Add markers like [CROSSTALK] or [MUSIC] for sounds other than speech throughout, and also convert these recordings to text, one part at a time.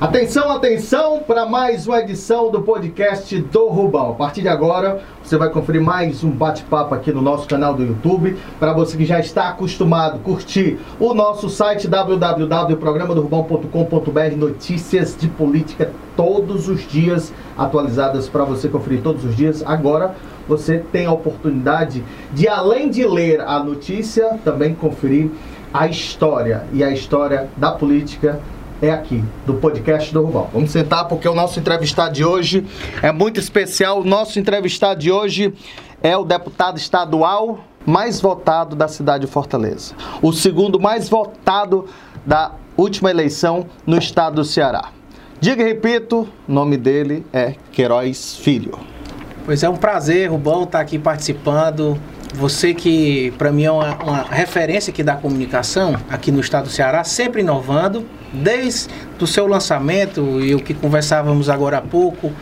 Atenção, atenção para mais uma edição do podcast do Rubão. A partir de agora, você vai conferir mais um bate-papo aqui no nosso canal do YouTube. Para você que já está acostumado curtir o nosso site www.programadorubão.com.br notícias de política todos os dias atualizadas para você conferir todos os dias. Agora você tem a oportunidade de além de ler a notícia, também conferir a história e a história da política é aqui, do podcast do Rubão. Vamos sentar porque o nosso entrevistado de hoje é muito especial. O nosso entrevistado de hoje é o deputado estadual mais votado da cidade de Fortaleza. O segundo mais votado da última eleição no estado do Ceará. Diga e repito, o nome dele é Queiroz Filho. Pois é um prazer, Rubão, estar aqui participando. Você que, para mim, é uma, uma, referência aqui da comunicação, aqui no estado do Ceará, sempre inovando, desde o seu lançamento e o que conversávamos agora há pouco,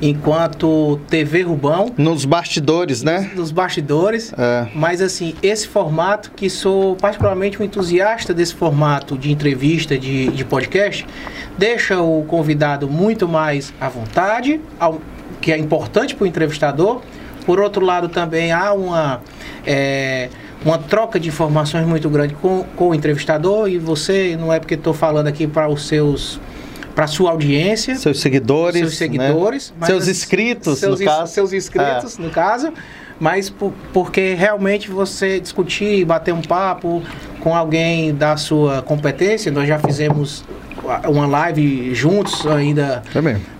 enquanto TV Rubão. Nos bastidores, né? Nos, bastidores. É. Mas, assim, esse formato, que sou particularmente um entusiasta desse formato de entrevista, de, de podcast, deixa o convidado muito mais à vontade, ao, que é importante para o entrevistador por outro lado, também há uma, é, uma troca de informações muito grande com, com o entrevistador e você, não é porque estou falando aqui para os seus para sua audiência, seus seguidores, seus seguidores, né? seus inscritos, seus, no caso, seus inscritos, é. no caso, mas por, porque realmente você discutir, bater um papo com alguém da sua competência, nós já fizemos uma live juntos ainda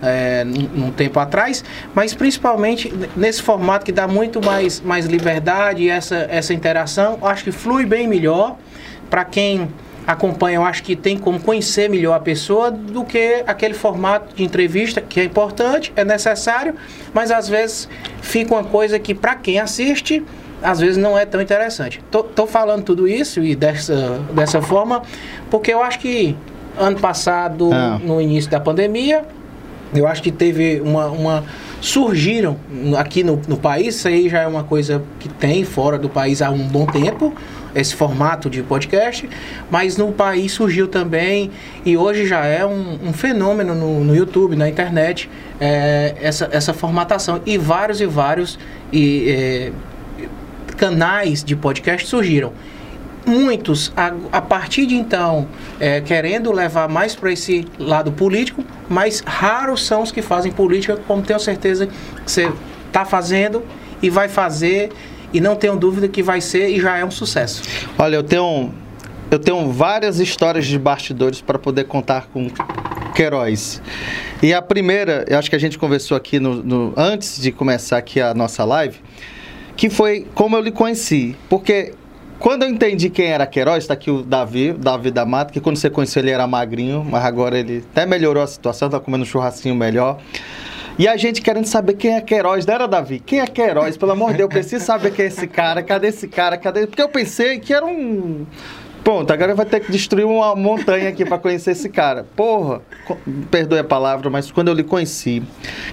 é, é num, tempo atrás, mas principalmente nesse formato que dá muito mais, mais liberdade e essa, essa interação, acho que flui bem melhor para quem acompanha, eu acho que tem como conhecer melhor a pessoa do que aquele formato de entrevista que é importante, é necessário, mas às vezes fica uma coisa que para quem assiste às vezes não é tão interessante. Tô, tô, falando tudo isso e dessa, dessa forma porque eu acho que ano passado, ah. no início da pandemia, eu acho que teve uma, uma surgiram aqui no, no, país, isso aí já é uma coisa que tem fora do país há um bom tempo, esse formato de podcast, mas no país surgiu também e hoje já é um, um fenômeno no, no, YouTube, na internet, é, essa, essa formatação. E vários e vários e, é, canais de podcast surgiram muitos, a, a, partir de então, é, querendo levar mais para esse lado político, mas raros são os que fazem política, como tenho certeza que você está fazendo e vai fazer, e não tenho dúvida que vai ser e já é um sucesso. Olha, eu tenho, eu tenho várias histórias de bastidores para poder contar com Queiroz. E a primeira, eu acho que a gente conversou aqui no, no antes de começar aqui a nossa live, que foi como eu lhe conheci. Porque quando eu entendi quem era Queiroz, está aqui o Davi, Davi da Mata, que quando você conheceu ele era magrinho, mas agora ele até melhorou a situação, tá comendo um churrasquinho melhor. E a gente querendo saber quem é Queiroz, não era Davi? Quem é Queiroz? Pelo amor de Deus, eu preciso saber quem é esse cara, cadê esse cara, cadê? Porque eu pensei que era um. Ponto, agora vai ter que destruir uma montanha aqui para conhecer esse cara. Porra, perdoe a palavra, mas quando eu lhe conheci,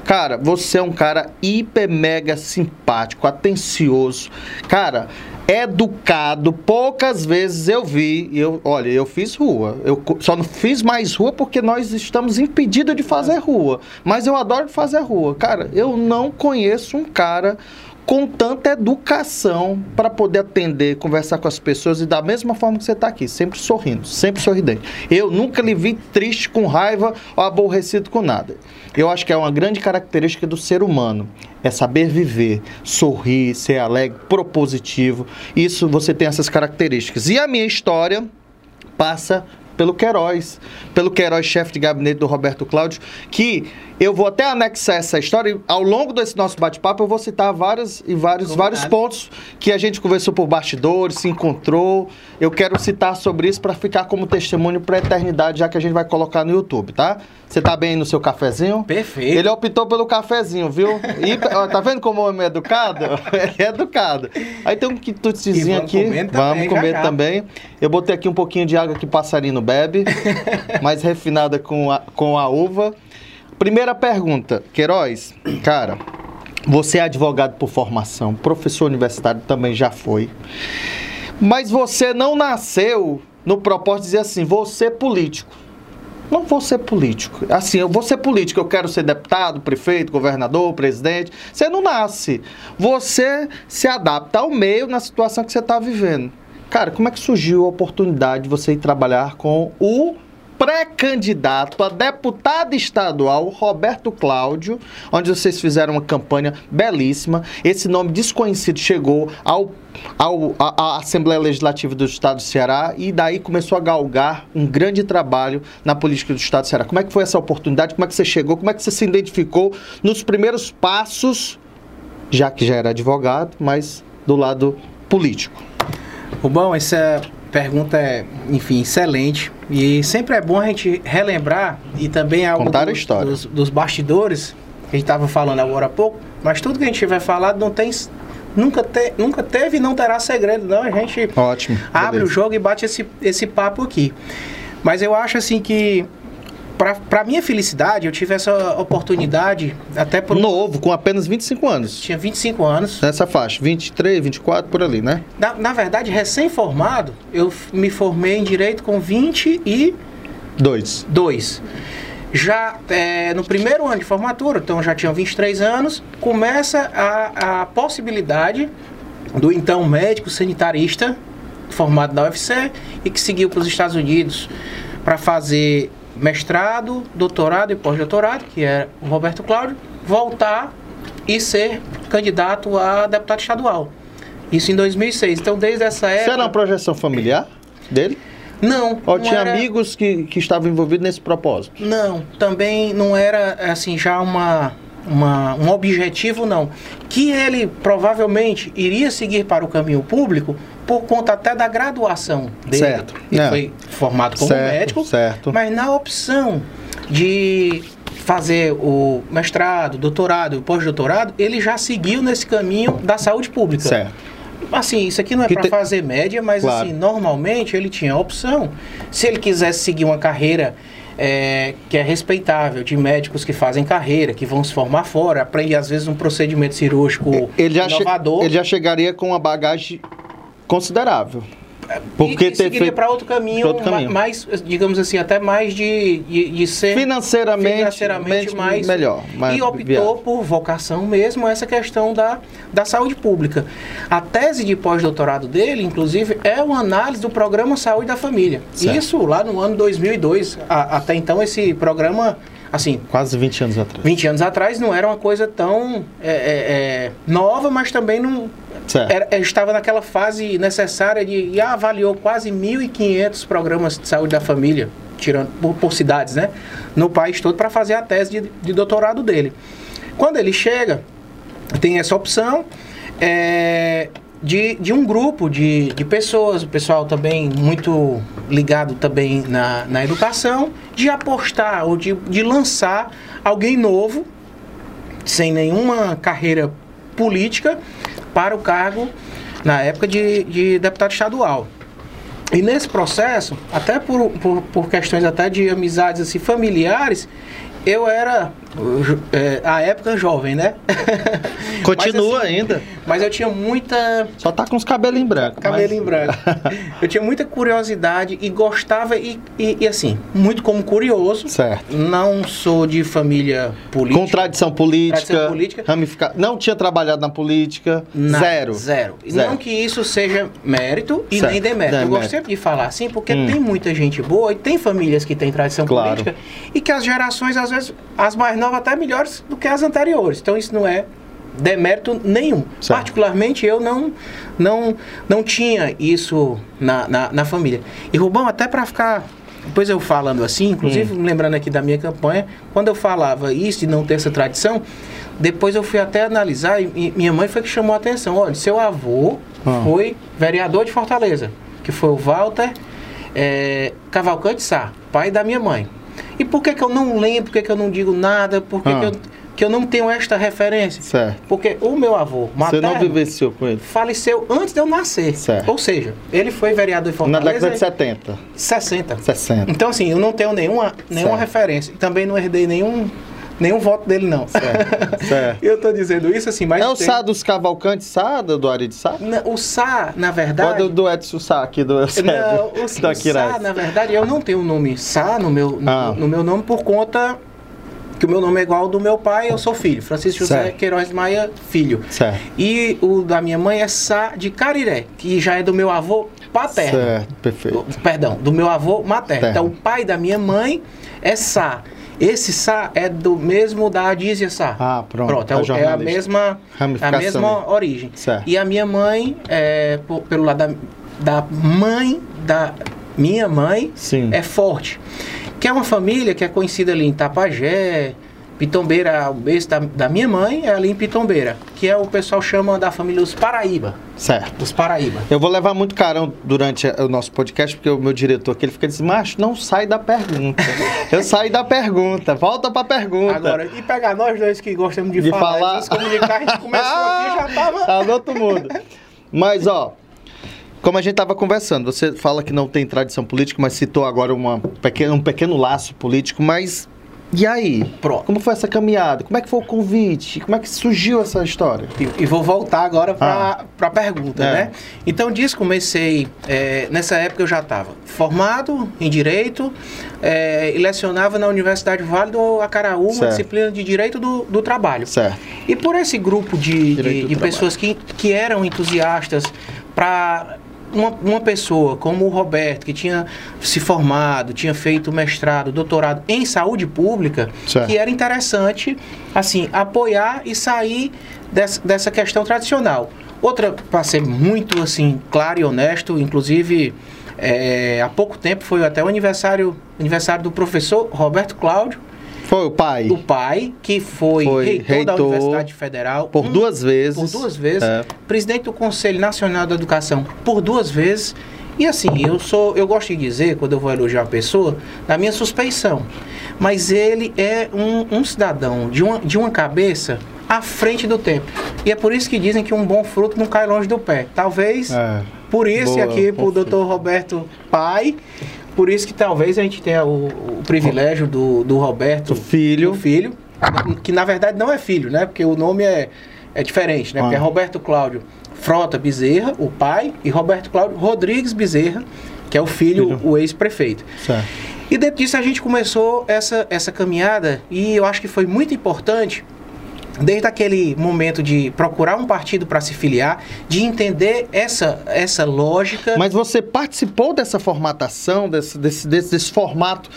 cara, você é um cara hiper mega simpático, atencioso. Cara, educado. Poucas vezes eu vi, eu, olha, eu fiz rua. Eu só não fiz mais rua porque nós estamos impedidos de fazer rua. Mas eu adoro fazer rua. Cara, eu não conheço um cara com tanta educação para poder atender, conversar com as pessoas e da mesma forma que você está aqui, sempre sorrindo, sempre sorridente. Eu nunca lhe vi triste, com raiva ou aborrecido com nada. Eu acho que é uma grande característica do ser humano, é saber viver, sorrir, ser alegre, propositivo. Isso você tem essas características. E a minha história passa pelo Queiroz, pelo Queiroz, chefe de gabinete do Roberto Cláudio, que eu vou até anexar essa história e ao longo desse nosso bate-papo eu vou citar vários e vários, vários pontos que a gente conversou por bastidores, se encontrou. Eu quero citar sobre isso para ficar como testemunho para a eternidade, já que a gente vai colocar no YouTube, tá? Você tá bem no seu cafezinho? Perfeito. Ele optou pelo cafezinho, viu? E, ó, tá vendo como o homem é educado? [LAUGHS] Ele é educado. Aí tem um quitutezinho aqui. Comer vamos comer já, também. Eu botei aqui um pouquinho de água que passarinho bebe, [LAUGHS] mais refinada com a, com a uva. Primeira pergunta, Queiroz, cara, você é advogado por formação, professor universitário também já foi. Mas você não nasceu no propósito de dizer assim, você é político. Não vou ser político. Assim, eu vou ser político, eu quero ser deputado, prefeito, governador, presidente. Você não nasce. Você se adapta ao meio na situação que você está vivendo. Cara, como é que surgiu a oportunidade de você ir trabalhar com o pré-candidato a deputado estadual, Roberto Cláudio, onde vocês fizeram uma campanha belíssima. Esse nome desconhecido chegou ao, ao, à Assembleia Legislativa do Estado do Ceará e daí começou a galgar um grande trabalho na política do Estado do Ceará. Como é que foi essa oportunidade? Como é que você chegou? Como é que você se identificou nos primeiros passos, já que já era advogado, mas do lado político? Bom, essa pergunta é, enfim, excelente. E sempre é bom a gente relembrar e também algo Contar a dos, história. dos, dos bastidores, que a gente estava falando agora há pouco, mas tudo que a gente vai falar não tem. Nunca, te, nunca teve e não terá segredo, não. A gente Ótimo. abre beleza. o jogo e bate esse, esse papo aqui. Mas eu acho assim que, para minha felicidade, eu tive essa oportunidade até por. Novo, com apenas 25 anos. Tinha 25 anos. Nessa faixa, 23, 24, por ali, né? Na, na verdade, recém-formado, eu me formei em Direito com 22. Dois. Já é, no primeiro ano de formatura, então já tinha 23 anos, começa a, a possibilidade do então médico sanitarista, formado na UFC, e que seguiu para os Estados Unidos para fazer mestrado, doutorado e pós-doutorado, que é o Roberto Cláudio, voltar e ser candidato a deputado estadual. Isso em 2006. Então, desde essa Isso época... era uma projeção familiar dele? Não. Ou não tinha era- amigos que, que estavam envolvidos nesse propósito? Não, também não era assim já uma, uma um objetivo não. Que ele provavelmente iria seguir para o caminho público por conta até da graduação dele. Certo. Ele É. foi formado como Certo, médico, certo. mas na opção de fazer o mestrado, doutorado e pós-doutorado, ele já seguiu nesse caminho da saúde pública. Certo. Assim, isso aqui não é para te- fazer média, mas Claro. assim, normalmente ele tinha a opção. Se ele quisesse seguir uma carreira é, que é respeitável, de médicos que fazem carreira, que vão se formar fora, aprende às vezes um procedimento cirúrgico Ele inovador. ele já chegaria com uma bagagem considerável. Porque e, e seguiria para outro caminho, outro caminho. ma- mais, digamos assim, até mais de, de, de ser Financeiramente, financeiramente mais melhor. mais e optou viável. por vocação mesmo essa questão da, da saúde pública. A tese de pós-doutorado dele, inclusive, é uma análise do programa Saúde da Família. Certo. Isso lá no ano 2002. A- até então esse programa, assim, Quase 20 anos atrás. 20 anos atrás não era uma coisa tão é, é, é, nova, mas também não era- estava naquela fase necessária de e avaliou quase 1.500 programas de saúde da família, tirando por, por cidades, né? No país todo para fazer a tese de, de doutorado dele. Quando ele chega, tem essa opção é, de, de um grupo de, de pessoas, o pessoal também muito ligado também na, na educação, de apostar ou de, de lançar alguém novo, sem nenhuma carreira política, para o cargo, na época, de, de deputado estadual. E nesse processo, até por, por, por questões até de amizades assim, familiares, eu era, é, à época, jovem, né? [LAUGHS] Continua Mas, assim, ainda. Mas eu tinha muita Só tá com os cabelos em branco. cabelo mas- em branco. Eu tinha muita curiosidade e gostava, e, e, e assim, muito como curioso. Certo. Não sou de família política. Com tradição política, Tradição política. ramifica- Não tinha trabalhado na política. Na- Zero. Zero. Zero. Não que isso seja mérito e Certo. nem demérito. Eu Demérito. gosto sempre de falar assim, porque Hum. tem muita gente boa e tem famílias que têm tradição Claro. política e que as gerações, às vezes, as mais até melhores do que as anteriores. Então isso não é demérito nenhum. Certo. Particularmente eu não, não, não tinha isso na, na, na família. E Rubão, até para ficar. Depois eu falando assim, inclusive Hum. lembrando aqui da minha campanha, quando eu falava isso de não ter essa tradição, depois eu fui até analisar e, e minha mãe foi que chamou a atenção. Olha, seu avô Ah. foi vereador de Fortaleza, que foi o Walter é, Cavalcante Sá, pai da minha mãe. E por que, que eu não lembro, por que, que eu não digo nada, por que, Ah. que, eu, que eu não tenho esta referência? Certo. Porque o meu avô Você materno não vivenciou com ele? faleceu antes de eu nascer. Certo. Ou seja, ele foi vereador de Na Fortaleza década de em 70, 60. 60. Então, assim, eu não tenho nenhuma, nenhuma Certo. referência. E também não herdei nenhum nenhum voto dele, não. Certo. [LAUGHS] certo. eu tô dizendo isso assim, mas. É o tem... Sá dos Cavalcantes, Sá do Ari de Sá? Não, o Sá, na verdade. Ou do, do Edson Sá aqui do Não, o, [LAUGHS] o Sá, na verdade, eu não tenho o nome Sá no meu, Ah. no, no meu nome por conta que o meu nome é igual ao do meu pai, eu sou filho. Francisco José Certo. Queiroz Maia, filho. Certo. E o da minha mãe é Sá de Cariré, que já é do meu avô paterno. Certo, perfeito. Do- Perdão, do meu avô materno. Terno. Então, o pai da minha mãe é Sá. Esse Sá é do mesmo da Adísia Sá. Ah, pronto, Pronto, é, é é a mesma, a Ramificação mesma dele. origem. Certo. E a minha mãe, é, pelo lado da, da mãe da minha mãe, Sim. é forte. Que é uma família que é conhecida ali em Tapajé, Pitombeira, o berço da, da minha mãe é ali em Pitombeira, que é o pessoal chama da família os Paraíba. Certo. Os Paraíba. Eu vou levar muito carão durante o nosso podcast, porque o meu diretor aqui ele fica dizendo, macho, não sai da pergunta. [LAUGHS] Eu saí da pergunta, volta pra pergunta. Agora, e pegar nós dois que gostamos de, De falar, falar. comunicar, a gente começou aqui e já [LAUGHS] tava. Tá no outro mundo. Mas, ó, como a gente tava conversando, você fala que não tem tradição política, mas citou agora uma um pequeno laço político, mas e aí? Pronto. Como foi essa caminhada? Como é que foi o convite? Como é que surgiu essa história? E, e vou voltar agora para Ah. a pergunta, É. né? Então, disso comecei. é, nessa época eu já estava formado em Direito é, e lecionava na Universidade Vale do Acaraú, uma Certo. disciplina de Direito do, do Trabalho. Certo. E por esse grupo de, de, de pessoas que, que eram entusiastas para uma, uma pessoa como o Roberto, que tinha se formado, tinha feito mestrado, doutorado em saúde pública, Certo. que era interessante, assim, apoiar e sair dessa, dessa questão tradicional. Outra, para ser muito, assim, claro e honesto, inclusive, é, há pouco tempo foi até o aniversário, aniversário do professor Roberto Cláudio, Foi o pai. o pai, que foi, Foi reitor, da reitor Universidade Federal. Por um- duas vezes. Por duas vezes. É. Presidente do Conselho Nacional da Educação por duas vezes. E assim, eu sou, eu gosto de dizer, quando eu vou elogiar uma pessoa, da minha suspeição. Mas ele é um, um cidadão de uma, de uma cabeça à frente do tempo. E é por isso que dizem que um bom fruto não cai longe do pé. Talvez É. por isso, Boa, aqui bom pro doutor Roberto Pai, por isso que talvez a gente tenha o, o privilégio do, do Roberto O filho. do filho, que na verdade não é filho, né? Porque o nome é, é diferente, né? Porque é. Roberto Cláudio Frota Bezerra, o pai, e Roberto Cláudio Rodrigues Bezerra, que é o filho, Filho. o ex-prefeito. Certo. E dentro disso a gente começou essa, essa caminhada e eu acho que foi muito importante desde aquele momento de procurar um partido para se filiar, de entender essa, essa lógica. Mas você participou dessa formatação, desse, desse, desse, desse formato,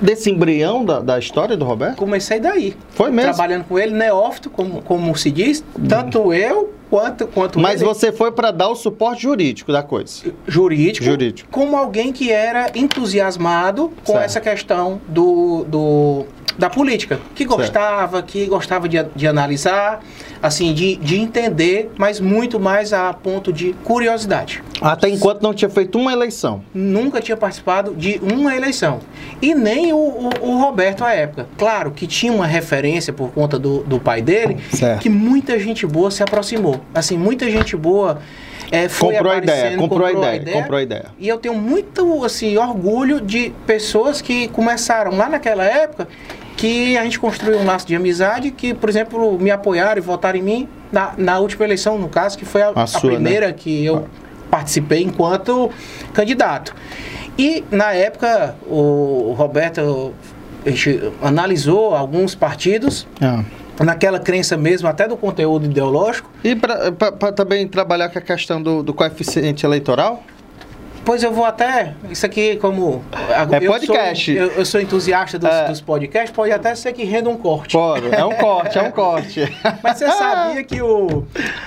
desse embrião da, da história do Roberto? Comecei daí. Foi mesmo? Trabalhando com ele, neófito, como, como se diz, tanto eu quanto, quanto Mas ele. você foi para dar o suporte jurídico da coisa. jurídico, Jurídico. como alguém que era entusiasmado com Certo. essa questão do, do- da política, que gostava, que gostava de, de analisar, assim, de, de entender, mas muito mais a ponto de curiosidade. Até enquanto não tinha feito uma eleição. Nunca tinha participado de uma eleição. E nem o, o- o Roberto à época. Claro que tinha uma referência por conta do, do pai dele, Certo. que muita gente boa se aproximou. Assim, muita gente boa é, foi Comprou a ideia, aparecendo, comprou a ideia, comprou a ideia. E eu tenho muito assim, orgulho de pessoas que começaram lá naquela época que a gente construiu um laço de amizade que, por exemplo, me apoiaram e votaram em mim na, na última eleição, no caso, que foi a, A a sua, né? primeira que eu participei enquanto candidato. E na época o Roberto a gente analisou alguns partidos Ah. Naquela crença mesmo até do conteúdo ideológico. E para também trabalhar com a questão do, do coeficiente eleitoral? Pois eu vou até. Isso aqui, como. É eu podcast. Sou, eu, eu sou entusiasta dos, É. dos podcasts, pode até ser que renda um corte. Pode, é um corte, é um corte. [LAUGHS] Mas você sabia que o,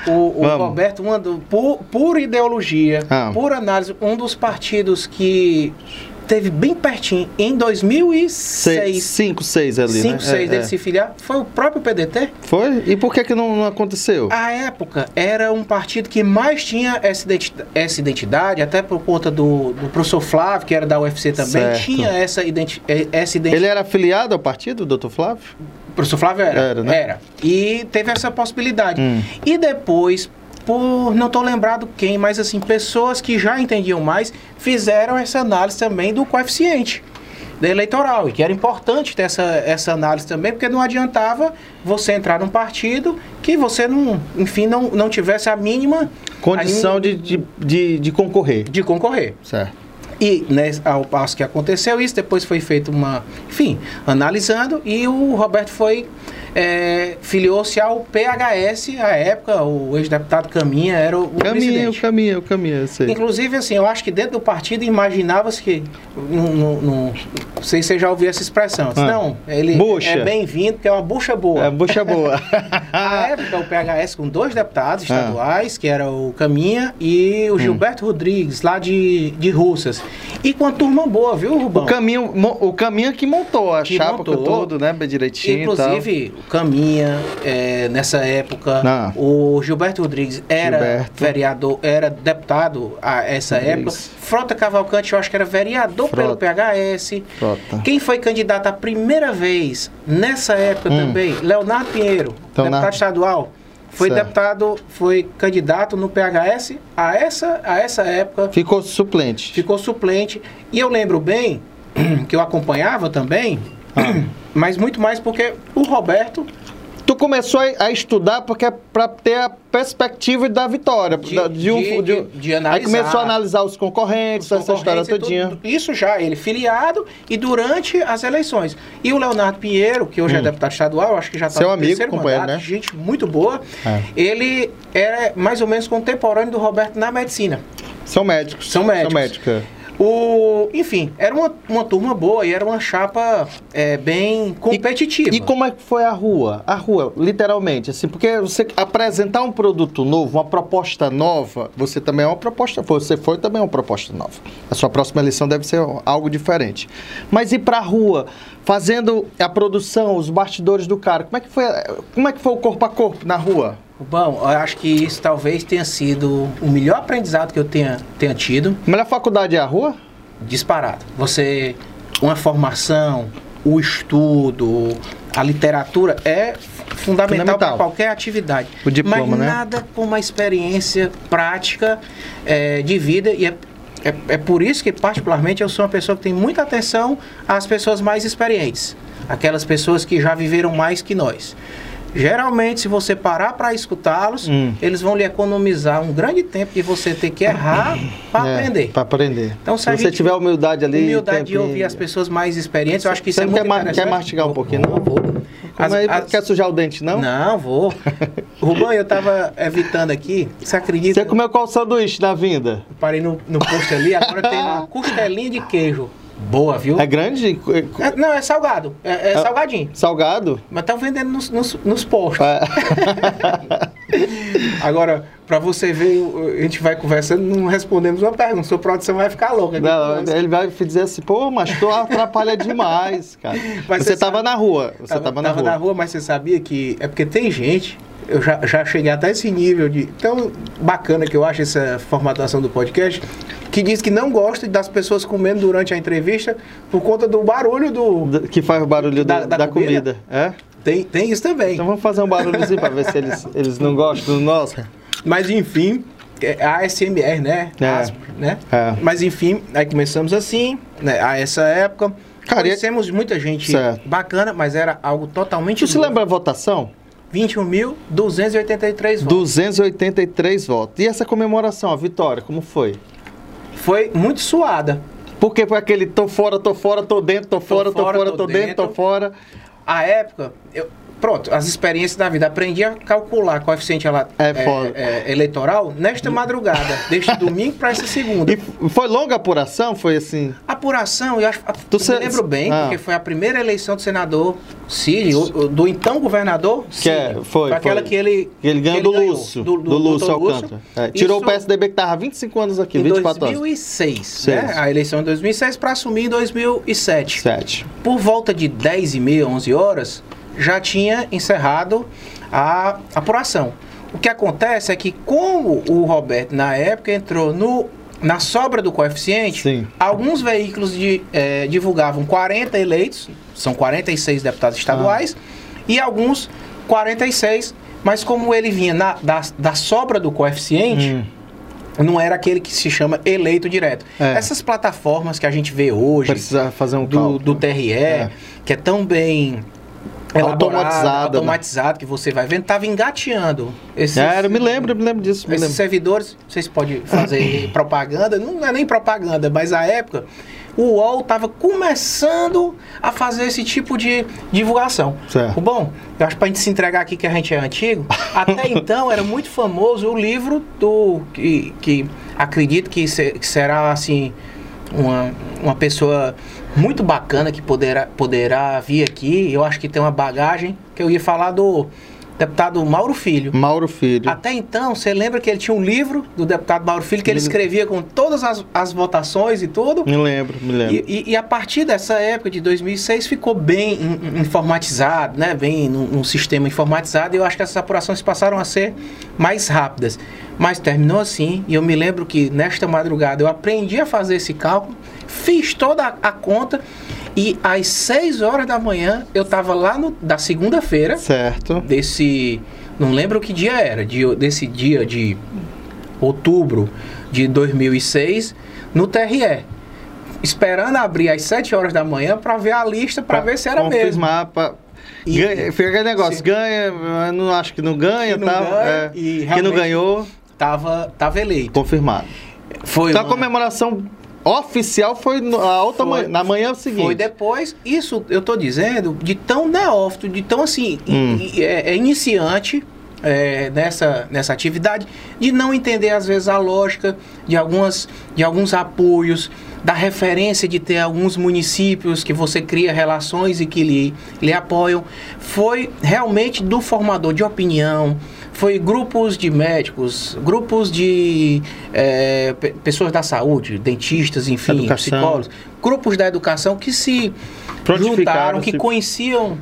o, o. Roberto, uma do, por, por ideologia, Ah. por análise, um dos partidos que teve bem pertinho em 2006, 5, 6 ali, 5, né? 6 É, dele é. se filiar, foi o próprio PDT. Foi? E por que que não, não aconteceu? À época, era um partido que mais tinha essa identidade, essa identidade até por conta do, do professor Flávio, que era da UFC também, Certo. tinha essa, identi eh, essa identidade. Ele era afiliado ao partido, doutor Flávio? O professor Flávio era. Era, né? Era. E teve essa possibilidade. Hum. E depois, por não estou lembrado quem, mas assim, pessoas que já entendiam mais fizeram essa análise também do coeficiente. da eleitoral, e que era importante ter essa, essa análise também, porque não adiantava você entrar num partido que você não, enfim, não, não tivesse a mínima Condição a de, de, de, de concorrer. de concorrer. Certo. E né, ao passo que aconteceu isso, depois foi feita uma, enfim, analisando e o Roberto foi é, filiou-se ao PHS à época, o ex-deputado Caminha era o, o Caminha, o presidente. caminho, o caminho, eu sei. Inclusive, assim, eu acho que dentro do partido imaginava-se que. Não, não, não, não sei se você já ouviu essa expressão. Ah. Não, ele é bem-vindo, porque é uma bucha boa. É, bucha boa. [LAUGHS] Na época, o PHS com dois deputados Ah. estaduais, que era o Caminha e Hum. o Gilberto Rodrigues, lá de, de Russas. E com a turma boa, viu, Rubão? o caminho, o caminho que montou a Que chapa montou. todo, né? Bem direitinho Inclusive, o Caminha, é, nessa época, Ah. o Gilberto Rodrigues era Gilberto. vereador, era deputado a essa Rodrigues. época. Frota Cavalcante, eu acho que era vereador pelo Frota. PHS. e tal. Frota. Quem foi candidato a primeira vez nessa época Hum. também? Leonardo Pinheiro, Leonardo. deputado estadual. Foi Certo. deputado, foi candidato no PHS a essa, a essa época Ficou suplente. ficou suplente. E eu lembro bem [CLEARS THROAT] que eu acompanhava também, Ah. [CLEARS THROAT] mas muito mais porque o Roberto Tu começou a, estudar porque é pra ter a perspectiva da vitória. De- da- de um, de- de- de- de Aí analisar. começou a analisar os concorrentes, os essa história concorrentes todinha. tudo, isso já ele filiado e durante as eleições. E o Leonardo Pinheiro, que hoje é Hum. deputado estadual, acho que já está no amigo, terceiro companheiro, mandato, né? gente muito boa. É. Ele era mais ou menos contemporâneo do Roberto na medicina. São médicos. São médicos. São médicos. O, enfim, era uma, uma turma boa e era uma chapa é, bem competitiva. E como é que foi a rua? A rua, literalmente, assim, porque você apresentar um produto novo, uma proposta nova, você também é uma proposta, você foi também uma proposta nova. A sua próxima eleição deve ser algo diferente. Mas ir pra rua, fazendo a produção, os bastidores do cara, como é que foi, como é que foi o corpo a corpo na rua? Bom, eu acho que isso talvez tenha sido o melhor aprendizado que eu tenha, tenha tido, A melhor faculdade é a rua? disparado. Você, uma formação, o estudo, a literatura é fundamental Fundamental. para qualquer atividade. O diploma, Mas né? nada como uma experiência prática é, de vida e é, é, é por isso que, particularmente, eu sou uma pessoa que tem muita atenção às pessoas mais experientes. Aquelas pessoas que já viveram mais que nós. Geralmente, se você parar para escutá-los, Hum. eles vão lhe economizar um grande tempo de você ter que errar para É, aprender. Pra aprender. Então, se se você tiver humildade ali. Humildade de ouvir as pessoas mais experientes, eu acho que isso Você é muito quer interessante. quer mastigar um pouquinho, não? Vou. As- é, as- Quer sujar o dente, não? Não, vou. [LAUGHS] Rubão, eu tava evitando aqui. Você acredita? Você comeu qual sanduíche na vinda? Parei no, no posto ali, agora tem uma costelinha de queijo. Boa, viu? É grande? É- não, é salgado. É, é É- salgadinho. Salgado? Mas estão vendendo nos, nos, nos postos. É. [LAUGHS] Agora, pra você ver, a gente vai conversando, não respondemos uma pergunta. Sua produção vai ficar louca. Não, ele vai dizer assim, pô, mas tu atrapalha demais, cara. [LAUGHS] Mas você você tava sabe- na rua. Você tava, na rua. mas você sabia que. É porque tem gente. Eu já, já cheguei até esse nível de. Tão bacana que eu acho essa formatação do podcast. Que diz que não gosta das pessoas comendo durante a entrevista por conta do barulho do. D- Que faz o barulho Da- da, da da comida? comida. É? Tem, tem isso também. Então vamos fazer um barulhozinho pra ver se eles, eles não gostam do nosso. Mas enfim, é a ASMR, né? É. Né? É. Mas enfim, aí começamos assim, né? A essa época. Cara, e- Conhecemos muita gente Certo. bacana, mas era algo totalmente. Tu se lembra a votação? 21.283 votos. 283 votos. E essa comemoração, a vitória, como foi? Foi muito suada. Porque foi aquele tô fora, tô fora, tô dentro, tô fora, tô fora, tô dentro, tô fora. A época, eu, pronto, as experiências da vida. Aprendi a calcular coeficiente ela, É foda. é, eleitoral nesta madrugada, [LAUGHS] deste domingo para essa segunda. E foi longa a apuração? Foi assim? Apuração, eu acho. Tu eu se- me lembro bem, Ah. porque foi a primeira eleição do senador Cid, do então governador Cid. é, foi, aquela foi. que ele. Que ele ganhou que do Lúcio. Do, Lúcio doutor Alcântara. É, tirou Isso o PSDB que tava há 25 anos aqui, Em 24 anos. 2006, né? Seis. A eleição em 2006 para assumir em 2007. 7. Por volta de 10 e meia, 11 horas, já tinha encerrado a apuração. O que acontece é que, como o Roberto, na época, entrou no, na sobra do coeficiente, Sim. alguns veículos de, eh, divulgavam 40 eleitos, são 46 deputados estaduais, e alguns 46, mas como ele vinha na- da, da sobra do coeficiente, Hum. não era aquele que se chama eleito direto. É. Essas plataformas que a gente vê hoje Precisa fazer um do, do TRE, É. que é tão bem elaborado, Automatizado, né? automatizado que você vai vendo, tava engateando. Esses, É, eu me lembro, eu me lembro disso. Me esses lembro. servidores, vocês podem fazer [COUGHS] propaganda, não é nem propaganda, mas a época o UOL estava começando a fazer esse tipo de divulgação. Certo. Bom, eu acho que pra gente se entregar aqui que a gente é antigo, [LAUGHS] até então era muito famoso o livro do que, que acredito que, que será assim uma, uma pessoa muito bacana que poderá, poderá vir aqui. Eu acho que tem uma bagagem que eu ia falar do deputado Mauro Filho. Mauro Filho. Até então, você lembra que ele tinha um livro do deputado Mauro Filho que ele escrevia com todas as, as votações e tudo? Me lembro, me lembro. E, e- e a partir dessa época de 2006 ficou bem in- in- informatizado, né? Bem num, num sistema informatizado. E eu acho que essas apurações passaram a ser mais rápidas. Mas terminou assim. E eu me lembro que nesta madrugada eu aprendi a fazer esse cálculo, fiz toda a, conta. E às 6 horas da manhã eu estava lá no, da segunda-feira Certo. desse. Não lembro que dia era, de, desse dia de outubro de 2006, no TRE. Esperando abrir às 7 horas da manhã para ver a lista, para ver se era mesmo. E- Ganha, fica aquele negócio, ganha, não acho que não ganha, Que não tá? ganha, é. e que não ganhou, Tava, tava eleito. confirmado. Foi Então a uma- comemoração oficial foi a outra Foi- manhã, na manhã seguinte. Foi depois, isso eu tô dizendo, de tão neófito, de tão assim, Hum. i- é, é iniciante é, nessa, nessa atividade, de não entender às vezes a lógica de, algumas, de alguns apoios, da referência de ter alguns municípios que você cria relações e que lhe, lhe apoiam. Foi realmente do formador de opinião, foi grupos de médicos, grupos de é, pe- pessoas da saúde, dentistas, enfim, Educação. psicólogos, grupos da educação que se juntaram, que se- conheciam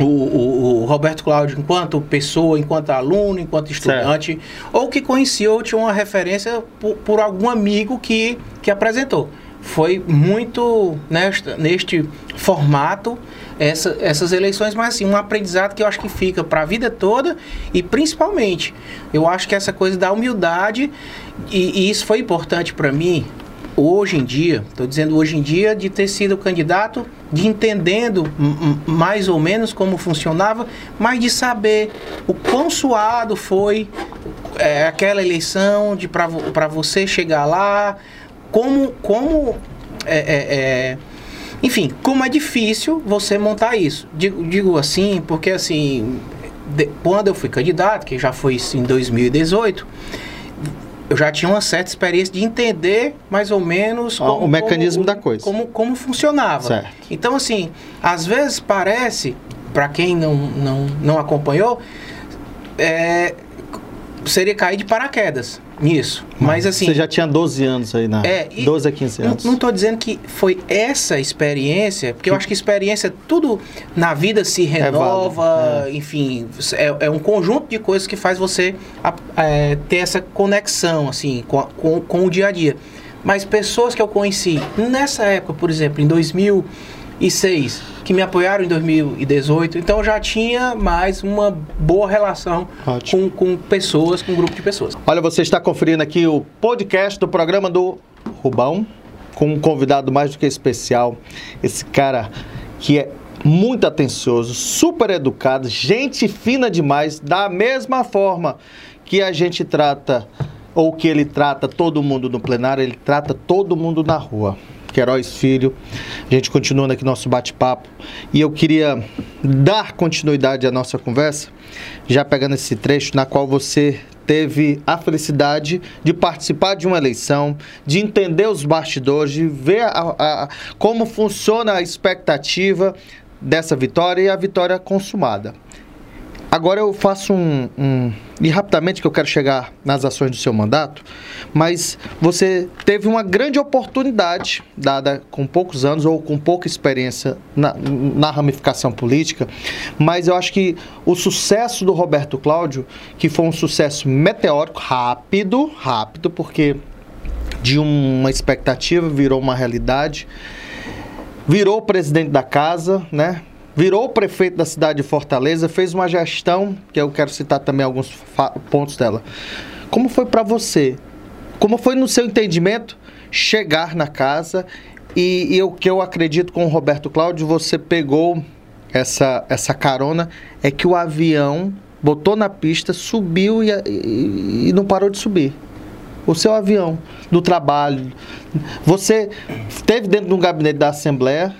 o, o- o Roberto Cláudio enquanto pessoa, enquanto aluno, enquanto estudante, ou que conhecia ou tinha uma referência por, por algum amigo que, que apresentou. Foi muito nesta, neste formato essa- essas eleições, mas assim, um aprendizado que eu acho que fica para a vida toda e principalmente, eu acho que essa coisa da humildade, e, e isso foi importante para mim, hoje em dia, estou dizendo hoje em dia, de ter sido candidato, de entendendo mais ou menos como funcionava, mas de saber o quão suado foi é, aquela eleição, de para você chegar lá, como, como é, é, é, enfim, como é difícil você montar isso. Digo, digo assim, porque assim, de- quando eu fui candidato, que já foi em 2018, eu já tinha uma certa experiência de entender mais ou menos Ah, o mecanismo da coisa. Como, como funcionava. Certo. Então, assim, às vezes parece, para quem não, não, não acompanhou, é, seria cair de paraquedas nisso. Mas assim. Você já tinha 12 anos aí, né? É, e 12 a 15 Não, anos. não tô dizendo que foi essa experiência, porque eu acho que experiência, tudo na vida se renova, válido, enfim, é, é um conjunto de coisas que faz você é, ter essa conexão, assim, com, com, com o dia a dia. Mas pessoas que eu conheci nessa época, por exemplo, em 2006, que me apoiaram em 2018, então eu já tinha mais uma boa relação com, com pessoas, com um grupo de pessoas. Olha, você está conferindo aqui o podcast do programa do Rubão, com um convidado mais do que especial. Esse cara que é muito atencioso, super educado, gente fina demais, da mesma forma que a gente trata, ou que ele trata todo mundo no plenário, ele trata todo mundo na rua. Queiroz Filho, a gente continuando aqui nosso bate-papo e eu queria dar continuidade à nossa conversa, já pegando esse trecho na qual você teve a felicidade de participar de uma eleição, de entender os bastidores, de ver a- a- como funciona a expectativa dessa vitória e a vitória consumada. Agora eu faço um, um- E rapidamente que eu quero chegar nas ações do seu mandato, mas você teve uma grande oportunidade, dada com poucos anos ou com pouca experiência na, na ramificação política, mas eu acho que o sucesso do Roberto Cláudio, que foi um sucesso meteórico, rápido, rápido, porque de uma expectativa virou uma realidade virou presidente da casa, né? Virou prefeito da cidade de Fortaleza, fez uma gestão, que eu quero citar também alguns pontos dela. Como foi para você Como foi no seu entendimento chegar na casa e, e o que eu acredito com o Roberto Cláudio, você pegou essa, essa carona, é que o avião botou na pista, subiu e, e, e não parou de subir. O seu avião, do trabalho. Você esteve dentro de um gabinete da Assembleia,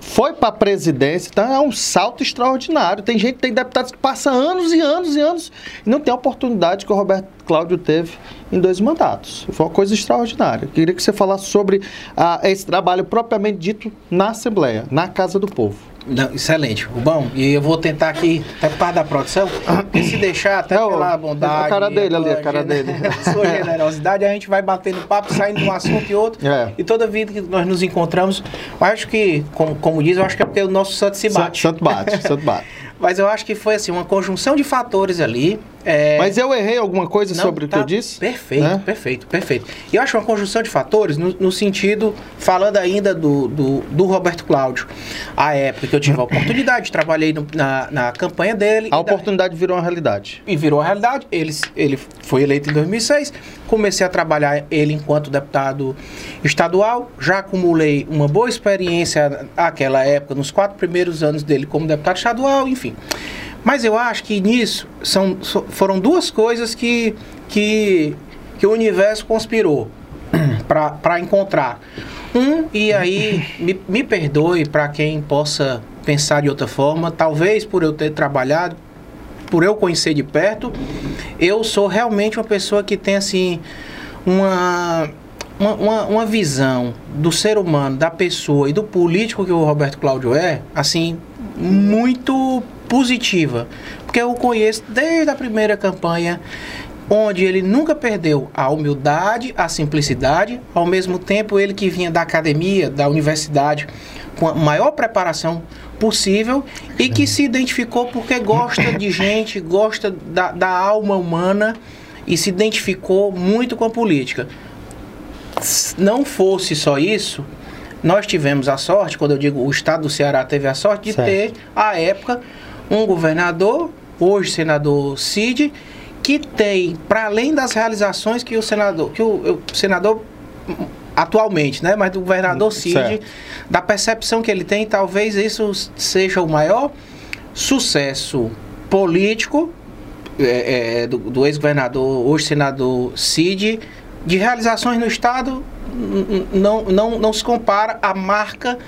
foi para a presidência, então é um salto extraordinário. Tem gente, tem deputados que passam anos e anos e anos e não tem a oportunidade que o Roberto Cláudio teve em dois mandatos. Foi uma coisa extraordinária. Queria que você falasse sobre ah, esse trabalho propriamente dito na Assembleia, na Casa do Povo. Não, excelente. Bom, e eu vou tentar aqui, até por parte da produção, e se deixar, até é, pela bondade. A cara dele ali, a cara dele. [LAUGHS] sua generosidade, a gente vai batendo papo, saindo de um assunto e outro. É. E toda vida que nós nos encontramos, eu acho que, como, como diz, eu acho que é porque o nosso santo se bate. Santo, santo bate, santo bate. [LAUGHS] Mas eu acho que foi assim, uma conjunção de fatores ali. É... Mas eu errei alguma coisa Não, sobre tá o que eu disse? Perfeito, né? perfeito, perfeito. E eu acho uma conjunção de fatores no, no sentido, falando ainda do, do, do, Roberto Cláudio, a época que eu tive a oportunidade, [COUGHS] trabalhei no, na, na campanha dele. A oportunidade da... virou uma realidade. E virou uma realidade. Ele, ele foi eleito em 2006, comecei a trabalhar ele enquanto deputado estadual, já acumulei uma boa experiência naquela época, nos quatro primeiros anos dele como deputado estadual, enfim. Mas eu acho que nisso são, foram duas coisas que, que, que o universo conspirou [CLEARS THROAT] para encontrar. Um, e aí [LAUGHS] me, me perdoe para quem possa pensar de outra forma, talvez por eu ter trabalhado, por eu conhecer de perto, eu sou realmente uma pessoa que tem assim uma uma, uma, uma, visão do ser humano, da pessoa e do político que o Roberto Cláudio é, assim, muito positiva, porque eu o conheço desde a primeira campanha, onde ele nunca perdeu a humildade, a simplicidade, ao mesmo tempo ele que vinha da academia, da universidade, com a maior preparação possível e que se identificou porque gosta de gente, gosta da, da alma humana e se identificou muito com a política. Se não fosse só isso, nós tivemos a sorte, quando eu digo o estado do Ceará teve a sorte de certo. ter, à época, um governador, hoje senador Cid, que tem, para além das realizações que o senador, que o, o senador atualmente, né, mas do governador Cid, certo. da percepção que ele tem, talvez isso seja o maior sucesso político é, é, do, do ex-governador, hoje senador Cid, de realizações no Estado não, não, não se compara à marca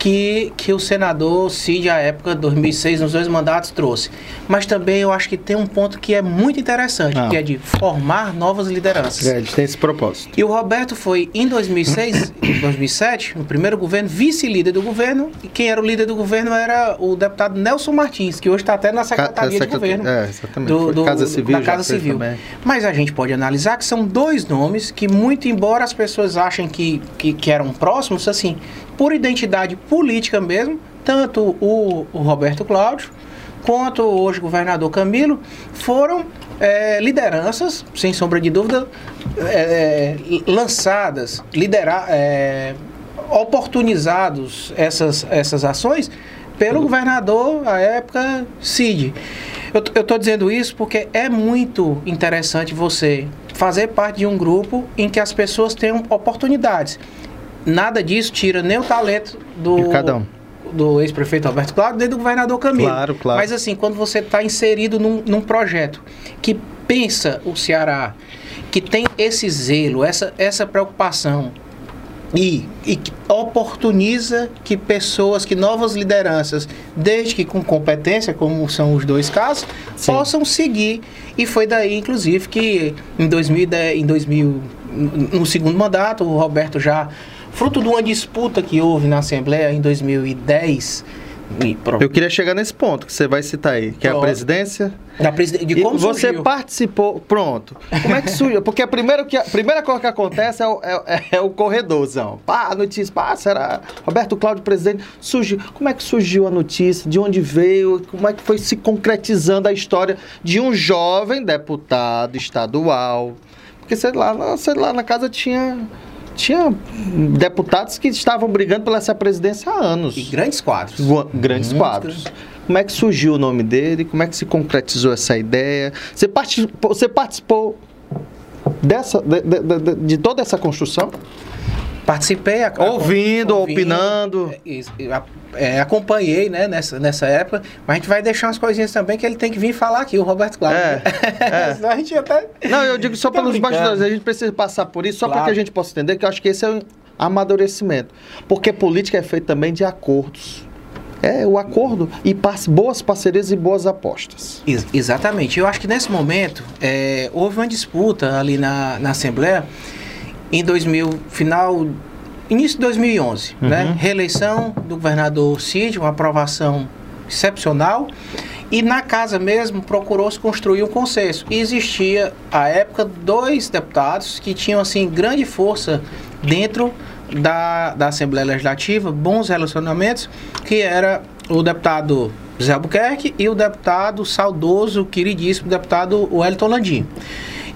que, que o senador Cid, à época, 2006, nos dois mandatos, trouxe. Mas também eu acho que tem um ponto que é muito interessante, ah. que é de formar novas lideranças. É, eles têm esse propósito. E o Roberto foi, em 2006, 2007, [COUGHS] no primeiro governo, vice-líder do governo, e quem era o líder do governo era o deputado Nelson Martins, que hoje está até na Secretaria Ca de Governo. É, exatamente. Do, do, Casa Civil. Da Casa Civil. Mas a gente pode analisar que são dois nomes que, muito embora as pessoas achem que, que, que eram próximos, assim, por identidade política mesmo, tanto o, o Roberto Cláudio quanto hoje o governador Camilo foram é, lideranças, sem sombra de dúvida, é, é lançadas, lidera, é, oportunizados essas, essas ações pelo governador à época Cid. Eu estou dizendo isso porque é muito interessante você fazer parte de um grupo em que as pessoas tenham oportunidades nada disso tira nem o talento do. cada um do ex-prefeito Alberto Claro, nem do governador Camilo. Claro, claro. Mas assim, quando você está inserido num, num, projeto que pensa o Ceará, que tem esse zelo, essa, essa preocupação e, e que oportuniza que pessoas, que novas lideranças, desde que com competência, como são os dois casos, Sim. possam seguir. E foi daí, inclusive, que em 2010, em 2000, no segundo mandato, o Roberto já fruto de uma disputa que houve na Assembleia em 2010. Eu queria chegar nesse ponto que você vai citar aí, que é a presidência. Da preside... De como você surgiu. participou. Pronto. Como é que surgiu? Porque a primeira, que, a primeira coisa que acontece é o, é, é o corredorzão. Pá, a notícia, pá, será Roberto Cláudio presidente. Surgiu. Como é que surgiu a notícia? De onde veio? Como é que foi se concretizando a história de um jovem deputado estadual? Porque sei lá, sei lá, na casa tinha tinha deputados que estavam brigando pela essa presidência há anos. E grandes quadros. Grandes quadros. Como é que surgiu o nome dele? Como é que se concretizou essa ideia? Você participou, você participou dessa, de, de, de, de toda essa construção? Participei. A, ouvindo, ouvindo, opinando. É, é, acompanhei, né, nessa, nessa época, mas a gente vai deixar umas coisinhas também que ele tem que vir falar aqui, o Roberto Cláudio. É, [LAUGHS] é. Senão a gente até... Não, eu digo só pelos bastidores, a gente precisa passar por isso, só claro. para que a gente possa entender que eu acho que esse é o amadurecimento. Porque política é feita também de acordos. É o acordo e boas parcerias e boas apostas. Ex exatamente. Eu acho que nesse momento é, houve uma disputa ali na, na Assembleia em 2000, final, início de 2011, uhum. né? Reeleição do governador Cid, uma aprovação excepcional. E na casa mesmo procurou-se construir um consenso. E existia, à época, dois deputados que tinham, assim, grande força dentro da, da Assembleia Legislativa, bons relacionamentos, que era o deputado Zé Albuquerque e o deputado saudoso, queridíssimo deputado Wellington Landim.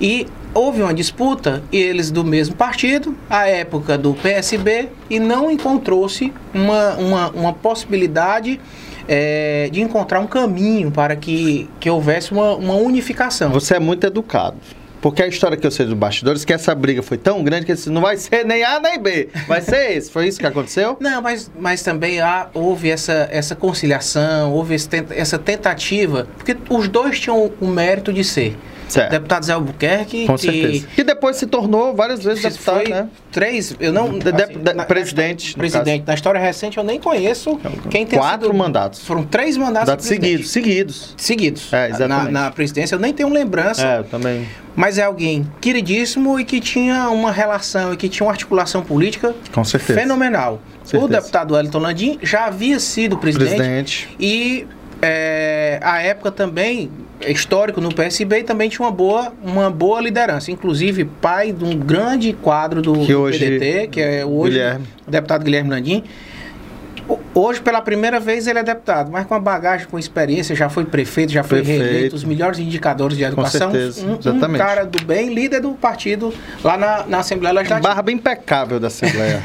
E houve uma disputa, eles do mesmo partido, a época do PSB, e não encontrou-se uma, uma, uma possibilidade é, de encontrar um caminho para que, que houvesse uma, uma unificação. Você é muito educado. Porque a história que eu sei dos bastidores, que essa briga foi tão grande que não vai ser nem A nem B, vai ser esse. Foi isso que aconteceu? [LAUGHS] Não, mas, mas também há, houve essa, essa conciliação, houve essa tentativa, porque os dois tinham o mérito de ser. Certo. Deputado Zé Albuquerque. Com certeza. Que, depois se tornou várias vezes deputado, foi né? Três, eu não... De, assim, de, na, presidente. Na, presidente. Na história recente eu nem conheço quem tem Quatro sido, mandatos. Foram três mandatos seguidos. Seguidos. Seguidos. É, exatamente. Na, na, presidência eu nem tenho lembrança. É, eu também. Mas é alguém queridíssimo e que tinha uma relação e que tinha uma articulação política Com certeza. fenomenal. Certeza. O deputado Wellington Landim já havia sido presidente. Presidente. E é, a época também histórico no PSB e também tinha uma boa, uma boa liderança. Inclusive, pai de um grande quadro do, que hoje, PDT, que é hoje Guilherme. o deputado Guilherme Landim. Hoje, pela primeira vez, ele é deputado, mas com a bagagem, com experiência, já foi prefeito, já foi prefeito. reeleito, os melhores indicadores de educação. Com certeza, um, exatamente. um cara do bem, líder do partido lá na, na Assembleia Legislativa. Barba impecável da Assembleia.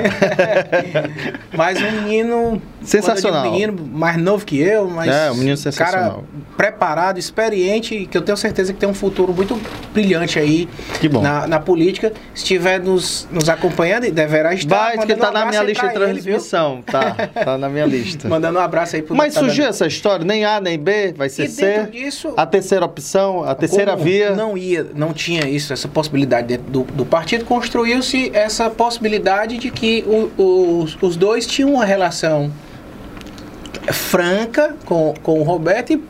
[LAUGHS] mas um menino... Sensacional. Um menino mais novo que eu, mas... É, um menino sensacional. Cara preparado, experiente, que eu tenho certeza que tem um futuro muito brilhante aí na, na, política. Se estiver nos, nos acompanhando, deverá estar. Vai, que tá na minha lista de transmissão. Ele, tá, tá na minha lista. [LAUGHS] Mandando um abraço aí pro Mas surgiu essa história, nem A nem B, vai ser e C. Disso, a terceira opção, a terceira via. Não ia, não tinha isso, essa possibilidade dentro do, do partido, construiu-se essa possibilidade de que o, os, os dois tinham uma relação franca com, com o Roberto e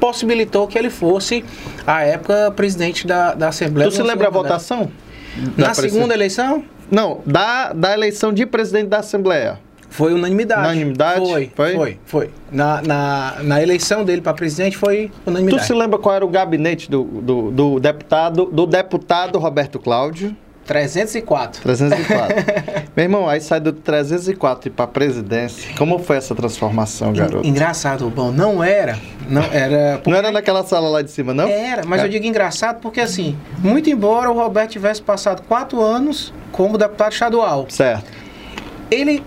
possibilitou que ele fosse, à época, presidente da, da Assembleia. Tu se lembra a votação? Na segunda eleição? Não, da, da eleição de presidente da Assembleia. Foi unanimidade. Unanimidade? Foi, foi. Foi, foi. Na, na, na eleição dele para presidente foi unanimidade. Tu se lembra qual era o gabinete do, do, do deputado do deputado Roberto Cláudio? 304. 304. [LAUGHS] Meu irmão, aí sai do 304 e para presidência. Como foi essa transformação, garoto? Engraçado, bom, não era, não era. Porque... Não era naquela sala lá de cima, não? Era, mas é. eu digo engraçado porque assim, muito embora o Roberto tivesse passado quatro anos como deputado estadual. Certo. Ele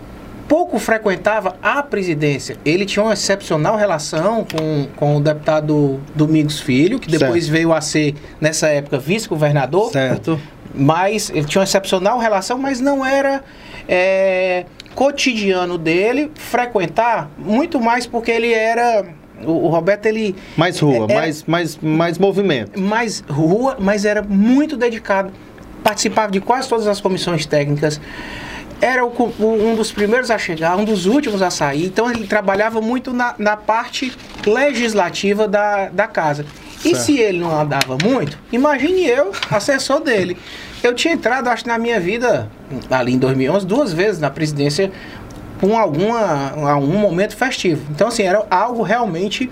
pouco frequentava a presidência. Ele tinha uma excepcional relação com, com o deputado Domingos Filho, que depois certo. veio a ser, nessa época, vice-governador. Certo mas ele tinha uma excepcional relação, mas não era é, cotidiano dele frequentar, muito mais porque ele era o, Roberto ele mais rua, é, mais mais mais movimento, mais rua, mas era muito dedicado, participava de quase todas as comissões técnicas. Era o, um dos primeiros a chegar, um dos últimos a sair. Então ele trabalhava muito na, na parte legislativa da, da casa. E se ele não andava muito, imagine eu, assessor dele. Eu tinha entrado, acho, na minha vida, ali em 2011, duas vezes na presidência com alguma, algum momento festivo. Então, assim, era algo realmente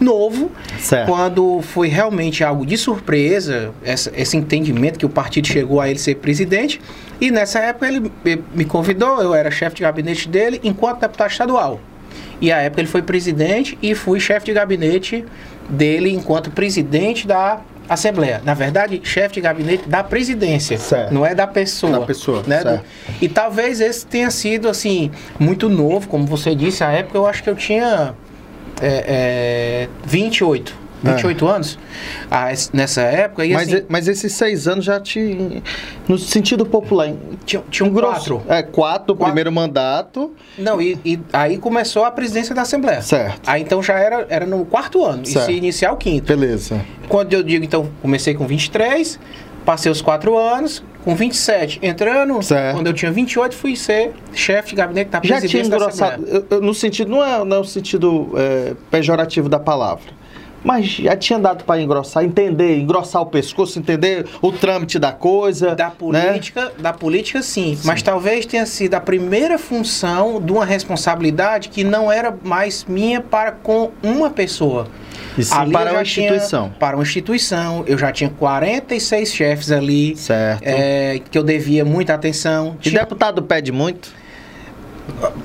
novo. Certo. Quando foi realmente algo de surpresa, essa, esse entendimento que o partido chegou a ele ser presidente. E nessa época ele me convidou, eu era chefe de gabinete dele, enquanto deputado estadual. E à época ele foi presidente e fui chefe de gabinete dele enquanto presidente da Assembleia. Na verdade, chefe de gabinete da presidência. Certo. Não é da pessoa. Da pessoa. Né? Certo. E talvez esse tenha sido, assim, muito novo, como você disse, a época eu acho que eu tinha é, é, 28. 28 anos ah, es- nessa época. E, Mas, assim, e- mas esses seis anos já te. No sentido popular. tinha, tinha um grosso. quatro. É, quatro, primeiro mandato. Não, e, e aí começou a presidência da Assembleia. Certo. Aí então já era, era no quarto ano, e Certo. se iniciar o quinto. Beleza. Quando eu digo, então, comecei com 23, passei os quatro anos, com 27 entrando, Certo. quando eu tinha 28 fui ser chefe de gabinete da Já presidência tinha da engrossado. No sentido, não é, não é o sentido é, pejorativo da palavra. Mas já tinha dado para engrossar, entender, engrossar o pescoço, entender o trâmite da coisa. Da né? política, da política sim, mas talvez tenha sido a primeira função de uma responsabilidade que não era mais minha para com uma pessoa. E sim Ali para eu a já tinha- instituição. para uma instituição, eu já tinha 46 chefes ali, Certo. é, que eu devia muita atenção. E deputado pede muito?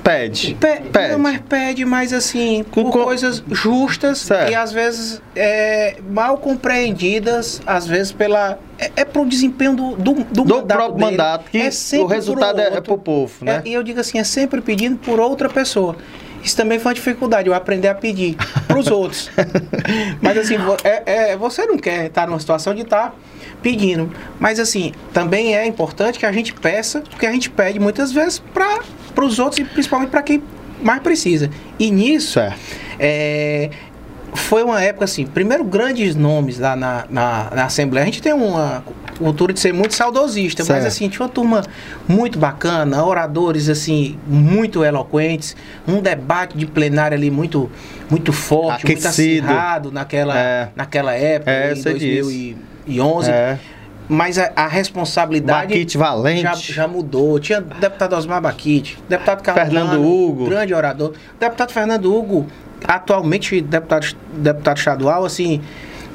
Pede. Pe- Pede. Não, mas pede, mas assim, Com- coisas justas Certo. e às vezes é, mal compreendidas, às vezes pela. É, é pro desempenho do, do, do, Do mandato próprio dele. mandato, que É o resultado é, é outro. pro povo, né? É, e eu digo assim, é sempre pedindo por outra pessoa. Isso também foi uma dificuldade, eu aprender a pedir pros [LAUGHS] outros. Mas assim, é, é, você não quer estar numa situação de estar pedindo. Mas assim, também é importante que a gente peça, porque a gente pede muitas vezes para os outros e principalmente para quem mais precisa. E nisso, Certo. é, foi uma época assim, primeiro grandes nomes lá na, na, na Assembleia. A gente tem uma cultura de ser muito saudosista, Certo. mas assim, tinha uma turma muito bacana, oradores assim, muito eloquentes, um debate de plenário ali muito, muito forte, muito Aquecido. acirrado naquela, É. naquela época, É, em sei disso. 2011. É. Mas a, a responsabilidade Baquite Valente. já, já mudou. Tinha deputado Osmar Baquite, deputado Carlos Fernando Mano, Hugo. grande orador. Deputado Fernando Hugo, atualmente deputado, deputado estadual, assim,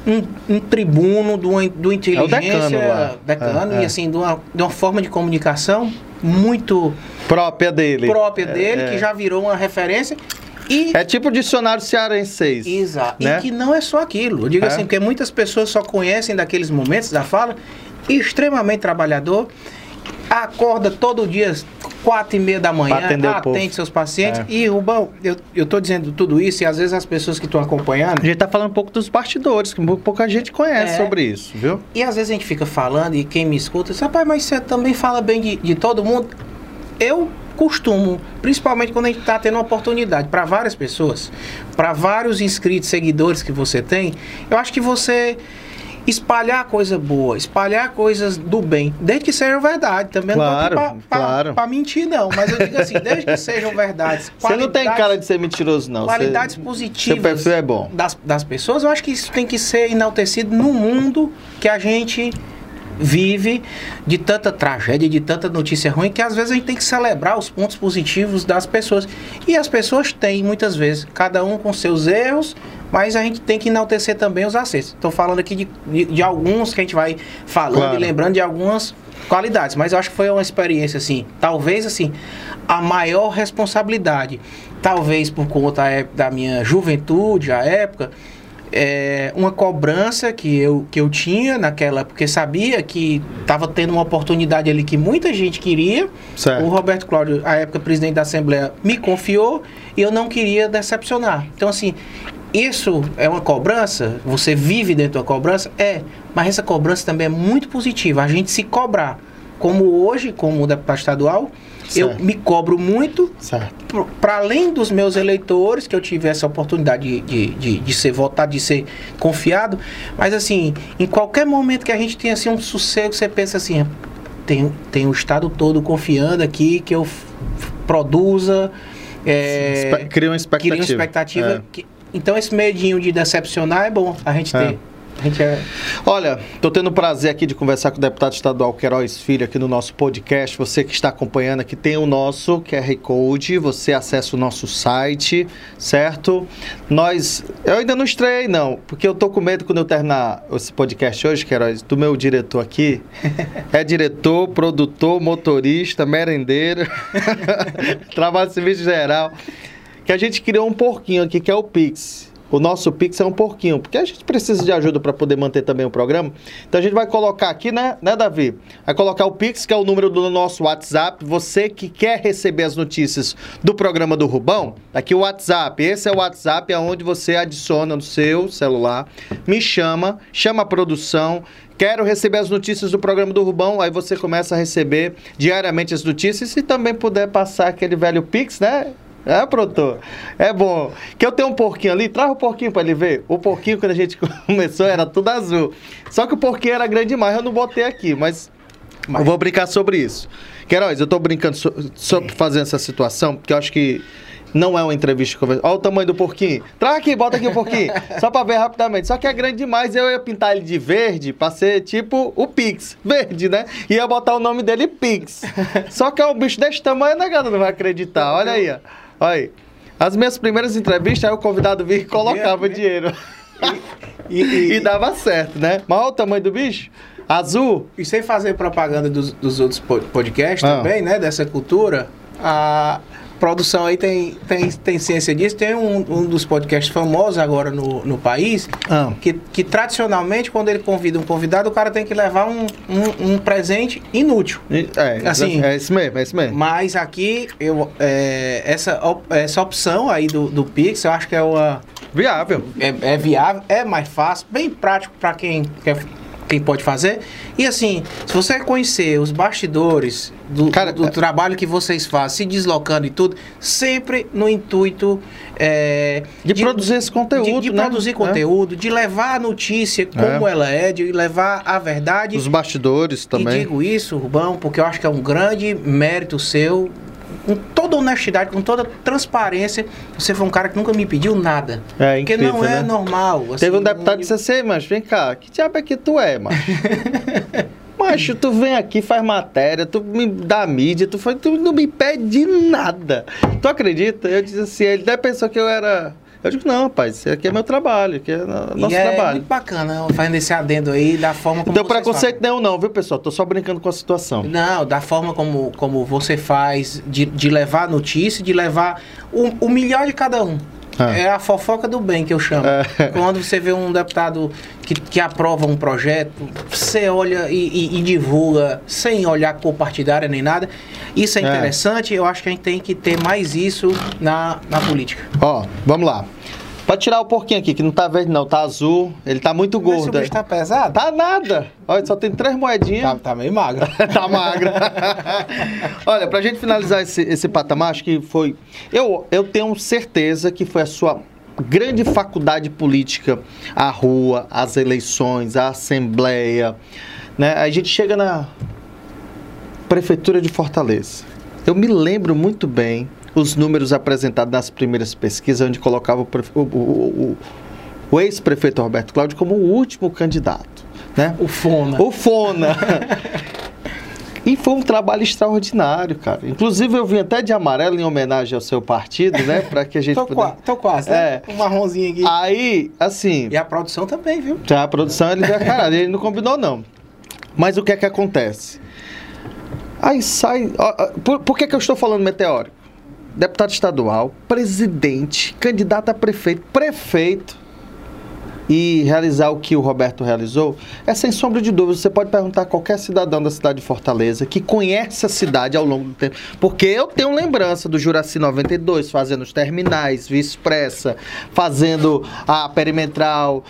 um, um tribuno do, do inteligência, decano lá. decano, É, é. e assim, de uma, de uma forma de comunicação muito Própria dele. própria É, dele, é. que já virou uma referência. E É tipo o dicionário cearense. Exato. Né? E que não é só aquilo. Eu digo É. assim, porque muitas pessoas só conhecem daqueles momentos da fala, extremamente trabalhador, acorda todo dia, quatro e meia da manhã, atende seus pacientes. É. E, Rubão, eu, eu tô dizendo tudo isso, e às vezes as pessoas que estão acompanhando, A gente tá falando um pouco dos bastidores, que pouca gente conhece É. sobre isso, viu? e às vezes a gente fica falando, e quem me escuta diz, rapaz, mas você também fala bem de, de todo mundo. Eu costumo, principalmente quando a gente está tendo uma oportunidade para várias pessoas, para vários inscritos, seguidores que você tem, eu acho que você espalhar coisa boa, espalhar coisas do bem, desde que sejam verdade, também Claro, não tô claro. para mentir não, mas eu digo assim, desde que sejam verdades, [LAUGHS] Você não tem cara de ser mentiroso, não. qualidades Você- positivas Seu perfil é bom. Das, das pessoas, eu acho que isso tem que ser enaltecido no mundo que a gente vive de tanta tragédia, de tanta notícia ruim, que às vezes a gente tem que celebrar os pontos positivos das pessoas. E as pessoas têm, muitas vezes, cada um com seus erros, mas a gente tem que enaltecer também os acertos. Estou falando aqui de, de, de alguns que a gente vai falando Claro. e lembrando de algumas qualidades, mas eu acho que foi uma experiência assim, talvez assim, a maior responsabilidade, talvez por conta é, da minha juventude, a época, é, uma cobrança que eu, que eu tinha naquela, porque sabia que estava tendo uma oportunidade ali que muita gente queria. Certo. O Roberto Cláudio, à época presidente da Assembleia, me confiou e eu não queria decepcionar. Então, assim, isso é uma cobrança? Você vive dentro da cobrança? É, mas essa cobrança também é muito positiva. A gente se cobrar. Como hoje, como deputado estadual, eu me cobro muito para além dos meus eleitores, que eu tive essa oportunidade de, de, de, de ser votado, de ser confiado, mas assim, em qualquer momento que a gente tem assim um sossego, você pensa assim, tem, tem o Estado todo confiando aqui que eu produza, é, Espe- Cria uma expectativa. cria uma expectativa. É. que- então esse medinho de decepcionar é bom a gente É. ter. A gente é, Olha, estou tendo o prazer aqui de conversar com o deputado estadual Queiroz Filho aqui no nosso podcast. Você que está acompanhando aqui tem o nosso QR Code, você acessa o nosso site, certo? Nós, eu ainda não estreiei não, porque eu tô com medo quando eu terminar esse podcast hoje, Queiroz, do meu diretor aqui. [LAUGHS] É diretor, produtor, motorista, merendeiro, [LAUGHS] trabalho de serviço geral, que a gente criou um porquinho aqui que é o Pix. O nosso Pix é um porquinho, porque a gente precisa de ajuda para poder manter também o programa. Então a gente vai colocar aqui, né, né, Davi? Vai colocar o Pix, que é o número do nosso WhatsApp. Você que quer receber as notícias do programa do Rubão, aqui o WhatsApp. Esse é o WhatsApp aonde você adiciona no seu celular, me chama, chama a produção, Quero receber as notícias do programa do Rubão. Aí você começa a receber diariamente as notícias. E também puder passar aquele velho Pix, né? É, produtor? É bom. Que eu tenho um porquinho ali, traz o porquinho pra ele ver. O porquinho, quando a gente [LAUGHS] começou, era tudo azul. Só que o porquinho era grande demais, eu não botei aqui, mas, mas... eu vou brincar sobre isso. Queiroz, eu tô brincando sobre so, fazendo essa situação, porque eu acho que não é uma entrevista conversa. Olha o tamanho do porquinho. Traz aqui, bota aqui o porquinho. [LAUGHS] Só pra ver rapidamente. Só que é grande demais. Eu ia pintar ele de verde pra ser tipo o Pix. Verde, né? Ia botar o nome dele Pix. [LAUGHS] Só que é um bicho desse tamanho, né, galera? Não vai acreditar. Olha aí, ó. Olha aí. As minhas primeiras entrevistas, aí o convidado vinha e colocava o dinheiro. E, [LAUGHS] e, e, dava certo, né? Mas olha o tamanho do bicho. Azul. E sem fazer propaganda dos, dos outros podcasts ah. também, né? Dessa cultura, a produção aí tem, tem, tem ciência disso. Tem um, um dos podcasts famosos agora no, no país, ah. que, que tradicionalmente, quando ele convida um convidado, o cara tem que levar um, um, um presente inútil. É, assim, é isso mesmo, é isso mesmo. Mas aqui, eu, é, essa, essa opção aí do, do Pix, eu acho que é uma... Viável. É, é viável, é mais fácil, bem prático para quem quer quem pode fazer. E assim, se você conhecer os bastidores do, Cara, do, do é... trabalho que vocês fazem, se deslocando e tudo, sempre no intuito é, de, de, produzir esse conteúdo. De, de né? produzir conteúdo, de levar a notícia como é. ela é, de levar a verdade. Os bastidores também. E digo isso, Rubão, porque eu acho que é um grande mérito seu com toda honestidade, com toda transparência, você foi um cara que nunca me pediu nada. É, incrível, Porque não é né? normal. Assim, Teve um deputado que disse assim, mas vem cá, que diabo é que tu é, macho? [LAUGHS] macho, tu vem aqui, faz matéria, tu me dá mídia, tu, foi, tu não me pede nada. Tu acredita? Eu disse assim, ele até pensou que eu era eu digo, não, rapaz, isso aqui é meu trabalho, aqui é nosso e é trabalho. É muito bacana, fazendo esse adendo aí, da forma como Não tem preconceito nenhum não, viu, pessoal? Tô só brincando com a situação. Não, da forma como, como você faz, de, de levar notícia, de levar o, o melhor de cada um. Ah. É a fofoca do bem que eu chamo. É. Quando você vê um deputado que, que aprova um projeto, você olha e, e, e divulga sem olhar cor partidária nem nada. Isso é, é interessante, eu acho que a gente tem que ter mais isso na, na política. Ó, vamos lá. Pode tirar o porquinho aqui, que não tá verde não, tá azul. Ele tá muito gordo. Mas o bicho tá pesado? Tá nada. Olha, só tem três moedinhas. Tá, tá meio magro. [LAUGHS] tá magro. [LAUGHS] Olha, pra gente finalizar esse, esse patamar, acho que foi... Eu, eu tenho certeza que foi a sua grande faculdade política. A rua, as eleições, a assembleia. Né? A gente chega na Prefeitura de Fortaleza. Eu me lembro muito bem os números apresentados nas primeiras pesquisas, onde colocava o, o, o, o ex-prefeito Roberto Cláudio como o último candidato. Né? O Fona. O Fona. E foi um trabalho extraordinário, cara. Inclusive, eu vim até de amarelo em homenagem ao seu partido, né? Para que a gente. tô, pudesse... tô quase, né? É. Um marronzinho aqui. Aí, assim. E a produção também, viu? Já a produção, ele veio caralho, ele não combinou, não. Mas o que é que acontece? Aí sai. Por, por que, que eu estou falando meteórico? Deputado estadual, presidente, candidato a prefeito, prefeito e realizar o que o Roberto realizou, é sem sombra de dúvida. Você pode perguntar a qualquer cidadão da cidade de Fortaleza que conhece a cidade ao longo do tempo. Porque eu tenho lembrança do Juraci 92, fazendo os terminais, Via Expressa, fazendo a perimetral.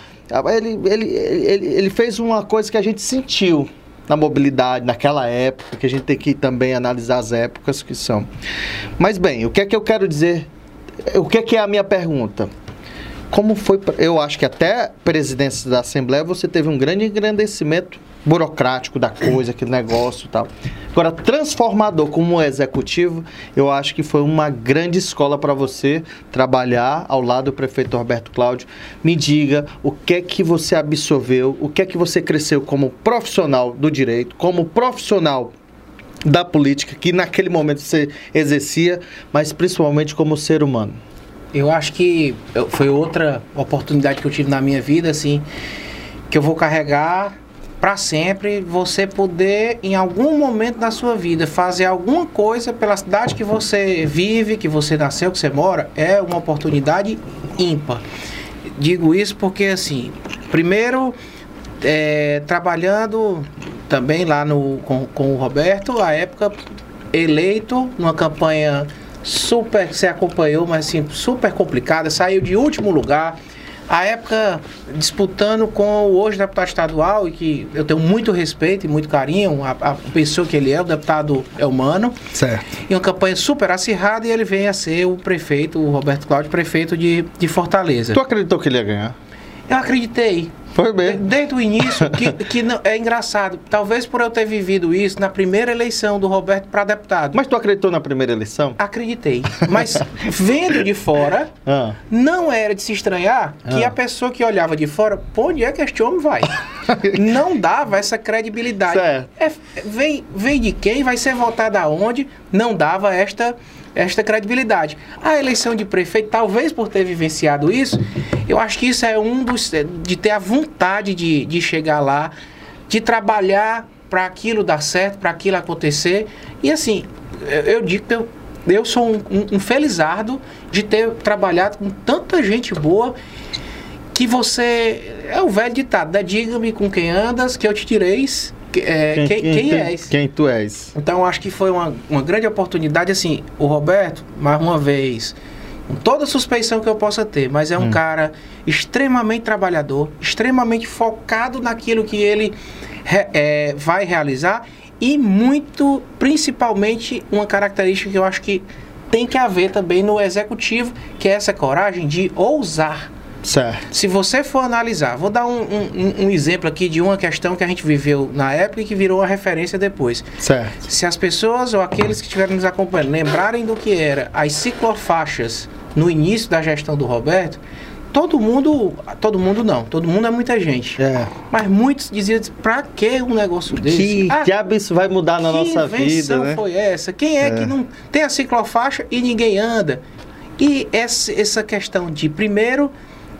Ele, ele, ele, ele fez uma coisa que a gente sentiu na mobilidade naquela época, que a gente tem que também analisar as épocas que são. Mas bem, o que é que eu quero dizer? O que é que é a minha pergunta? Como foi, eu acho que até presidência da Assembleia você teve um grande engrandecimento burocrático da coisa, aquele negócio e tal. Agora, transformador como executivo, eu acho que foi uma grande escola para você trabalhar ao lado do prefeito Roberto Cláudio. Me diga o que é que você absorveu, o que é que você cresceu como profissional do direito, como profissional da política, que naquele momento você exercia, mas principalmente como ser humano. Eu acho que foi outra oportunidade que eu tive na minha vida, assim, que eu vou carregar para sempre você poder em algum momento da sua vida fazer alguma coisa pela cidade que você vive, que você nasceu, que você mora, é uma oportunidade ímpar. digo isso porque, assim, primeiro, é, trabalhando também lá no, com, com o Roberto, a época eleito numa campanha super, você acompanhou, mas assim, super complicada, saiu de último lugar. A época disputando com o hoje deputado estadual, e que eu tenho muito respeito e muito carinho, a, a pessoa que ele é, o deputado Elmano. Certo. E uma campanha super acirrada e ele vem a ser o prefeito, o Roberto Cláudio, prefeito de, de Fortaleza. Tu acreditou que ele ia ganhar? Eu acreditei. Foi bem. Desde o início, que, [LAUGHS] que não, é engraçado. Talvez por eu ter vivido isso na primeira eleição do Roberto para deputado. Mas tu acreditou na primeira eleição? Acreditei. Mas [LAUGHS] vendo de fora, Ah. não era de se estranhar que Ah. a pessoa que olhava de fora, pô, onde é que este homem vai? [LAUGHS] não dava essa credibilidade. Certo. É, vem, vem de quem? Vai ser votado aonde? Não dava esta, esta credibilidade. A eleição de prefeito, talvez por ter vivenciado isso, eu acho que isso é um dos. de ter a vontade de, de chegar lá, de trabalhar para aquilo dar certo, para aquilo acontecer. E assim, eu, eu digo que eu, eu sou um, um, um felizardo de ter trabalhado com tanta gente boa que você. É o velho ditado, né? Diga-me com quem andas, que eu te direis é, quem, quem, és. Quem tu és. Então, acho que foi uma, uma grande oportunidade. Assim, o Roberto, mais uma vez, com toda a suspeição que eu possa ter, mas é um cara extremamente trabalhador, extremamente focado naquilo que ele re- é, vai realizar e muito, principalmente, uma característica que eu acho que tem que haver também no executivo, que é essa coragem de ousar. Certo. Se você for analisar, vou dar um, um- um exemplo aqui de uma questão que a gente viveu na época e que virou uma referência depois. Certo. Se as pessoas ou aqueles que estiverem nos acompanhando lembrarem do que era as ciclofaixas no início da gestão do Roberto, todo mundo, todo mundo não, todo mundo é muita gente. É. Mas muitos diziam, pra que um negócio desse? Que Ah, diabo isso vai mudar na nossa vida, né? foi essa? Quem é, É. que não tem a ciclofaixa e ninguém anda? E essa, essa questão de, primeiro,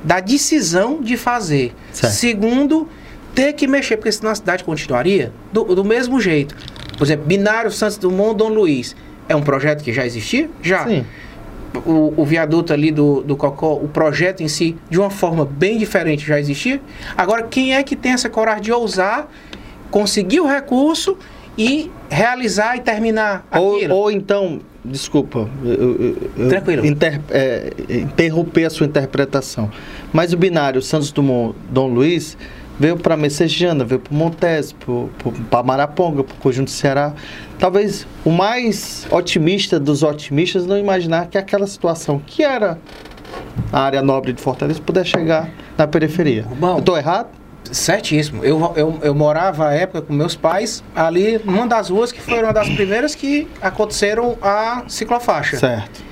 da decisão de fazer. Certo. Segundo, ter que mexer, porque senão a cidade continuaria do, do mesmo jeito. Por exemplo, Binário Santos Dumont Dom Luiz. É um projeto que já existia? Já. Sim. O, o viaduto ali do, do Cocó, o projeto em si, de uma forma bem diferente, já existia. Agora, quem é que tem essa coragem de ousar, conseguir o recurso e realizar e terminar aquilo? Ou, ou então, desculpa, eu, eu- Tranquilo. inter- é, interromper a sua interpretação. Mas o binário Santos Dumont Dom Luiz veio para Messejana, veio para Montes, para Maraponga, para o Conjunto Ceará. Talvez o mais otimista dos otimistas não imaginar que aquela situação que era a área nobre de Fortaleza pudesse chegar na periferia. Estou errado? Certíssimo. Eu, eu, eu morava à época com meus pais ali numa das ruas que foram uma das primeiras que aconteceram a ciclofaixa. Certo.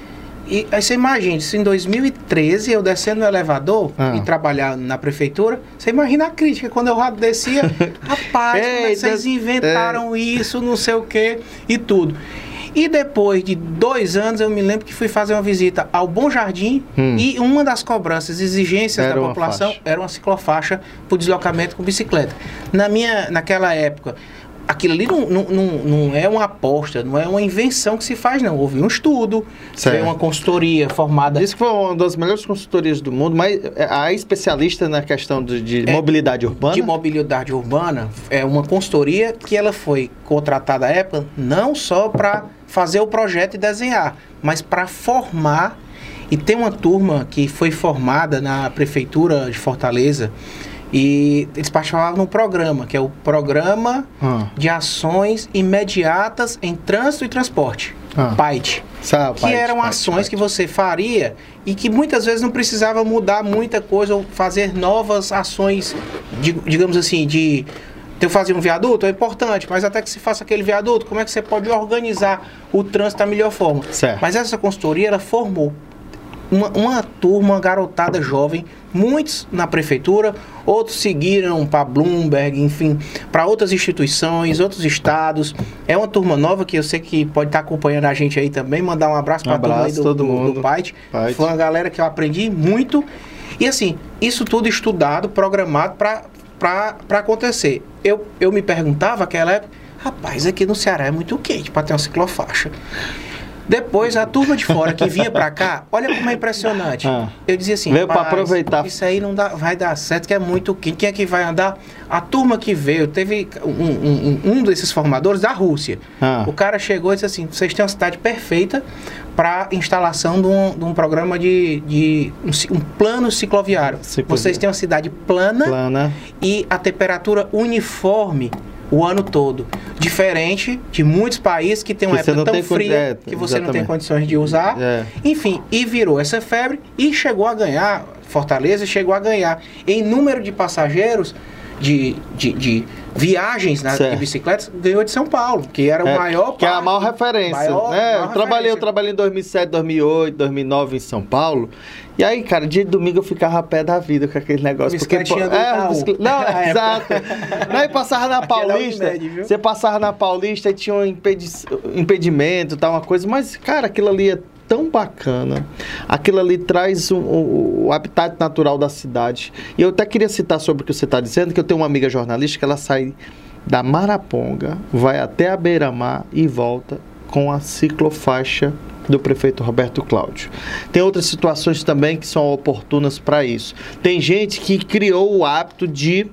E aí você imagina, se em 2013 eu descendo no elevador Ah. e trabalhar na prefeitura, você imagina a crítica quando eu descia, [LAUGHS] rapaz, como é vocês inventaram isso, não sei o que e tudo. E depois de dois anos, eu me lembro que fui fazer uma visita ao Bom Jardim Hum. e uma das cobranças, exigências Era da população faixa. era uma ciclofaixa para deslocamento com bicicleta. Na minha, naquela época, aquilo ali não, não, não, não é uma aposta, não é uma invenção que se faz, não. Houve um estudo, Certo. foi uma consultoria formada. Isso que foi uma das melhores consultorias do mundo, mas é, a especialista na questão de, de É, mobilidade urbana. de mobilidade urbana é uma consultoria que ela foi contratada à época não só para fazer o projeto e desenhar, mas para formar e tem uma turma que foi formada na prefeitura de Fortaleza e eles participavam num programa que é o programa Ah, de ações imediatas em trânsito e transporte, Ah. PAIT. Sabe, que eram ações que você faria e que muitas vezes não precisava mudar muita coisa ou fazer novas ações, de- digamos assim, de eu fazer um viaduto é importante, mas até que se faça aquele viaduto, como é que você pode organizar o trânsito da melhor forma? Certo. Mas essa consultoria ela formou uma, uma turma, uma garotada jovem, muitos na prefeitura, outros seguiram para Bloomberg, enfim, para outras instituições, outros estados. É uma turma nova que eu sei que pode estar acompanhando a gente aí também. Mandar um abraço Um para a turma aí abraço, do, todo do, mundo. do. Pite. Foi uma galera que eu aprendi muito. E assim, isso tudo estudado, programado para acontecer. Eu, eu me perguntava naquela época, rapaz, aqui no Ceará é muito quente para ter uma ciclofaixa. Depois, a turma de fora que vinha pra cá, olha como é impressionante. Ah. Eu dizia assim, Veio pra "Rapaz, aproveitar." Isso aí não dá, vai dar certo, que é muito quente. Quem é que vai andar? A turma que veio, teve um, um, um- desses formadores da Rússia. Ah. O cara chegou e disse assim: vocês têm uma cidade perfeita para instalação de um, de um programa de, de um, plano cicloviário. Cicloviário. Vocês têm uma cidade plana Plana. e a temperatura uniforme o ano todo. Diferente de muitos países que tem uma Que época tão fria é, que você não tem exatamente. condições de usar. É. Enfim, e virou essa febre e chegou a ganhar, Fortaleza chegou a ganhar em número de passageiros de, de, de viagens na, de bicicletas, ganhou de São Paulo, que era o É, maior que é a maior referência. maior- né? maior eu trabalhei, eu referência. trabalhei em 2007, 2008, 2009 em São Paulo. E aí, cara, dia de domingo eu ficava a pé da vida com aquele negócio. Porque, do é, Não, [LAUGHS] é, exato. Não, e passava na Paulista. Unimed? Você passava na Paulista e tinha um impedi- impedimento, tal, uma coisa. Mas, cara, aquilo ali é tão bacana. Aquilo ali traz um- o, o habitat natural da cidade. E eu até queria citar sobre o que você está dizendo, que eu tenho uma amiga jornalista que ela sai da Maraponga, vai até a Beira-Mar e volta com a ciclofaixa do prefeito Roberto Cláudio. Tem outras situações também que são oportunas para isso. Tem gente que criou o hábito de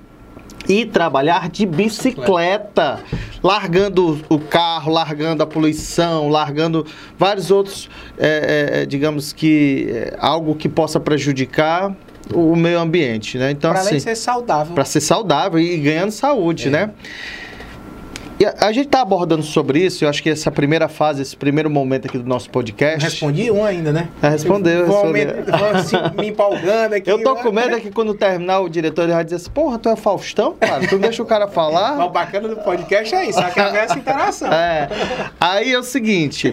ir trabalhar de bicicleta, largando o carro, largando a poluição, largando vários outros, é, é, digamos que é, algo que possa prejudicar o meio ambiente, né? Então para além assim, de ser saudável. para ser saudável e ganhando saúde, É. né? E a, a gente está abordando sobre isso, eu acho que essa primeira fase, esse primeiro momento aqui do nosso podcast. Respondi um ainda, né? Ah, respondeu, Vou, vou assim, me empolgando aqui. Eu tô com medo é que quando terminar o diretor ele vai dizer assim, porra, tu é Faustão, cara? Tu deixa o cara [LAUGHS] Mas o falar? bacana do podcast é isso, que haver essa interação. É. Aí é o seguinte.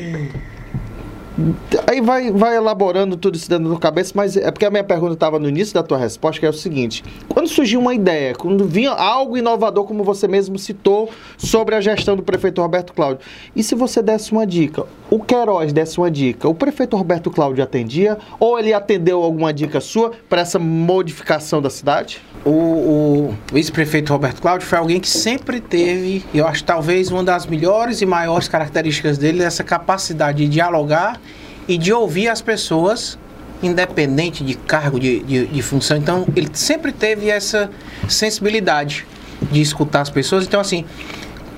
Aí vai, vai elaborando tudo isso dentro da cabeça, mas é porque a minha pergunta estava no início da tua resposta, que é o seguinte: quando surgiu uma ideia, quando vinha algo inovador, como você mesmo citou, sobre a gestão do prefeito Roberto Cláudio, e se você desse uma dica, o Queiroz desse uma dica, o prefeito Roberto Cláudio atendia, ou ele atendeu alguma dica sua para essa modificação da cidade? O, o vice-prefeito Roberto Cláudio foi alguém que sempre teve, eu acho talvez uma das melhores e maiores características dele, essa capacidade de dialogar e de ouvir as pessoas, independente de cargo, de, de, de função. Então, ele sempre teve essa sensibilidade de escutar as pessoas. Então, assim,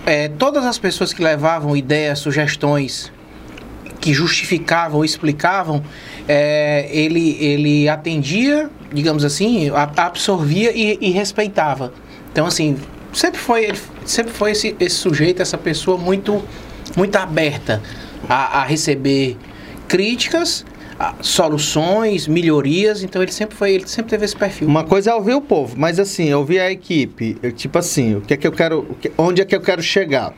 é, todas as pessoas que levavam ideias, sugestões que justificavam, explicavam, é, ele, ele atendia, digamos assim, absorvia e, e respeitava. Então, assim, sempre foi, sempre foi esse, esse sujeito, essa pessoa muito, muito aberta a, a receber críticas, soluções, melhorias. Então, ele sempre foi, ele sempre teve esse perfil. Uma coisa é ouvir o povo, mas assim, ouvir a equipe, eu, tipo assim, o que é que eu quero, onde é que eu quero chegar?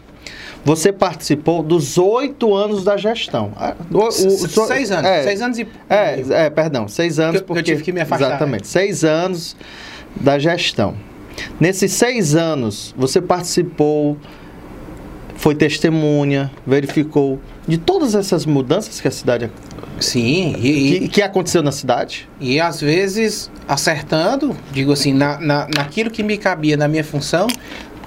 Você participou dos oito anos da gestão. Ah, o- o- seis anos, é, seis anos e É, é, perdão, seis anos Que eu- porque tive que me afastar, exatamente, seis anos da gestão. Nesses seis anos, você participou, foi testemunha, verificou de todas essas mudanças que a cidade Sim, e, e- que, que aconteceu na cidade. E às vezes acertando, digo assim, na, na, naquilo que me cabia na minha função,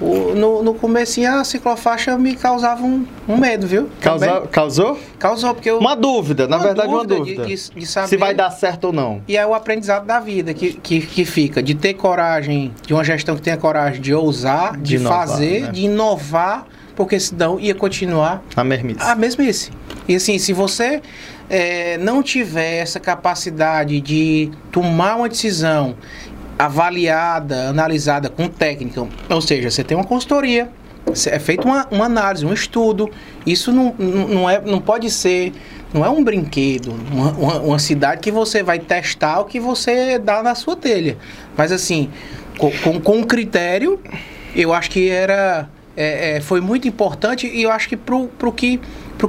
o- no, no começo a ciclofaixa me causava um, um medo, viu? Causa, causou causou, porque eu. uma dúvida, na uma verdade uma dúvida de- dúvida. de- de saber- se vai dar certo ou não. E é o aprendizado da vida que, que, que fica, de ter coragem, de uma gestão que tenha coragem de ousar, de, De inovar, fazer, né? de inovar, porque senão ia continuar A mermice. a mesmice. E assim, se você eh, não tiver essa capacidade de tomar uma decisão avaliada, analisada com técnica, ou seja, você tem uma consultoria, é feita uma, uma análise, um estudo, isso não, não, é, não pode ser, não é um brinquedo, uma, uma, uma cidade que você vai testar o que você dá na sua telha. Mas assim, com, com, com critério, eu acho que era é, é, foi muito importante e eu acho que pro, pro que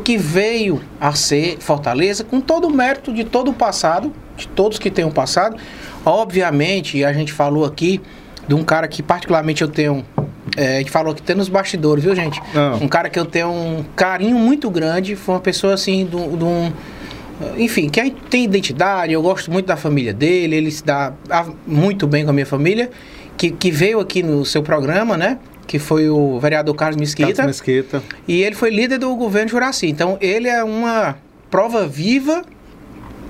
que veio a ser Fortaleza com todo o mérito de todo o passado de todos que tenham passado obviamente a gente falou aqui de um cara que particularmente eu tenho é, a gente falou que tem nos bastidores viu gente Ah. um cara que eu tenho um carinho muito grande foi uma pessoa assim de um- de enfim, que a gente tem identidade, eu gosto muito da família dele, ele se dá ah, muito bem com a minha família, que, que veio aqui no seu programa, né? Que foi o vereador Carlos Mesquita. Carlos Mesquita. E ele foi líder do governo Juraci. Então, ele é uma, prova viva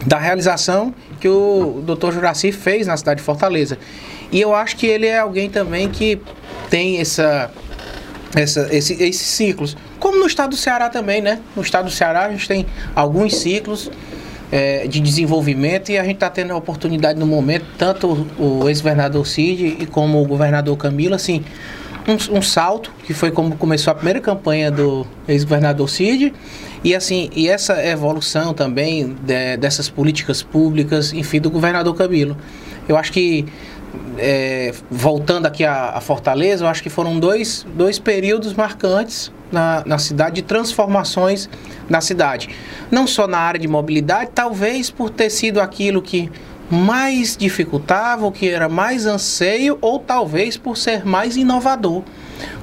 da realização que o Dr. Juraci fez na cidade de Fortaleza. E eu acho que ele é alguém também que tem essa, essa, esse, esses ciclos. Como no estado do Ceará também, né? No estado do Ceará a gente tem alguns ciclos é, de desenvolvimento e a gente está tendo a oportunidade no momento, tanto o ex-governador Cid e como o governador Camilo, assim, um, um, salto, que foi como começou a primeira campanha do ex-governador Cid, e assim, e essa evolução também de, dessas políticas públicas, enfim, do governador Camilo. Eu acho que é, voltando aqui a, a, Fortaleza, eu acho que foram dois, dois períodos marcantes na, na cidade, de transformações na cidade. Não só na área de mobilidade, talvez por ter sido aquilo que mais dificultava, o que era mais anseio, ou talvez por ser mais inovador.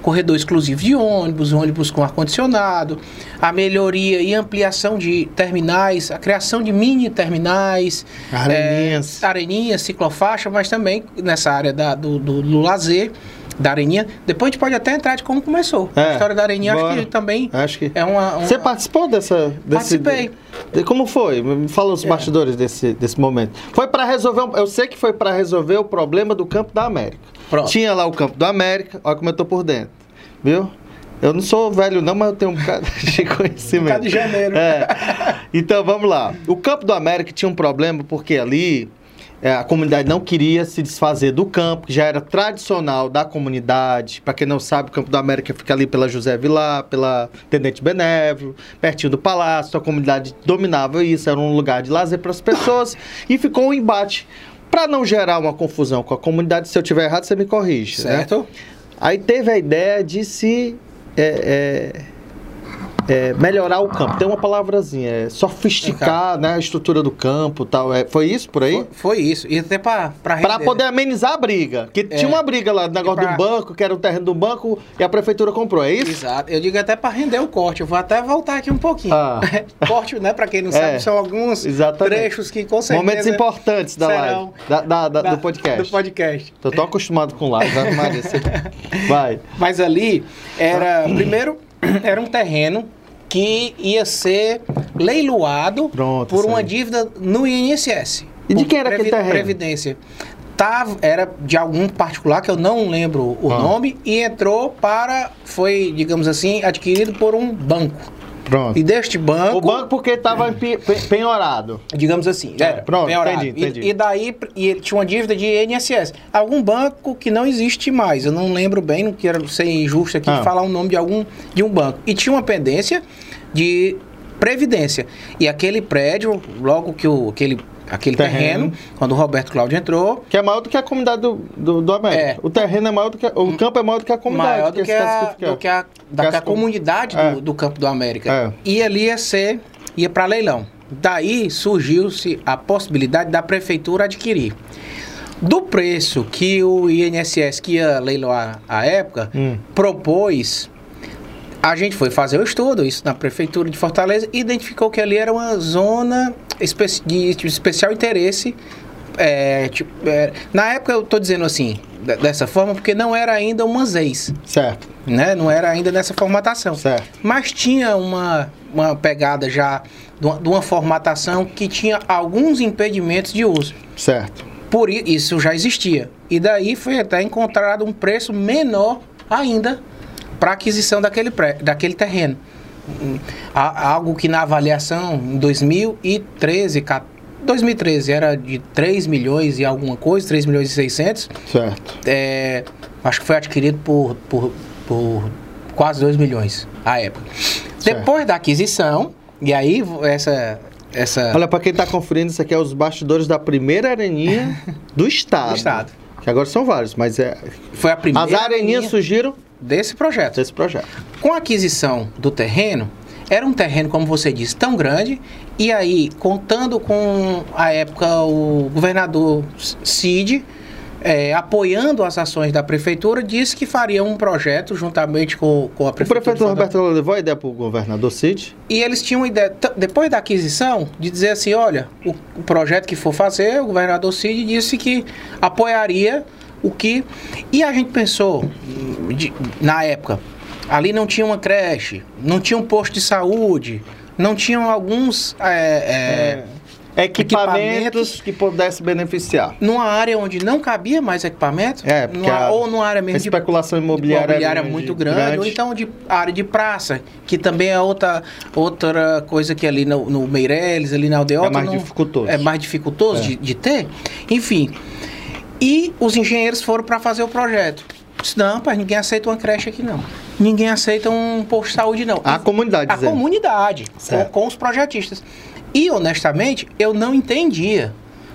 Corredor exclusivo de ônibus, ônibus com ar-condicionado, a melhoria e ampliação de terminais, a criação de mini terminais, areninhas, é, areninhas ciclofaixa, mas também nessa área da, do, do, do lazer da Areninha. Depois a gente pode até entrar de como começou. É, a história da Areninha bora. acho que também acho que... é uma, uma... Você participou dessa... Desse, Participei. De, como foi? Me fala os é. bastidores desse, desse momento. Foi para resolver... Eu sei que foi para resolver o problema do Campo da América. Pronto. Tinha lá o Campo da América, olha como eu tô por dentro. Viu? Eu não sou velho não, mas eu tenho um bocado [LAUGHS] de conhecimento. Um bocado de janeiro. É. Então, vamos lá. O Campo do América tinha um problema porque ali a comunidade não queria se desfazer do campo, que já era tradicional da comunidade. Para quem não sabe, o Campo do América fica ali pela José Vilar, pela Tenente Benévolo, pertinho do palácio. A comunidade dominava isso, era um lugar de lazer para as pessoas. e ficou um embate. Para não gerar uma confusão com a comunidade, se eu tiver errado, você me corrige. Né? Certo. Né? Aí teve a ideia de se. É, é, é, melhorar o campo. Tem uma palavrazinha, é sofisticar né, a estrutura do campo tal. É, foi isso por aí? Foi, foi isso. E até para Para poder amenizar a briga. Que é. tinha uma briga lá, negócio pra... do banco, que era o terreno do banco, e a prefeitura comprou, é isso? Exato. Eu digo até para render o corte. Eu vou até voltar aqui um pouquinho. Ah. [LAUGHS] corte, né? Para quem não sabe, é. são alguns Exatamente. trechos que com certeza. Momentos importantes da live. Da, da, da, do podcast. Do podcast. Tô tão acostumado com live, Maria. [LAUGHS] Vai. Mas ali era. Primeiro, [CLEARS THROAT] era um terreno que ia ser leiloado Pronto, por uma dívida no INSS. E de quem era aquele terreno? Previdência. Tava, era de algum particular que eu não lembro o ah. nome e entrou para foi digamos assim adquirido por um banco Pronto. E deste banco. O banco porque estava penhorado. Digamos assim. É, era, pronto, penhorado. entendi, entendi. E, e daí e tinha uma dívida de INSS. Algum banco que não existe mais. Eu não lembro bem, não quero ser injusto aqui ah. falar o nome de algum de um banco. E tinha uma pendência de previdência. E aquele prédio, logo que o, aquele aquele terreno. terreno. quando o Roberto Cláudio entrou. Que é maior do que a comunidade do, do, do América. É. O terreno é maior do que. O hum. campo é maior do que a comunidade. Maior do que, que, a, do que a, da, que a comunidade é. do, do, campo do América. É. E ali ia ser. ia para leilão. Daí surgiu-se a possibilidade da prefeitura adquirir. Do preço que o INSS, que ia leiloar à época, hum. propôs a gente foi fazer o estudo, isso na prefeitura de Fortaleza, e identificou que ali era uma zona de especial interesse. É, tipo, é, na época eu estou dizendo assim, dessa forma, porque não era ainda uma ZEIS. Certo. Né? Não era ainda nessa formatação. Certo. Mas tinha uma, uma pegada já de uma, de uma formatação que tinha alguns impedimentos de uso. Certo. Por isso já existia. E daí foi até encontrado um preço menor ainda para aquisição daquele, pré, daquele terreno. Algo que na avaliação em 2013, 2013 era de 3 milhões e alguma coisa, 3 milhões e 600. Certo. É, acho que foi adquirido por, por, por quase 2 milhões à época. Certo. Depois da aquisição, e aí essa essa... Olha, para quem está conferindo, isso aqui é os bastidores da primeira areninha [LAUGHS] do Estado. do Estado. Que agora são vários, mas é. Foi a primeira. As areninhas surgiram desse projeto. Desse projeto. Com a aquisição do terreno, era um terreno, como você disse, tão grande, e aí, contando com a época o governador Cid, é, apoiando as ações da prefeitura, disse que faria um projeto juntamente com, com a prefeitura. O prefeito Roberto levou a ideia para o governador Cid? E eles tinham uma ideia, depois da aquisição, de dizer assim: olha, o, o projeto que for fazer, o governador Cid disse que apoiaria o que. E a gente pensou, de, na época, ali não tinha uma creche, não tinha um posto de saúde, não tinham alguns é, é, Equipamentos, Equipamentos. que pudesse beneficiar. numa área onde não cabia mais equipamento, É, numa- a- ou numa área mesmo de especulação imobiliária, imobiliária era muito grande, ou então de área de praça, que também é outra, outra coisa que ali no, no Meireles, ali na Aldeota, É mais não- dificultoso. É mais dificultoso É. De, de ter. Enfim. E os engenheiros foram para fazer o projeto. Disse, não, pai, ninguém aceita uma creche aqui não. Ninguém aceita um posto de saúde não. A comunidade A dizendo. comunidade, com, com os projetistas. E, honestamente, eu não entendia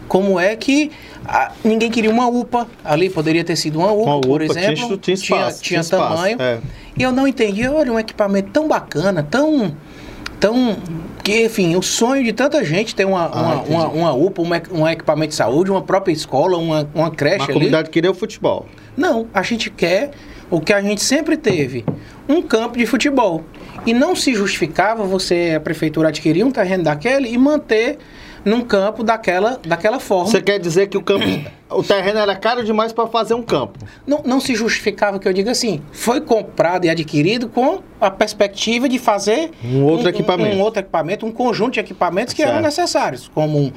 como é que ah, ninguém queria uma UPA. Ali poderia ter sido uma UPA, Uma por UPA, tinha exemplo. estu- tinha espaço, tinha, tinha espaço, tamanho. é. E eu não entendia, olha, um equipamento tão bacana, tão... tão que, enfim, o sonho de tanta gente ter uma, Ah, uma, uma, uma UPA, um, um equipamento de saúde, uma própria escola, uma, uma creche A ali. comunidade queria o futebol. Não, a gente quer o que a gente sempre teve, um campo de futebol. E não se justificava você, a prefeitura, adquirir um terreno daquele e manter num campo daquela, daquela forma. Você quer dizer que o campo, [COUGHS] o terreno era caro demais para fazer um campo? Não, não se justificava que eu diga assim, foi comprado e adquirido com a perspectiva de fazer Um outro equipamento. um, outro equipamento, um conjunto de equipamentos que eram Certo. necessários, como um,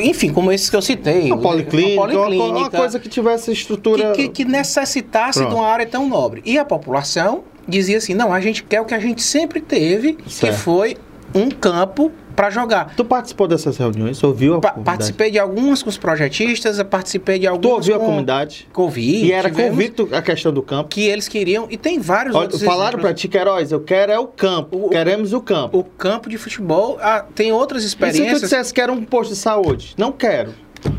enfim, como esses que eu citei, Uma policlínica, uma uma, uma policlínica, coisa que tivesse estrutura. que, que, que necessitasse Pronto. de uma área tão nobre. E a população dizia assim: não, a gente quer o que a gente sempre teve, Certo. que foi um campo para jogar. Tu participou dessas reuniões? Ouviu a Pa- comunidade? participei de algumas com os projetistas, participei de Tu algumas ouviu a com, comunidade? com ouvi, E era convicto a questão do campo. que eles queriam, e tem vários Olha, outros falaram exemplos. ti, Queiroz, eu quero é o campo. O- Queremos o campo. O campo de futebol ah, tem outras E se tu experiências. dissesse que era um posto de saúde? Não quero.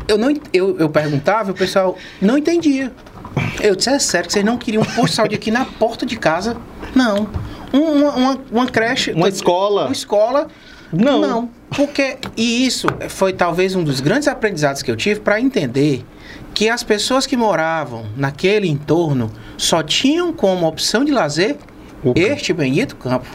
Eu, não, eu, eu perguntava e o pessoal não entendia. Eu disse, é sério que vocês não queriam um posto de saúde aqui na porta de casa? Não. Um- uma, uma, uma creche. Uma escola? Uma escola. Não. Não. Porque. E isso foi talvez um dos grandes aprendizados que eu tive para entender que as pessoas que moravam naquele entorno só tinham como opção de lazer este bendito campo.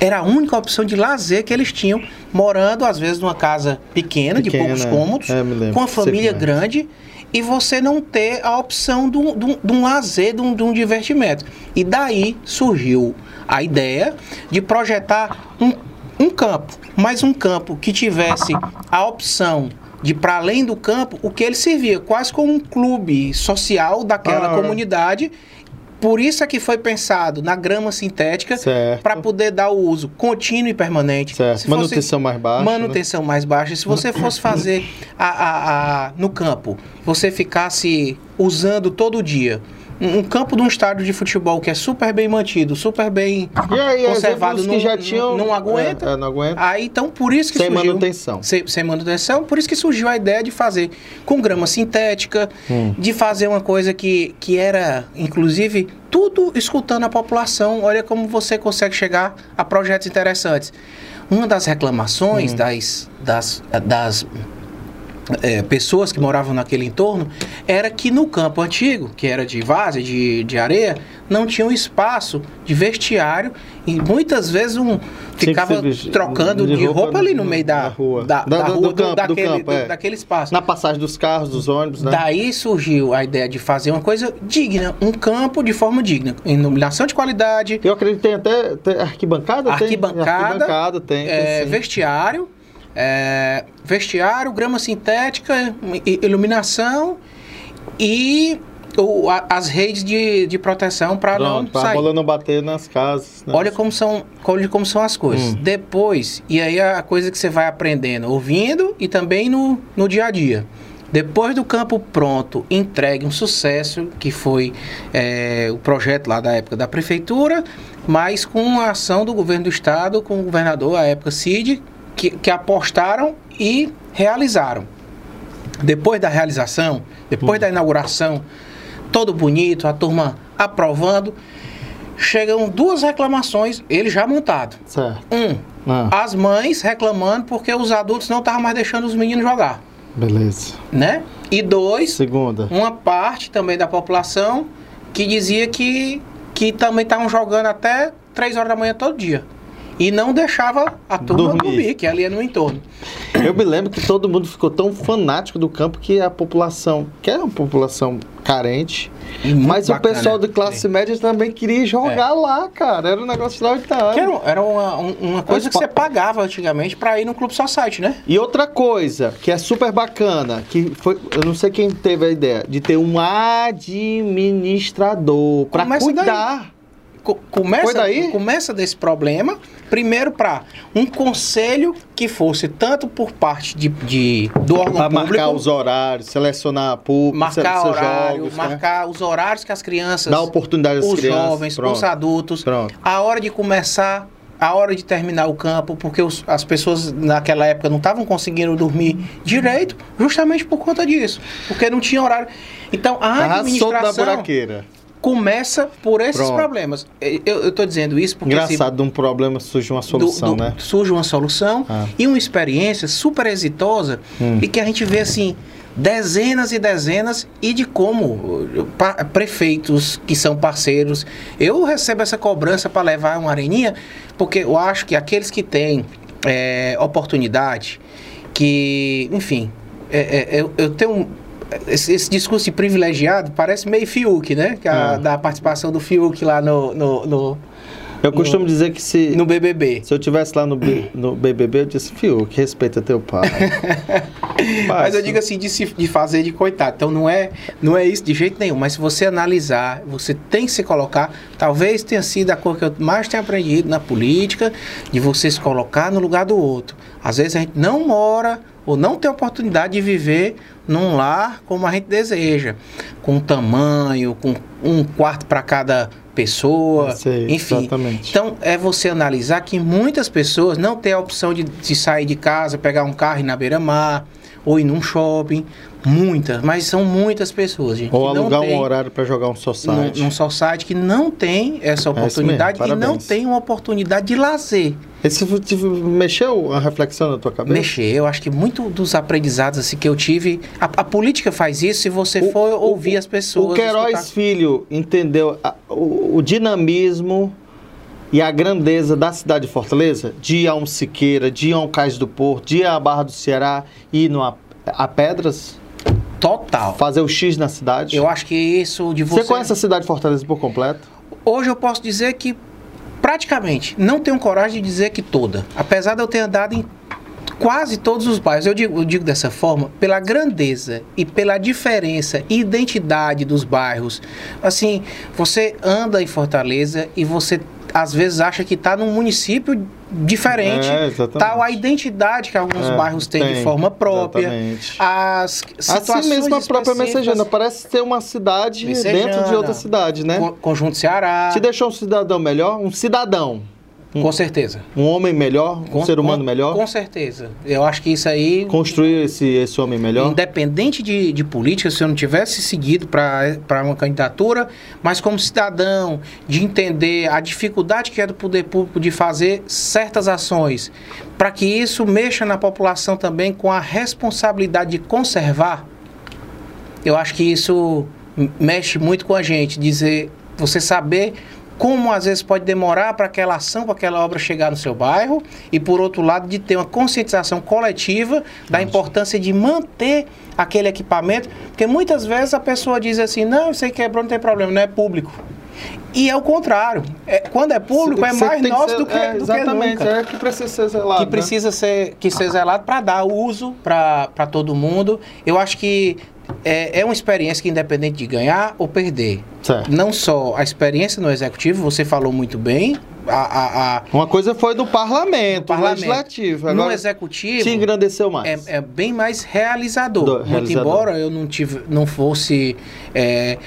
Era a única opção de lazer que eles tinham, morando às vezes numa casa pequena, de Pequena, poucos cômodos, é, com uma Sei família é. grande, e você não ter a opção de um, de um- de um lazer, de um, de um divertimento. E daí surgiu a ideia de projetar um, um campo, mas um campo que tivesse a opção de para além do campo, o que ele servia quase como um clube social daquela Ah. comunidade. Por isso é que foi pensado na grama sintética para poder dar o uso contínuo e permanente. Se fosse- Manutenção mais baixa. né? Manutenção mais baixa. Se você fosse [COUGHS] fazer a, a- a- no campo, você ficasse usando todo dia um, campo de um estádio de futebol que é super bem mantido, super bem E aí, conservado, não, que já não- tinham. não aguenta. É, é, não aguenta. Aí então por isso que Sem surgiu manutenção. sem, sem manutenção, por isso que surgiu a ideia de fazer com grama sintética, Hum. de fazer uma coisa que, que era, inclusive, tudo escutando a população. Olha como você consegue chegar a projetos interessantes. Uma das Hum. reclamações das, das, das é, pessoas que moravam naquele entorno era que no campo antigo, que era de várzea, de, de areia, não tinha um espaço de vestiário e muitas vezes um ficava trocando de de, roupa roupa, ali no meio da, rua. da, Da- da rua, do do- campo, do daquele, campo, é. daquele espaço. Na passagem dos carros, dos ônibus, né? Daí surgiu a ideia de fazer uma coisa digna, um campo de forma digna, iluminação de qualidade, Eu acredito que tem até tem arquibancada. tem? Arquibancada, Arquibancada tem. tem é, sim. vestiário, é, vestiário, grama sintética, iluminação e a- as redes de, de proteção para não pra sair. bola não bater nas casas. né? Olha como são, olha como são as coisas. Hum. Depois, e aí a coisa que você vai aprendendo, ouvindo e também no, no dia a dia. Depois do campo pronto, entregue um sucesso, que foi é, o projeto lá da época da prefeitura, mas com a ação do governo do estado, com o governador, à época Cid, que, que apostaram e realizaram. Depois da realização, depois da inauguração, todo bonito, a turma aprovando, chegam duas reclamações, ele já montado. Certo. Um, Ah, as mães reclamando porque os adultos não estavam mais deixando os meninos jogar, beleza. né? E dois, Segunda. uma parte também da população que dizia que, que também estavam jogando até 3 horas da manhã todo dia. E não deixava a turma Dormir. dormir, que ali é no entorno. Eu me lembro que todo mundo ficou tão fanático do campo que a população, que é uma população carente, Muito mas o bacana. pessoal de classe média também queria jogar lá, cara. Era um negócio extraordinário. Que era, era uma, um- uma coisa que pa- você pagava antigamente pra ir no Clube Society, né? E outra coisa que é super bacana, que foi, eu não sei quem teve a ideia, de ter um administrador para cuidar. Co- Começa, começa desse problema, primeiro para um conselho que fosse tanto por parte de, de- do órgão Para público, marcar os horários, selecionar público, marcar horário, jogos, né? marcar os horários que as crianças, dar oportunidade às os crianças. jovens, Pronto. os adultos, Pronto. a hora de começar, a hora de terminar o campo, porque os- as pessoas naquela época não estavam conseguindo dormir direito, justamente por conta disso, porque não tinha horário. Então a administração buraqueira. Começa por esses Pronto. problemas. Eu, tô dizendo isso porque se- Engraçado, de um problema surge uma solução, do- do- né? surge uma solução Ah. e uma experiência super exitosa Hum. e que a gente vê assim dezenas e dezenas e de como uh, prefeitos que são parceiros eu recebo essa cobrança para levar uma areninha porque eu acho que aqueles que têm é, oportunidade que enfim é, é, eu, eu tenho esse, esse discurso de privilegiado parece meio Fiuk, né? Que a- Ah. Da participação do Fiuk lá no, no, no, Eu costumo dizer que se, no BBB. se eu tivesse lá no, B- no BBB, eu disse, Fio, que respeita teu pai. [LAUGHS] Mas eu digo assim, de, se, de fazer de coitado. Então não é, não é isso de jeito nenhum. Mas se você analisar, você tem que se colocar. Talvez tenha sido a coisa que eu mais tenho aprendido na política, de você se colocar no lugar do outro. Às vezes a gente não mora ou não tem oportunidade de viver num lar como a gente deseja, com tamanho, com um quarto para cada pessoa, Sei, enfim. exatamente. Então é você analisar que muitas pessoas não têm a opção de, de sair de casa, pegar um carro e ir na beira-mar ou ir num shopping. Muitas, mas são muitas pessoas, gente. Ou alugar um tem- horário para jogar um num, society. num society que não tem essa oportunidade É e não tem uma oportunidade de lazer. Esse mexeu a reflexão na tua cabeça? Mexer, eu acho que muito dos aprendizados assim, que eu tive. A, a política faz isso se você O- for o- ouvir as pessoas. O Queiroz escutar- Filho entendeu a- o, o dinamismo e a grandeza da cidade de Fortaleza, de a um Siqueira, de a um Cais do Porto, de à Barra do Ceará, ir no, a, a Pedras, Total. fazer o X na cidade. Eu acho que isso de Você você. conhece a cidade de Fortaleza por completo? Hoje eu posso dizer que praticamente não tenho coragem de dizer que toda. Apesar de eu ter andado em quase todos os bairros. Eu digo, eu digo dessa forma pela grandeza e pela diferença e identidade dos bairros. Assim, você anda em Fortaleza e você às vezes acha que está num município diferente. É, exatamente. Tal a identidade que alguns É, bairros têm de tem, forma própria. exatamente. As situações Assim mesmo a própria. Messejana, parece ser uma cidade Messejana. dentro de outra cidade, né? Con- Conjunto Ceará. Te deixou um cidadão melhor? Um cidadão. Com certeza. Um homem melhor? Um Com- ser humano com- melhor? Com certeza. Eu acho que isso aí, Construir esse, esse homem melhor? independente de, de política, se eu não tivesse seguido para uma candidatura, mas como cidadão, de entender a dificuldade que é do poder público de fazer certas ações, para que isso mexa na população também com a responsabilidade de conservar, eu acho que isso mexe muito com a gente. Dizer, você saber como às vezes pode demorar para aquela ação, para aquela obra chegar no seu bairro, e por outro lado, de ter uma conscientização coletiva da importância de manter aquele equipamento, porque muitas vezes a pessoa diz assim: não, isso aí quebrou, não tem problema, não é público. E é o contrário. É, quando é público, é Você mais que nosso ser- do que, é, do que Exatamente, nunca é que precisa ser zelado. que né? precisa ser, que ser zelado para dar uso para todo mundo. Eu acho que é, é uma experiência que, independente de ganhar ou perder, Certo. não só a experiência no executivo, você falou muito bem, a, a, a- Uma coisa foi do parlamento, parlamento. legislativo. no Agora executivo te engrandeceu mais. é, é bem mais realizador. Do- Muito realizador. embora eu não tive, não fosse, é,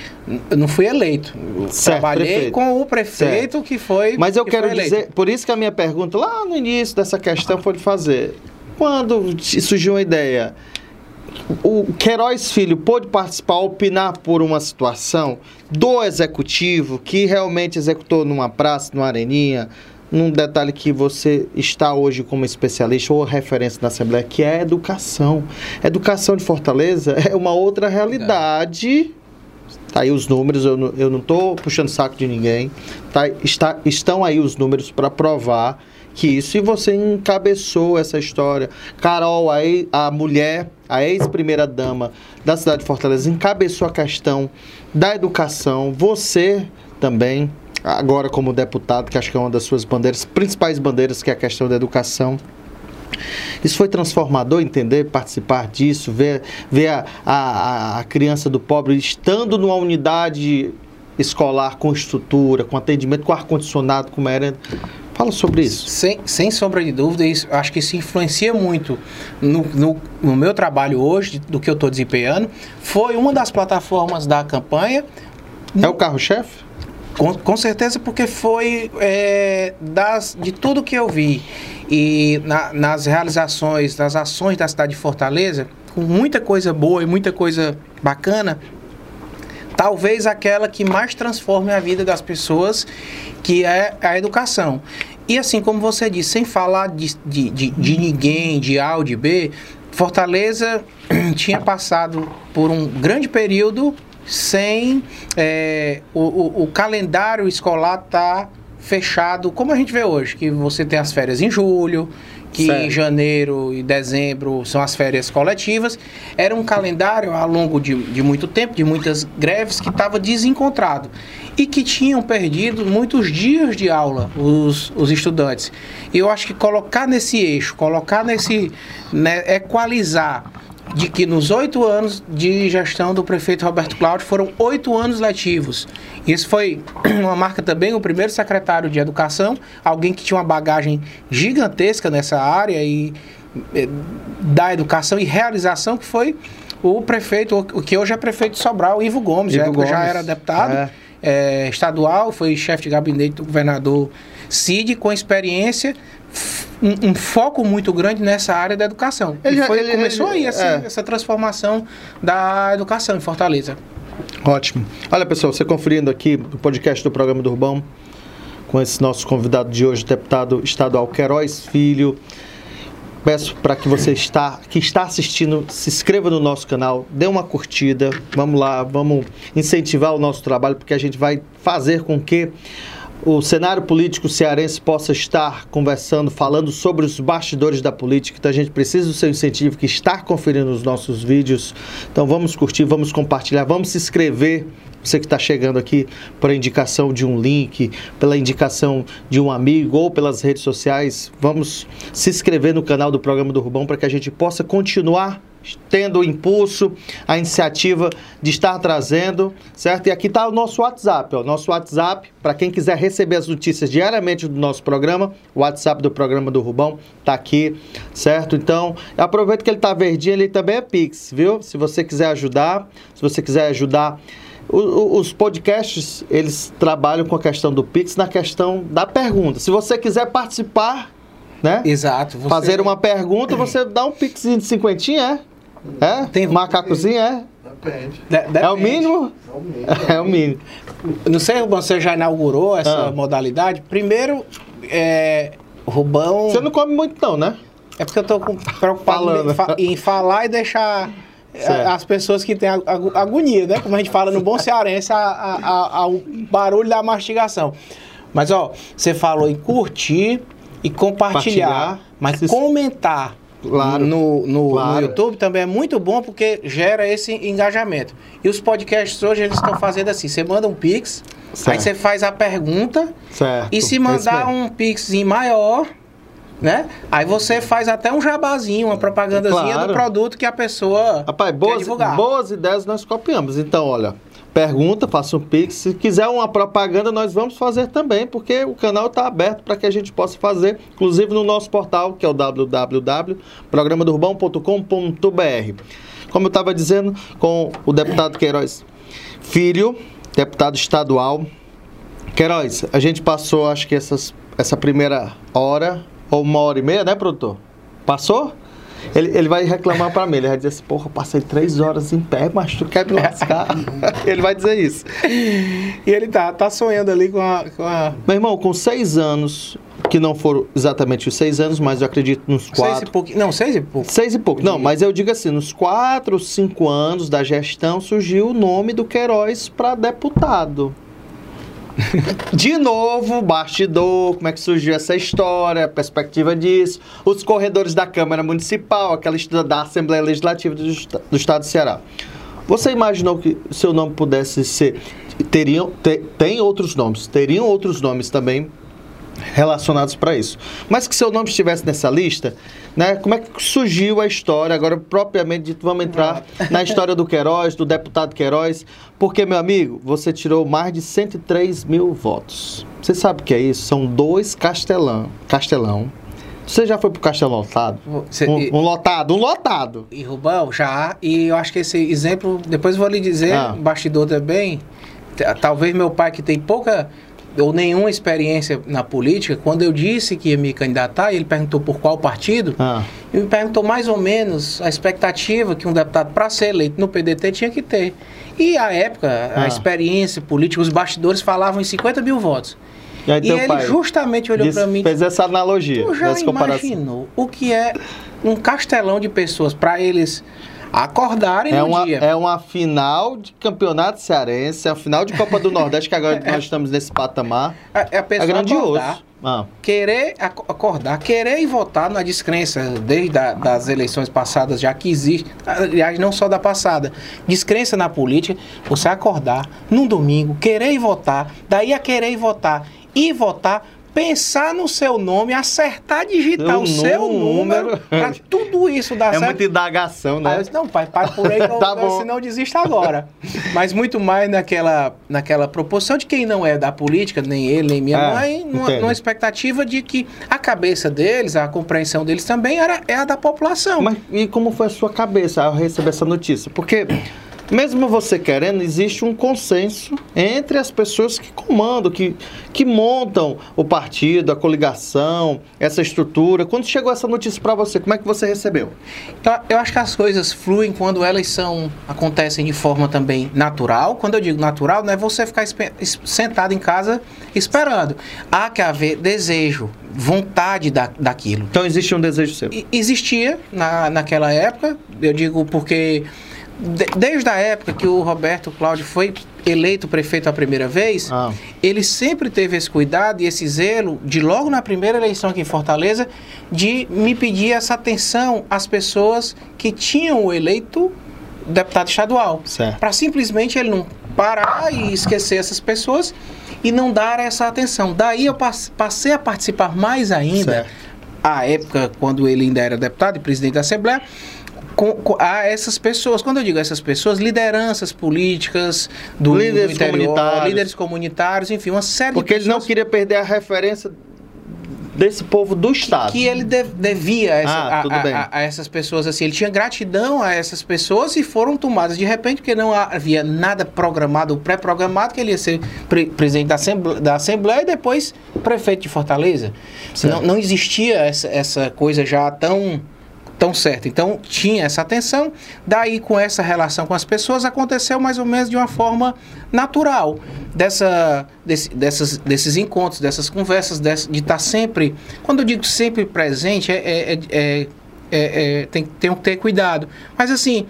não fui eleito. Certo, trabalhei prefeito. com o prefeito que foi. Mas eu que quero dizer, por isso que a minha pergunta lá no início dessa questão foi de fazer. Quando surgiu uma ideia, o Queiroz Filho pôde participar, opinar por uma situação do executivo que realmente executou numa praça, numa areninha, num detalhe que você está hoje como especialista ou referência na Assembleia, que é a educação. Educação de Fortaleza [LAUGHS] é uma outra realidade. Tá aí os números, eu não, tô puxando saco de ninguém. Tá, está, estão aí os números para provar que isso e você encabeçou essa história. Carol, a, ex, a mulher, a ex-primeira-dama da cidade de Fortaleza, encabeçou a questão da educação. Você também, agora como deputado, que acho que é uma das suas bandeiras, principais bandeiras, que é a questão da educação. Isso foi transformador, entender, participar disso, ver, ver a, a, a criança do pobre estando numa unidade escolar com estrutura, com atendimento, com ar-condicionado, com merenda. Fala sobre isso. Sem, sem sombra de dúvida, isso, acho que isso influencia muito no, no, no meu trabalho hoje, do que eu estou desempenhando. Foi uma das plataformas da campanha. É o carro-chefe? Com, com certeza, porque foi é, das, de tudo que eu vi e na, nas realizações, nas ações da cidade de Fortaleza, com muita coisa boa e muita coisa bacana, talvez aquela que mais transforme a vida das pessoas, que é a educação. E assim como você disse, sem falar de, de, de, de ninguém, de A ou de B, Fortaleza [CLEARS THROAT] tinha passado por um grande período sem é, o, o, o, calendário escolar estar tá fechado, como a gente vê hoje, que você tem as férias em julho, que certo. janeiro e dezembro são as férias coletivas. Era um calendário ao longo de, de muito tempo, de muitas greves, que estava desencontrado e que tinham perdido muitos dias de aula os, os estudantes. E eu acho que colocar nesse eixo, colocar nesse. Né, equalizar de que nos oito anos de gestão do prefeito Roberto Cláudio foram oito anos letivos. Isso foi [CLEARS THROAT] uma marca também, o primeiro secretário de Educação, alguém que tinha uma bagagem gigantesca nessa área e eh, da educação e realização, que foi o prefeito, o que hoje é prefeito de Sobral, Ivo Gomes, Ivo Gomes. já era deputado é. É, estadual, foi chefe de gabinete do governador Cid, com experiência um, um, foco muito grande nessa área da educação. Ele, foi, ele, começou ele, aí assim, é. essa transformação da educação em Fortaleza. Ótimo. Olha, pessoal, você conferindo aqui o podcast do programa do Urbão com esse nosso convidado de hoje, deputado estadual Queiroz Filho. Peço para que você está, que está assistindo, se inscreva no nosso canal, dê uma curtida, vamos lá, vamos incentivar o nosso trabalho, porque a gente vai fazer com que o cenário político cearense possa estar conversando, falando sobre os bastidores da política. Então a gente precisa do seu incentivo, que está conferindo os nossos vídeos. Então vamos curtir, vamos compartilhar, vamos se inscrever. Você que está chegando aqui por indicação de um link, pela indicação de um amigo ou pelas redes sociais, vamos se inscrever no canal do programa do Rubão para que a gente possa continuar tendo o impulso, a iniciativa de estar trazendo, certo? E aqui está o nosso WhatsApp, ó, nosso WhatsApp, para quem quiser receber as notícias diariamente do nosso programa, o WhatsApp do programa do Rubão está aqui, certo? Então, aproveita que ele está verdinho, ele também é Pix, viu? Se você quiser ajudar, se você quiser ajudar os podcasts, eles trabalham com a questão do Pix na questão da pergunta. Se você quiser participar, né? Exato. Você... Fazer uma pergunta, você dá um pixinho de cinquentinha, é? É? Tem macacozinho, é? Depende. De, é o mínimo? É o mínimo. [LAUGHS] É o mínimo. Não sei, você já inaugurou essa ah. modalidade. Primeiro, é, Rubão... Você não come muito não, né? É porque eu tô preocupado em falar e deixar certo. as pessoas que têm agonia, né? Como a gente fala no bom cearense, a, a, a, o barulho da mastigação. Mas, ó, você falou em curtir e compartilhar, mas comentar Claro, no, no, claro. no, YouTube também é muito bom porque gera esse engajamento. E os podcasts hoje eles estão fazendo assim: você manda um Pix, certo. aí você faz a pergunta, certo. e se mandar um Pix maior, né? Aí você faz até um jabazinho, uma propagandazinha claro. do produto que a pessoa Rapaz, boas, divulgar. boas ideias nós copiamos. Então, olha, pergunta, faça um pix. Se quiser uma propaganda, nós vamos fazer também, porque o canal está aberto para que a gente possa fazer, inclusive no nosso portal, que é o www.programadorbão.com.br. Como eu estava dizendo, com o deputado Queiroz Filho, deputado estadual. Queiroz, a gente passou, acho que essas, essa primeira hora, ou uma hora e meia, né, produtor? Passou? Ele, ele vai reclamar pra mim, ele vai dizer assim, porra, passei três horas em pé, mas tu quer me lascar? [LAUGHS] ele vai dizer isso. E ele tá, tá sonhando ali com a, com a... Meu irmão, com seis anos, que não foram exatamente os seis anos, mas eu acredito nos quatro... Seis e pouco, não, seis e pouco. Seis e pouco, não, mas eu digo assim, nos quatro, cinco anos da gestão surgiu o nome do Queiroz para deputado. [LAUGHS] De novo, bastidor, como é que surgiu essa história, a perspectiva disso, os corredores da Câmara Municipal, aquela estuda da Assembleia Legislativa do, do Estado do Ceará. Você imaginou que seu nome pudesse ser. Teriam, te, tem outros nomes, teriam outros nomes também relacionados para isso. Mas que seu nome estivesse nessa lista, né? Como é que surgiu a história? Agora, propriamente dito, vamos entrar na história do Queiroz, do deputado Queiroz, porque, meu amigo, você tirou mais de 103 mil votos. Você sabe o que é isso? São dois castelão. Castelão. Você já foi pro Castelão lotado? Você- um, e- um lotado, um lotado. E Rubão, já. E eu acho que esse exemplo, depois vou lhe dizer, Ah. bastidor também. Talvez meu pai, que tem pouca ou nenhuma experiência na política, quando eu disse que ia me candidatar, ele perguntou por qual partido, Ah, e me perguntou mais ou menos a expectativa que um deputado, para ser eleito no PDT, tinha que ter. E a época, Ah. a experiência política, os bastidores falavam em 50 mil votos. e aí E ele justamente olhou para mim fez essa analogia, Tu já imaginou o que é um castelão de pessoas para eles acordarem É no uma, dia? é uma final de campeonato cearense, é uma final de Copa do [LAUGHS] Nordeste, que agora nós estamos nesse patamar. É, é a É pessoa grandioso. acordar, Ah, querer ac- acordar, querer e votar na descrença desde a, das eleições passadas, já que existe, aliás, não só da passada, descrença na política, você acordar num domingo, querer e votar, daí a querer e votar e votar, pensar no seu nome, acertar, digitar Seu o seu número. para tudo isso dar é certo. muita indagação, Aí né? eu disse, não, pai, pai por aí, [LAUGHS] que eu, Tá bom. senão eu desisto agora. Mas muito mais naquela, naquela proporção de quem não é da política, nem ele, nem minha É, mãe, numa, numa expectativa de que a cabeça deles, a compreensão deles também era, é a da população. Mas e como foi a sua cabeça ao receber essa notícia? Porque mesmo você querendo, existe um consenso entre as pessoas que comandam, que, que montam o partido, a coligação, essa estrutura. Quando chegou essa notícia para você, como é que você recebeu? Eu, eu acho que as coisas fluem quando elas são acontecem de forma também natural. Quando eu digo natural, não é você ficar sentado em casa esperando. Há que haver desejo, vontade da, daquilo. Então existe um desejo seu. E- existia na, naquela época, eu digo porque de- desde a época que o Roberto Cláudio foi eleito prefeito a primeira vez, Ah. ele sempre teve esse cuidado e esse zelo de logo na primeira eleição aqui em Fortaleza de me pedir essa atenção às pessoas que tinham o eleito deputado estadual. Para simplesmente ele não parar e esquecer essas pessoas e não dar essa atenção. Daí eu pas- passei a participar mais ainda Certo. à época, quando ele ainda era deputado e presidente da Assembleia, com, com- a essas pessoas. Quando eu digo essas pessoas, lideranças políticas do, Líderes do interior, comunitários. líderes comunitários, enfim, uma série Porque de ele não pessoas queria perder a referência desse povo do Estado. que ele de- devia a, essa- Ah, a- a- a- essas pessoas assim. Ele tinha gratidão a essas pessoas e foram tomadas de repente porque não havia nada programado ou pré-programado que ele ia ser pre- presidente da Assembleia, da Assembleia e depois prefeito de Fortaleza. Certo. Não, não existia essa, essa coisa já tão tão certa. Então tinha essa atenção. Daí com essa relação com as pessoas aconteceu mais ou menos de uma forma natural dessa desse- dessas, desses encontros, dessas conversas, dessa- de estar sempre. Quando eu digo sempre presente, é, é- é- é- é- é- tem, tem que ter cuidado. Mas assim.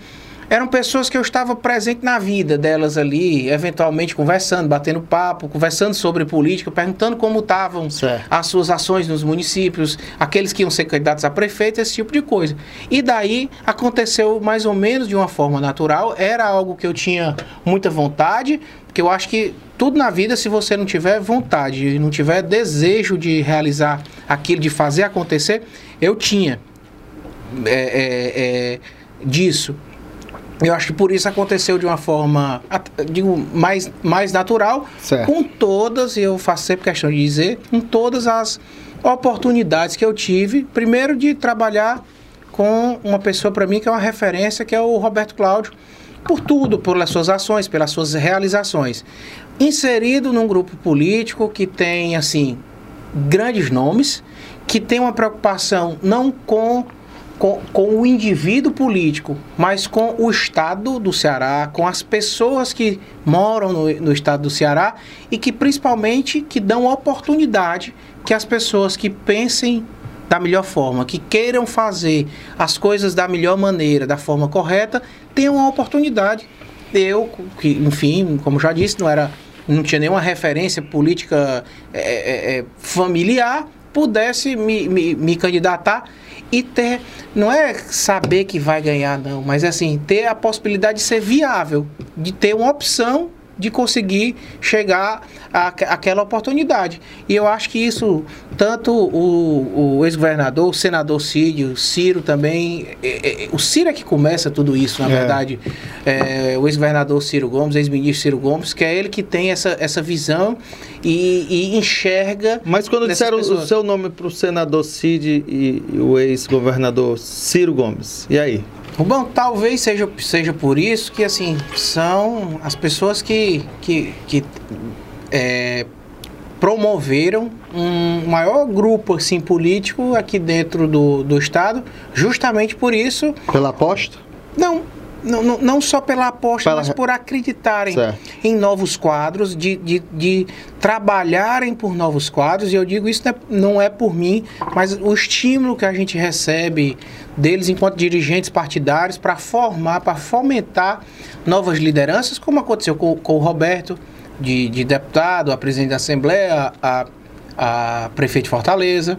Eram pessoas que eu estava presente na vida delas ali, eventualmente conversando, batendo papo, conversando sobre política, perguntando como estavam as suas ações nos municípios, aqueles que iam ser candidatos a prefeito, esse tipo de coisa. E daí aconteceu mais ou menos de uma forma natural, era algo que eu tinha muita vontade, porque eu acho que tudo na vida, se você não tiver vontade, e não tiver desejo de realizar aquilo, de fazer acontecer, eu tinha é, é, é, disso. Eu acho que por isso aconteceu de uma forma, digo, mais, mais natural, Certo. com todas, e eu faço sempre questão de dizer, com todas as oportunidades que eu tive, primeiro de trabalhar com uma pessoa para mim que é uma referência, que é o Roberto Cláudio, por tudo, pelas suas ações, pelas suas realizações. Inserido num grupo político que tem, assim, grandes nomes, que tem uma preocupação não com, com, com o indivíduo político, mas com o Estado do Ceará, com as pessoas que moram no, no Estado do Ceará e que principalmente que dão oportunidade que as pessoas que pensem da melhor forma, que queiram fazer as coisas da melhor maneira, da forma correta, tenham a oportunidade. Eu, que, enfim, como já disse, não era não tinha nenhuma referência política é, é, familiar, pudesse me, me, me candidatar e ter, não é saber que vai ganhar, não, mas é assim, ter a possibilidade de ser viável, de ter uma opção de conseguir chegar àquela oportunidade. E eu acho que isso, tanto o, o ex-governador, o senador Cid, o Ciro também, é, é, o Ciro é que começa tudo isso, na é. verdade. É, o ex-governador Ciro Gomes, ex-ministro Ciro Gomes, que é ele que tem essa, essa visão e, e enxerga. Mas quando disseram pessoas. o seu nome para o senador Cid e, e o ex-governador Ciro Gomes, e aí? Bom, talvez seja, seja por isso que, assim, são as pessoas que, que, que é, promoveram um maior grupo, assim, político aqui dentro do, do Estado, justamente por isso... Pela aposta? Não, não, não, só pela aposta, pela... mas por acreditarem certo. em novos quadros, de, de, de, trabalharem por novos quadros. E eu digo isso não é por mim, mas o estímulo que a gente recebe deles enquanto dirigentes partidários para formar, para fomentar novas lideranças, como aconteceu com, com o Roberto, de, de deputado, a presidente da Assembleia, a, a prefeito de Fortaleza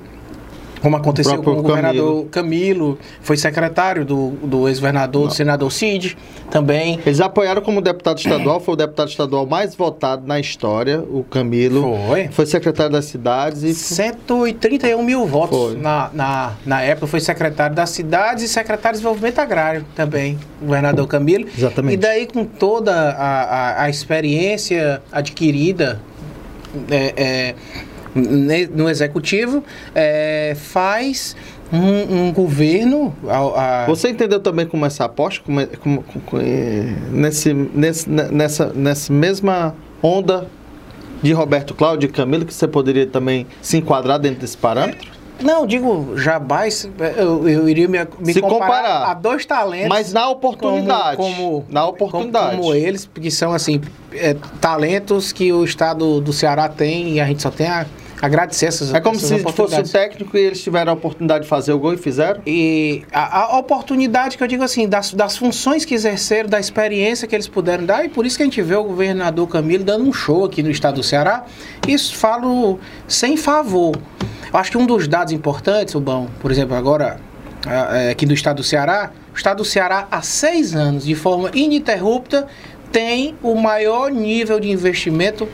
como aconteceu com o governador Camilo, Camilo foi secretário do, do ex-governador, do senador Cid, também. Eles apoiaram como deputado estadual, foi o deputado estadual mais votado na história, o Camilo. Foi. Foi secretário das cidades e... 131 mil votos na, na, na época, foi secretário das cidades e secretário de desenvolvimento agrário também, o governador Camilo. Exatamente. E daí com toda a, a, a experiência adquirida, é, é no executivo é, faz um, um governo. A, a... Você entendeu também como essa aposta, como, é, como, como, é, nesse, nesse, nessa, nessa mesma onda de Roberto Cláudio e Camilo, que você poderia também se enquadrar dentro desse parâmetro? Não, digo, jamais eu, eu iria me, me Se comparar, comparar, a dois talentos. Mas na oportunidade. Como, como na oportunidade. Como, como, eles, porque são assim, é, talentos que o estado do Ceará tem e a gente só tem a agradecer essas É como se fosse o técnico e eles tiveram a oportunidade de fazer o gol e fizeram? E a, a oportunidade que eu digo assim, das, das funções que exerceram, da experiência que eles puderam dar, e por isso que a gente vê o governador Camilo dando um show aqui no estado do Ceará. Isso falo sem favor. Eu acho que um dos dados importantes, o bom, por exemplo, agora é, aqui do estado do Ceará, o estado do Ceará há seis anos, de forma ininterrupta, tem o maior nível de investimento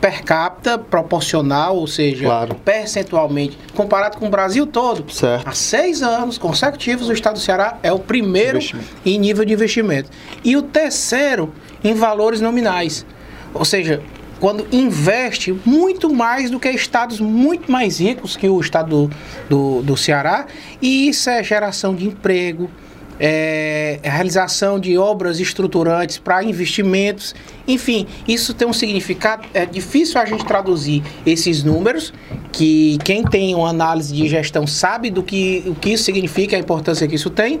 per capita proporcional, ou seja, claro. percentualmente, comparado com o Brasil todo. Certo. Há seis anos consecutivos, o estado do Ceará é o primeiro em nível de investimento. E o terceiro em valores nominais. Ou seja, quando investe muito mais do que estados muito mais ricos que o estado do, do, do Ceará, e isso é geração de emprego, é, realização de obras estruturantes para investimentos, enfim, isso tem um significado. É difícil a gente traduzir esses números, que quem tem uma análise de gestão sabe do que, o que isso significa, a importância que isso tem,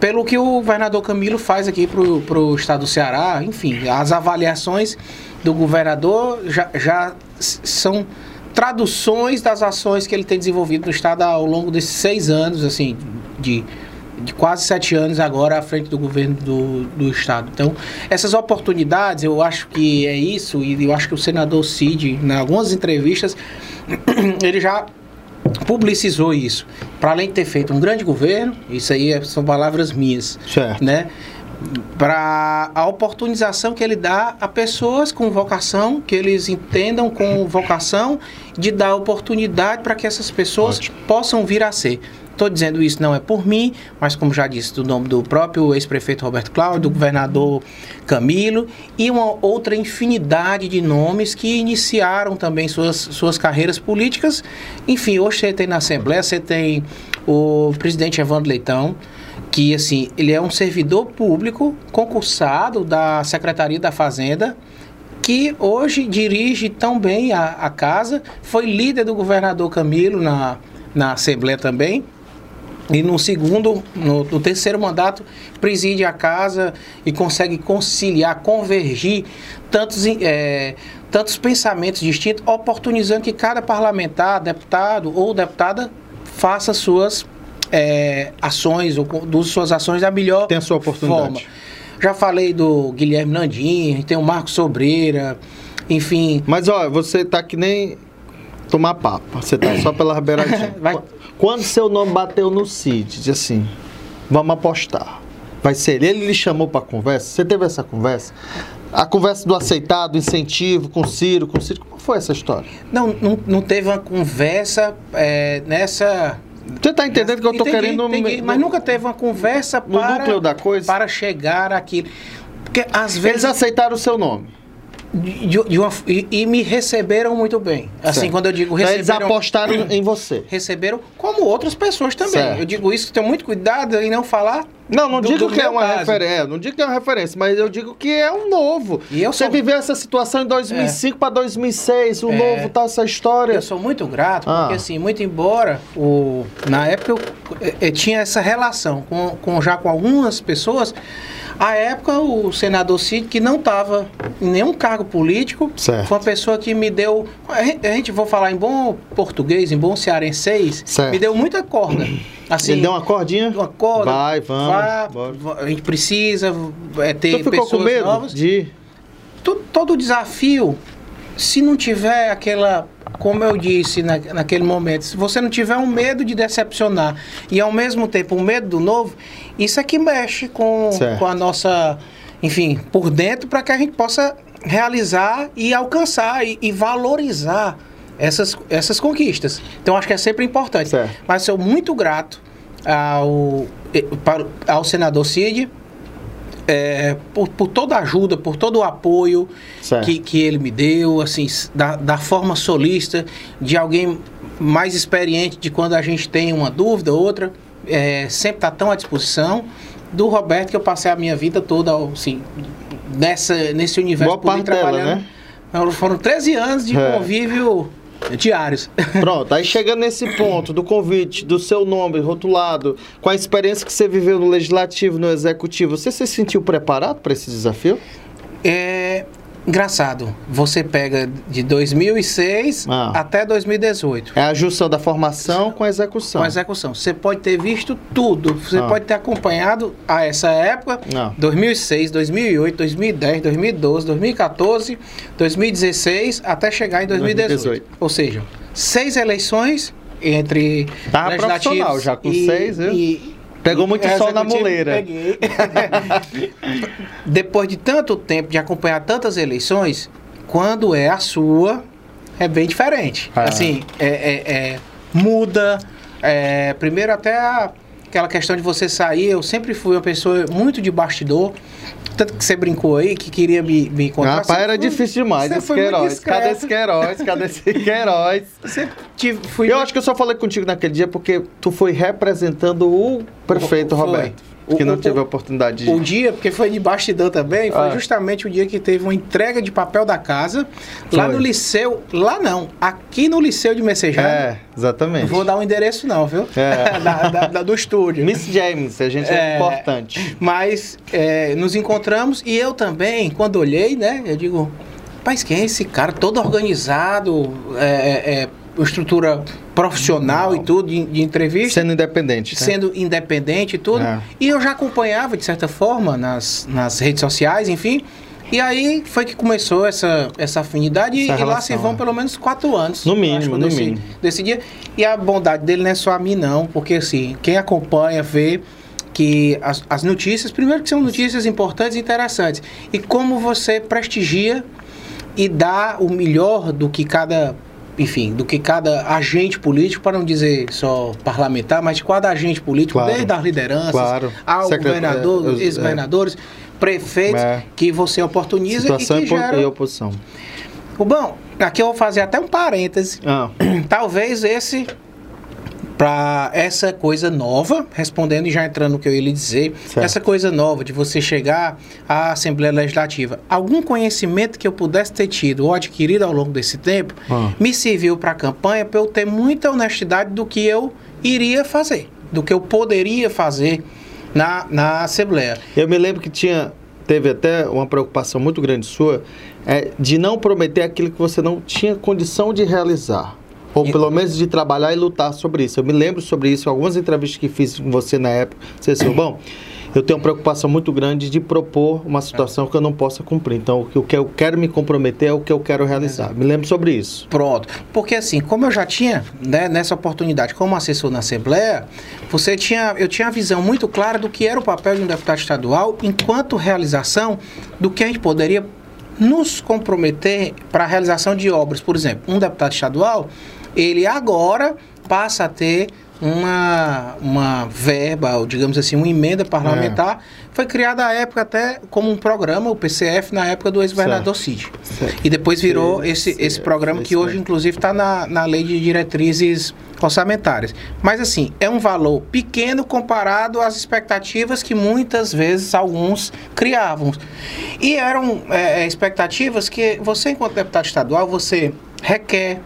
pelo que o governador Camilo faz aqui para o estado do Ceará, enfim, as avaliações do governador já, já são traduções das ações que ele tem desenvolvido no estado ao longo desses seis anos, assim, de de quase sete anos agora à frente do governo do, do estado. Então, essas oportunidades, eu acho que é isso, e eu acho que o senador Cid, em algumas entrevistas, [CLEARS THROAT] ele já publicizou isso. Para além de ter feito um grande governo, isso aí é, são palavras minhas, certo. né? Para a oportunização que ele dá a pessoas com vocação, que eles entendam com vocação, de dar oportunidade para que essas pessoas Ótimo. possam vir a ser. Estou dizendo isso não é por mim, mas como já disse, do nome do próprio ex-prefeito Roberto Cláudio, do governador Camilo e uma outra infinidade de nomes que iniciaram também suas, suas carreiras políticas. Enfim, hoje você tem na Assembleia, você tem o presidente Evandro Leitão, que assim, ele é um servidor público concursado da Secretaria da Fazenda, que hoje dirige tão bem a, a casa, foi líder do governador Camilo na, na Assembleia também e no segundo, no, no, terceiro mandato, preside a casa e consegue conciliar, convergir tantos, é, tantos pensamentos distintos, oportunizando que cada parlamentar, deputado ou deputada faça suas é, ações, ou conduz suas ações da melhor Tem a sua oportunidade. forma. Já falei do Guilherme Landim, tem o Marcos Sobreira, enfim. Mas, ó, você tá que nem tomar papo. Você tá só pela [COUGHS] beiradinha. Vai. Quando seu nome bateu no CID, disse assim, vamos apostar. Vai ser ele. Ele lhe chamou pra conversa? Você teve essa conversa? A conversa do aceitado, incentivo com o Ciro, com o Ciro. Como foi essa história? Não, não, não teve uma conversa é, nessa. Você tá entendendo que eu tô Entendi, querendo... entendi, mas nunca teve uma conversa no para, núcleo da coisa? para chegar àquilo. Porque às Eles vezes. aceitaram o seu nome. De- de uma- e, e me receberam muito bem. Assim, Certo. quando eu digo Então, Eles receberam. apostaram em você. Receberam, como outras pessoas também. Certo. Eu digo isso, tenho muito cuidado em não falar. Não, não do- digo do que é uma caso. referência, não digo que é uma referência, mas eu digo que é um novo. E eu Você sou- viveu essa situação em 2005 para 2006, o É. novo tá essa história. Eu sou muito grato, Ah. porque assim, muito embora o, na época eu, eu- eu tinha essa relação com, com já com algumas pessoas, a época o senador Cid, que não estava em nenhum cargo político, Certo. foi uma pessoa que me deu, a gen- a gente vou falar em bom português, em bom cearenseis, Certo. me deu muita corda. Assim, Ele deu uma cordinha? uma corda. Vai, vamos. vá, bora. a gente precisa é, ter ficou pessoas com medo novas de... to- todo desafio, se não tiver aquela, como eu disse na, naquele momento, se você não tiver um medo de decepcionar e ao mesmo tempo um medo do novo, isso é que mexe com, Certo. com a nossa, enfim, por dentro para que a gente possa realizar e alcançar e, e valorizar essas, essas conquistas. Então acho que é sempre importante. Certo. Mas sou muito grato ao, ao senador Cid é, por, por toda a ajuda, por todo o apoio que, que ele me deu, assim, da, da forma solista, de alguém mais experiente de quando a gente tem uma dúvida, outra, é, sempre está tão à disposição. Do Roberto, que eu passei a minha vida toda, assim, nessa, nesse universo Boa parte político dela, trabalhando. né? Foram 13 anos de É. convívio diários. [LAUGHS] Pronto, aí chegando nesse ponto do convite, do seu nome rotulado, com a experiência que você viveu no legislativo, no executivo, você se sentiu preparado para esse desafio? É engraçado. Você pega de 2006 Ah. até 2018. É a junção da formação com a execução. Com a execução. Você pode ter visto tudo. Você Ah. pode ter acompanhado a essa época. Não. 2006, 2008, 2010, 2012, 2014, 2016, até chegar em 2018. 2018. Ou seja, seis eleições entre Tava legislativos profissional já, com e- seis, viu? e- Pegou muito sol na muleira. Peguei. [LAUGHS] Depois de tanto tempo de acompanhar tantas eleições, quando é a sua, é bem diferente. Ah. Assim, é, é- é- muda. é, primeiro até a- aquela questão de você sair, eu sempre fui uma pessoa muito de bastidor. Tanto que você brincou aí que queria me, me encontrar. Rapaz, era difícil demais sempre esse Queiroz. discreto. Cadê esse Queiroz? Cadê esse? [LAUGHS] Sempre tive, Eu muito- acho que eu só falei contigo naquele dia porque tu foi representando o prefeito Foi. Roberto. O- Que não o- teve a oportunidade de. O dia, porque foi de bastidor também, foi Ah. justamente o dia que teve uma entrega de papel da casa lá Foi. no liceu, lá não, aqui no liceu de Messejana. É, exatamente. Não vou dar o endereço não, viu? É. [LAUGHS] Da- da- da- do estúdio. Miss James, a gente é, É. importante. Mas é, nos encontramos e eu também, quando olhei, né, eu digo, mas quem é esse cara todo organizado, é, é, é, estrutura profissional e tudo, de, de entrevista. Sendo independente. né? sendo independente e tudo. É. E eu já acompanhava, de certa forma, nas, nas redes sociais, enfim. E aí foi que começou essa, essa afinidade Essa e, e lá relação, se vão né? pelo menos quatro anos. No mínimo, no desse, mínimo. Desse dia. E a bondade dele não é só a mim, não. Porque assim, quem acompanha vê que as, as notícias, primeiro que são notícias importantes e interessantes. E como você prestigia e dá o melhor do que cada enfim, do que cada agente político, para não dizer só parlamentar, mas de cada agente político, Claro. desde as lideranças, Claro. ao Secret- governador, é, ex-governadores, prefeitos, É. que você oportuniza Situação e que gera... e oposição. O Bom, aqui eu vou fazer até um parêntese. Ah, [CLEARS THROAT] Talvez esse para essa coisa nova, respondendo e já entrando no que eu ia lhe dizer, Certo. essa coisa nova de você chegar à Assembleia Legislativa, algum conhecimento que eu pudesse ter tido ou adquirido ao longo desse tempo, Ah. me serviu para a campanha para eu ter muita honestidade do que eu iria fazer, do que eu poderia fazer na, na Assembleia. eu me lembro que tinha. Teve até uma preocupação muito grande sua é, de não prometer aquilo que você não tinha condição de realizar. Ou E- pelo menos de trabalhar e lutar sobre isso. Eu me lembro sobre isso, algumas entrevistas que fiz com você na época. Você disse, bom, eu tenho uma preocupação muito grande de propor uma situação que eu não possa cumprir. Então, o que eu quero me comprometer é o que eu quero realizar. Me lembro sobre isso. Pronto. Porque assim, como eu já tinha, né, nessa oportunidade como assessor na Assembleia, você tinha, eu tinha a visão muito clara do que era o papel de um deputado estadual enquanto realização do que a gente poderia nos comprometer para a realização de obras. Por exemplo, um deputado estadual, ele agora passa a ter uma, uma verba, ou digamos assim, uma emenda parlamentar. É. Foi criada à época até como um programa, o PCF, na época do ex-governador Cid. E depois virou sim, esse, esse programa que hoje, inclusive, está na, na lei de diretrizes orçamentárias. Mas, assim, é um valor pequeno comparado às expectativas que muitas vezes alguns criavam. E eram é, é expectativas que você, enquanto deputado estadual, você requer,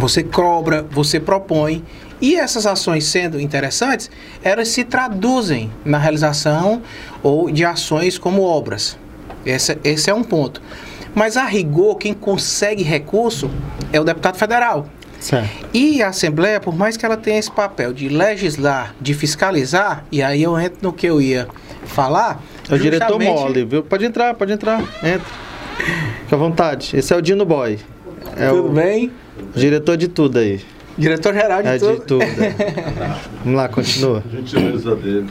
você cobra, você propõe e essas ações sendo interessantes, elas se traduzem na realização ou de ações como obras. Esse, esse é um ponto. Mas a rigor, quem consegue recurso é o deputado federal. Certo. E a Assembleia, por mais que ela tenha esse papel de legislar, de fiscalizar, e aí eu entro no que eu ia falar. É o diretor mole, viu? Pode entrar, pode entrar. Entra. Fica à vontade. Esse é o Dino Boy. É tudo o bem? Diretor de tudo aí. Diretor-geral de é tudo. De tudo é. [LAUGHS] Vamos lá, continua. Gentileza dele.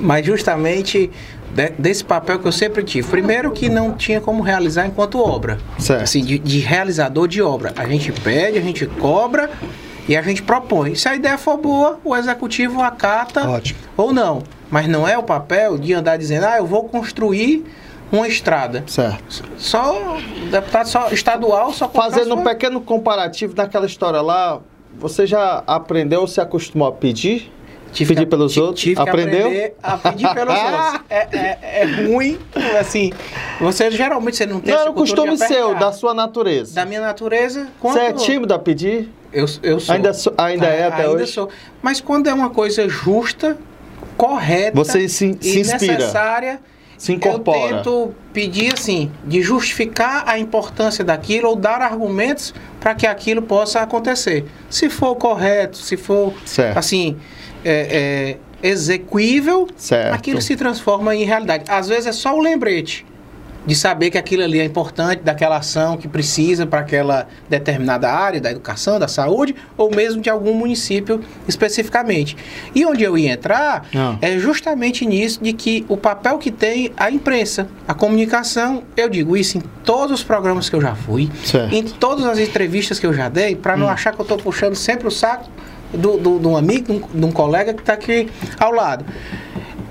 Mas justamente de, desse papel que eu sempre tive. Primeiro que não tinha como realizar enquanto obra. Certo. Assim, de, de realizador de obra. A gente pede, a gente cobra e a gente propõe. Se a ideia for boa, o executivo acata Ótimo. ou não. Mas não é o papel de andar dizendo, ah, eu vou construir uma estrada. Certo. Só deputado só, estadual só Fazendo um pequeno comparativo daquela história lá, você já aprendeu ou se acostumou a pedir? Tive pedir que, pelos tive, outros? Tive Aprendeu? a pedir pelos [LAUGHS] outros. É, é, é, ruim, assim. Você geralmente você não tem Não, é um costume seu, da sua natureza. Da minha natureza. Quando... Você é tímido a pedir? Eu, eu sou. Ainda, sou, ainda é, é até ainda hoje? Sou. Mas quando é uma coisa justa, correta Você se, se inspira. necessária se incorpora. Eu tento pedir assim, de justificar a importância daquilo ou dar argumentos para que aquilo possa acontecer. Se for correto, se for certo. assim é, é, execuível, certo. aquilo se transforma em realidade. Às vezes é só o lembrete de saber que aquilo ali é importante, daquela ação que precisa para aquela determinada área da educação, da saúde, ou mesmo de algum município especificamente. E onde eu ia entrar ah. é justamente nisso de que o papel que tem a imprensa, a comunicação, eu digo isso em todos os programas que eu já fui, certo. em todas as entrevistas que eu já dei, para não hum. achar que eu estou puxando sempre o saco do, do, de um amigo, de um, de um colega que está aqui ao lado.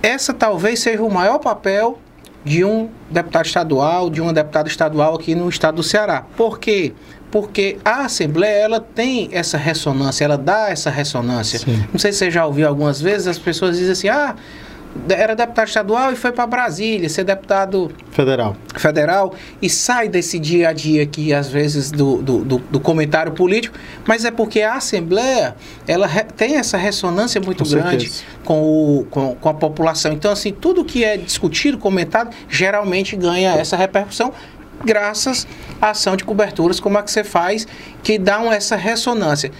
Essa talvez seja o maior papel de um deputado estadual, de uma deputada estadual aqui no estado do Ceará. Por quê? Porque a Assembleia ela tem essa ressonância, ela dá essa ressonância. Sim. Não sei se você já ouviu algumas vezes, as pessoas dizem assim: ah, era deputado estadual e foi para Brasília ser deputado federal. federal e sai desse dia a dia aqui, às vezes, do, do, do, do comentário político, mas é porque a Assembleia ela re, tem essa ressonância muito com grande com, o, com, com a população. Então, assim, tudo que é discutido, comentado, geralmente ganha essa repercussão graças à ação de coberturas como a que você faz, que dão essa ressonância.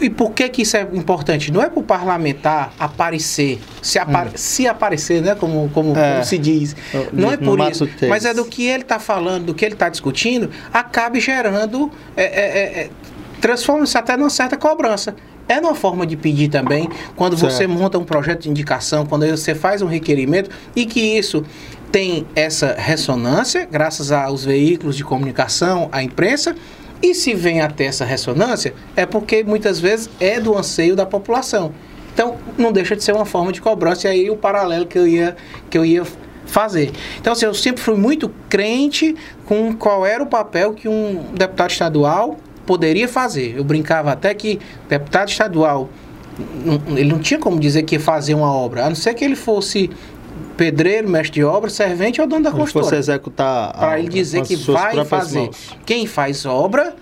E por que, que isso é importante? Não é para o parlamentar aparecer, se, apare, hum. se aparecer, né? Como, como, é. como se diz. Não é por isso. Mas é do que ele está falando, do que ele está discutindo, acabe gerando, é, é, é, é transforma-se até numa certa cobrança. É uma forma de pedir também, quando certo. você monta um projeto de indicação, quando você faz um requerimento e que isso tem essa ressonância, graças aos veículos de comunicação, à imprensa, e se vem até essa ressonância, é porque muitas vezes é do anseio da população. Então, não deixa de ser uma forma de cobrança, e aí o paralelo que eu ia, que eu ia fazer. Então, assim, eu sempre fui muito crente com qual era o papel que um deputado estadual poderia fazer. Eu brincava até que deputado estadual, ele não tinha como dizer que ia fazer uma obra, a não ser que ele fosse pedreiro, mestre de obra, servente ou dono da construtora. Você executar para ele dizer que vai fazer. Mãos. Quem faz obra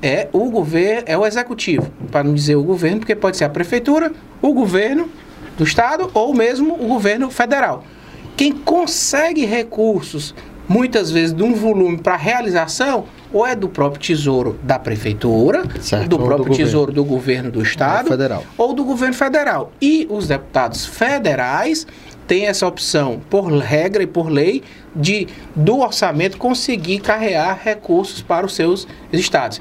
é o governo, é o executivo, para não dizer o governo, porque pode ser a prefeitura, o governo do estado ou mesmo o governo federal. Quem consegue recursos, muitas vezes de um volume para realização, ou é do próprio tesouro da prefeitura, certo, do próprio do tesouro governo. do governo do estado, federal. ou do governo federal. E os deputados federais tem essa opção, por regra e por lei, de do orçamento conseguir carregar recursos para os seus estados.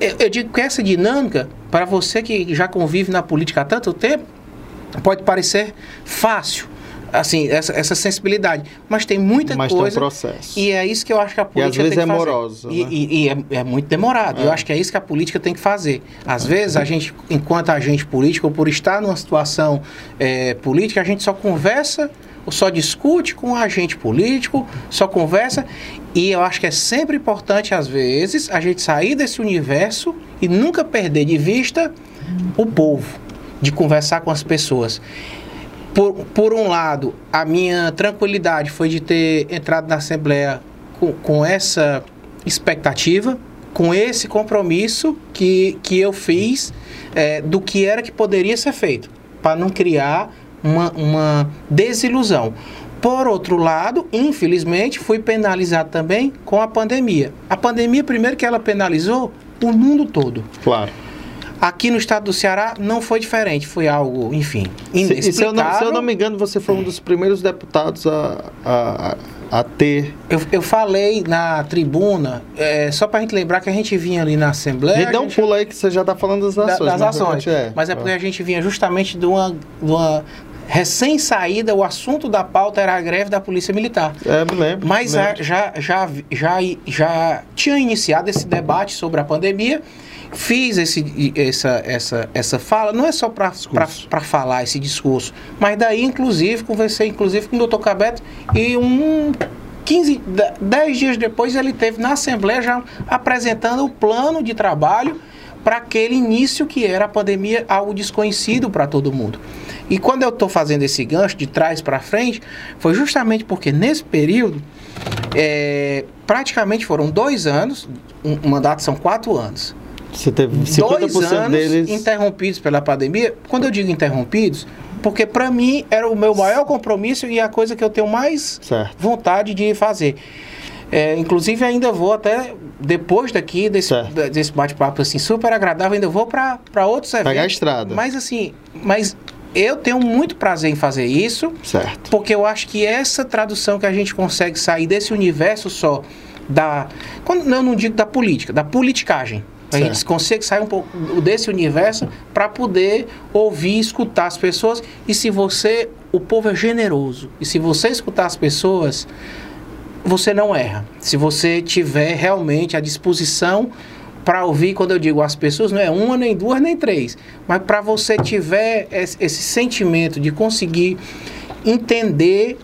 Eu, eu digo que essa dinâmica, para você que já convive na política há tanto tempo, pode parecer fácil assim, essa, essa sensibilidade. Mas tem muita Mas coisa. tem um processo. E é isso que eu acho que a E política às vezes tem é que fazer. moroso. E, né? e- e é, é muito demorado. É. Eu acho que é isso que a política tem que fazer. Às vezes, a gente, enquanto agente político, ou por estar numa situação é, política, a gente só conversa ou só discute com o agente político, só conversa. E eu acho que é sempre importante, às vezes, a gente sair desse universo e nunca perder de vista o povo, de conversar com as pessoas. Por, por um lado, a minha tranquilidade foi de ter entrado na Assembleia com, com essa expectativa, com esse compromisso que, que eu fiz é, do que era que poderia ser feito, para não criar uma, uma desilusão. Por outro lado, infelizmente, fui penalizado também com a pandemia. A pandemia, primeiro que ela penalizou o mundo todo. Claro. Aqui no estado do Ceará não foi diferente, foi algo, enfim, Se, se, eu não, se eu não me engano, você foi um dos primeiros deputados a, a, a ter. Eu, eu falei na tribuna, é, só pra gente lembrar que a gente vinha ali na Assembleia. Me dá a um pulo aí que você já tá falando das da- ações. das né? ações. É. Mas é porque a gente vinha justamente de uma, de uma recém-saída, o assunto da pauta era a greve da Polícia Militar. É, me lembro. Mas me a- lembro. já, já, já, já tinha iniciado esse debate sobre a pandemia. Fiz esse, essa, essa, essa fala, não é só para falar esse discurso, mas daí, inclusive, conversei inclusive com o doutor Cabeto e um 15, de- 10 dias depois ele teve na Assembleia já apresentando o plano de trabalho para aquele início que era a pandemia, algo desconhecido para todo mundo. E quando eu estou fazendo esse gancho de trás para frente, foi justamente porque nesse período, é, praticamente foram dois anos, um, o mandato são quatro anos. Você teve 50% Dois anos deles. interrompidos pela pandemia. Quando eu digo interrompidos, porque para mim era o meu maior compromisso e a coisa que eu tenho mais Certo. vontade de fazer. É, inclusive ainda vou até depois daqui desse, Certo. desse bate-papo assim super agradável, ainda vou para outros eventos. Pegar a estrada. Mas assim, mas eu tenho muito prazer em fazer isso, Certo. porque eu acho que essa tradução que a gente consegue sair desse universo só da. Quando, eu não digo da política, da politicagem. A Certo. gente consegue sair um pouco desse universo para poder ouvir, escutar as pessoas. E se você. O povo é generoso. E se você escutar as pessoas, você não erra. Se você tiver realmente a disposição para ouvir, quando eu digo as pessoas, não é uma, nem duas, nem três. Mas para você tiver esse, esse sentimento de conseguir entender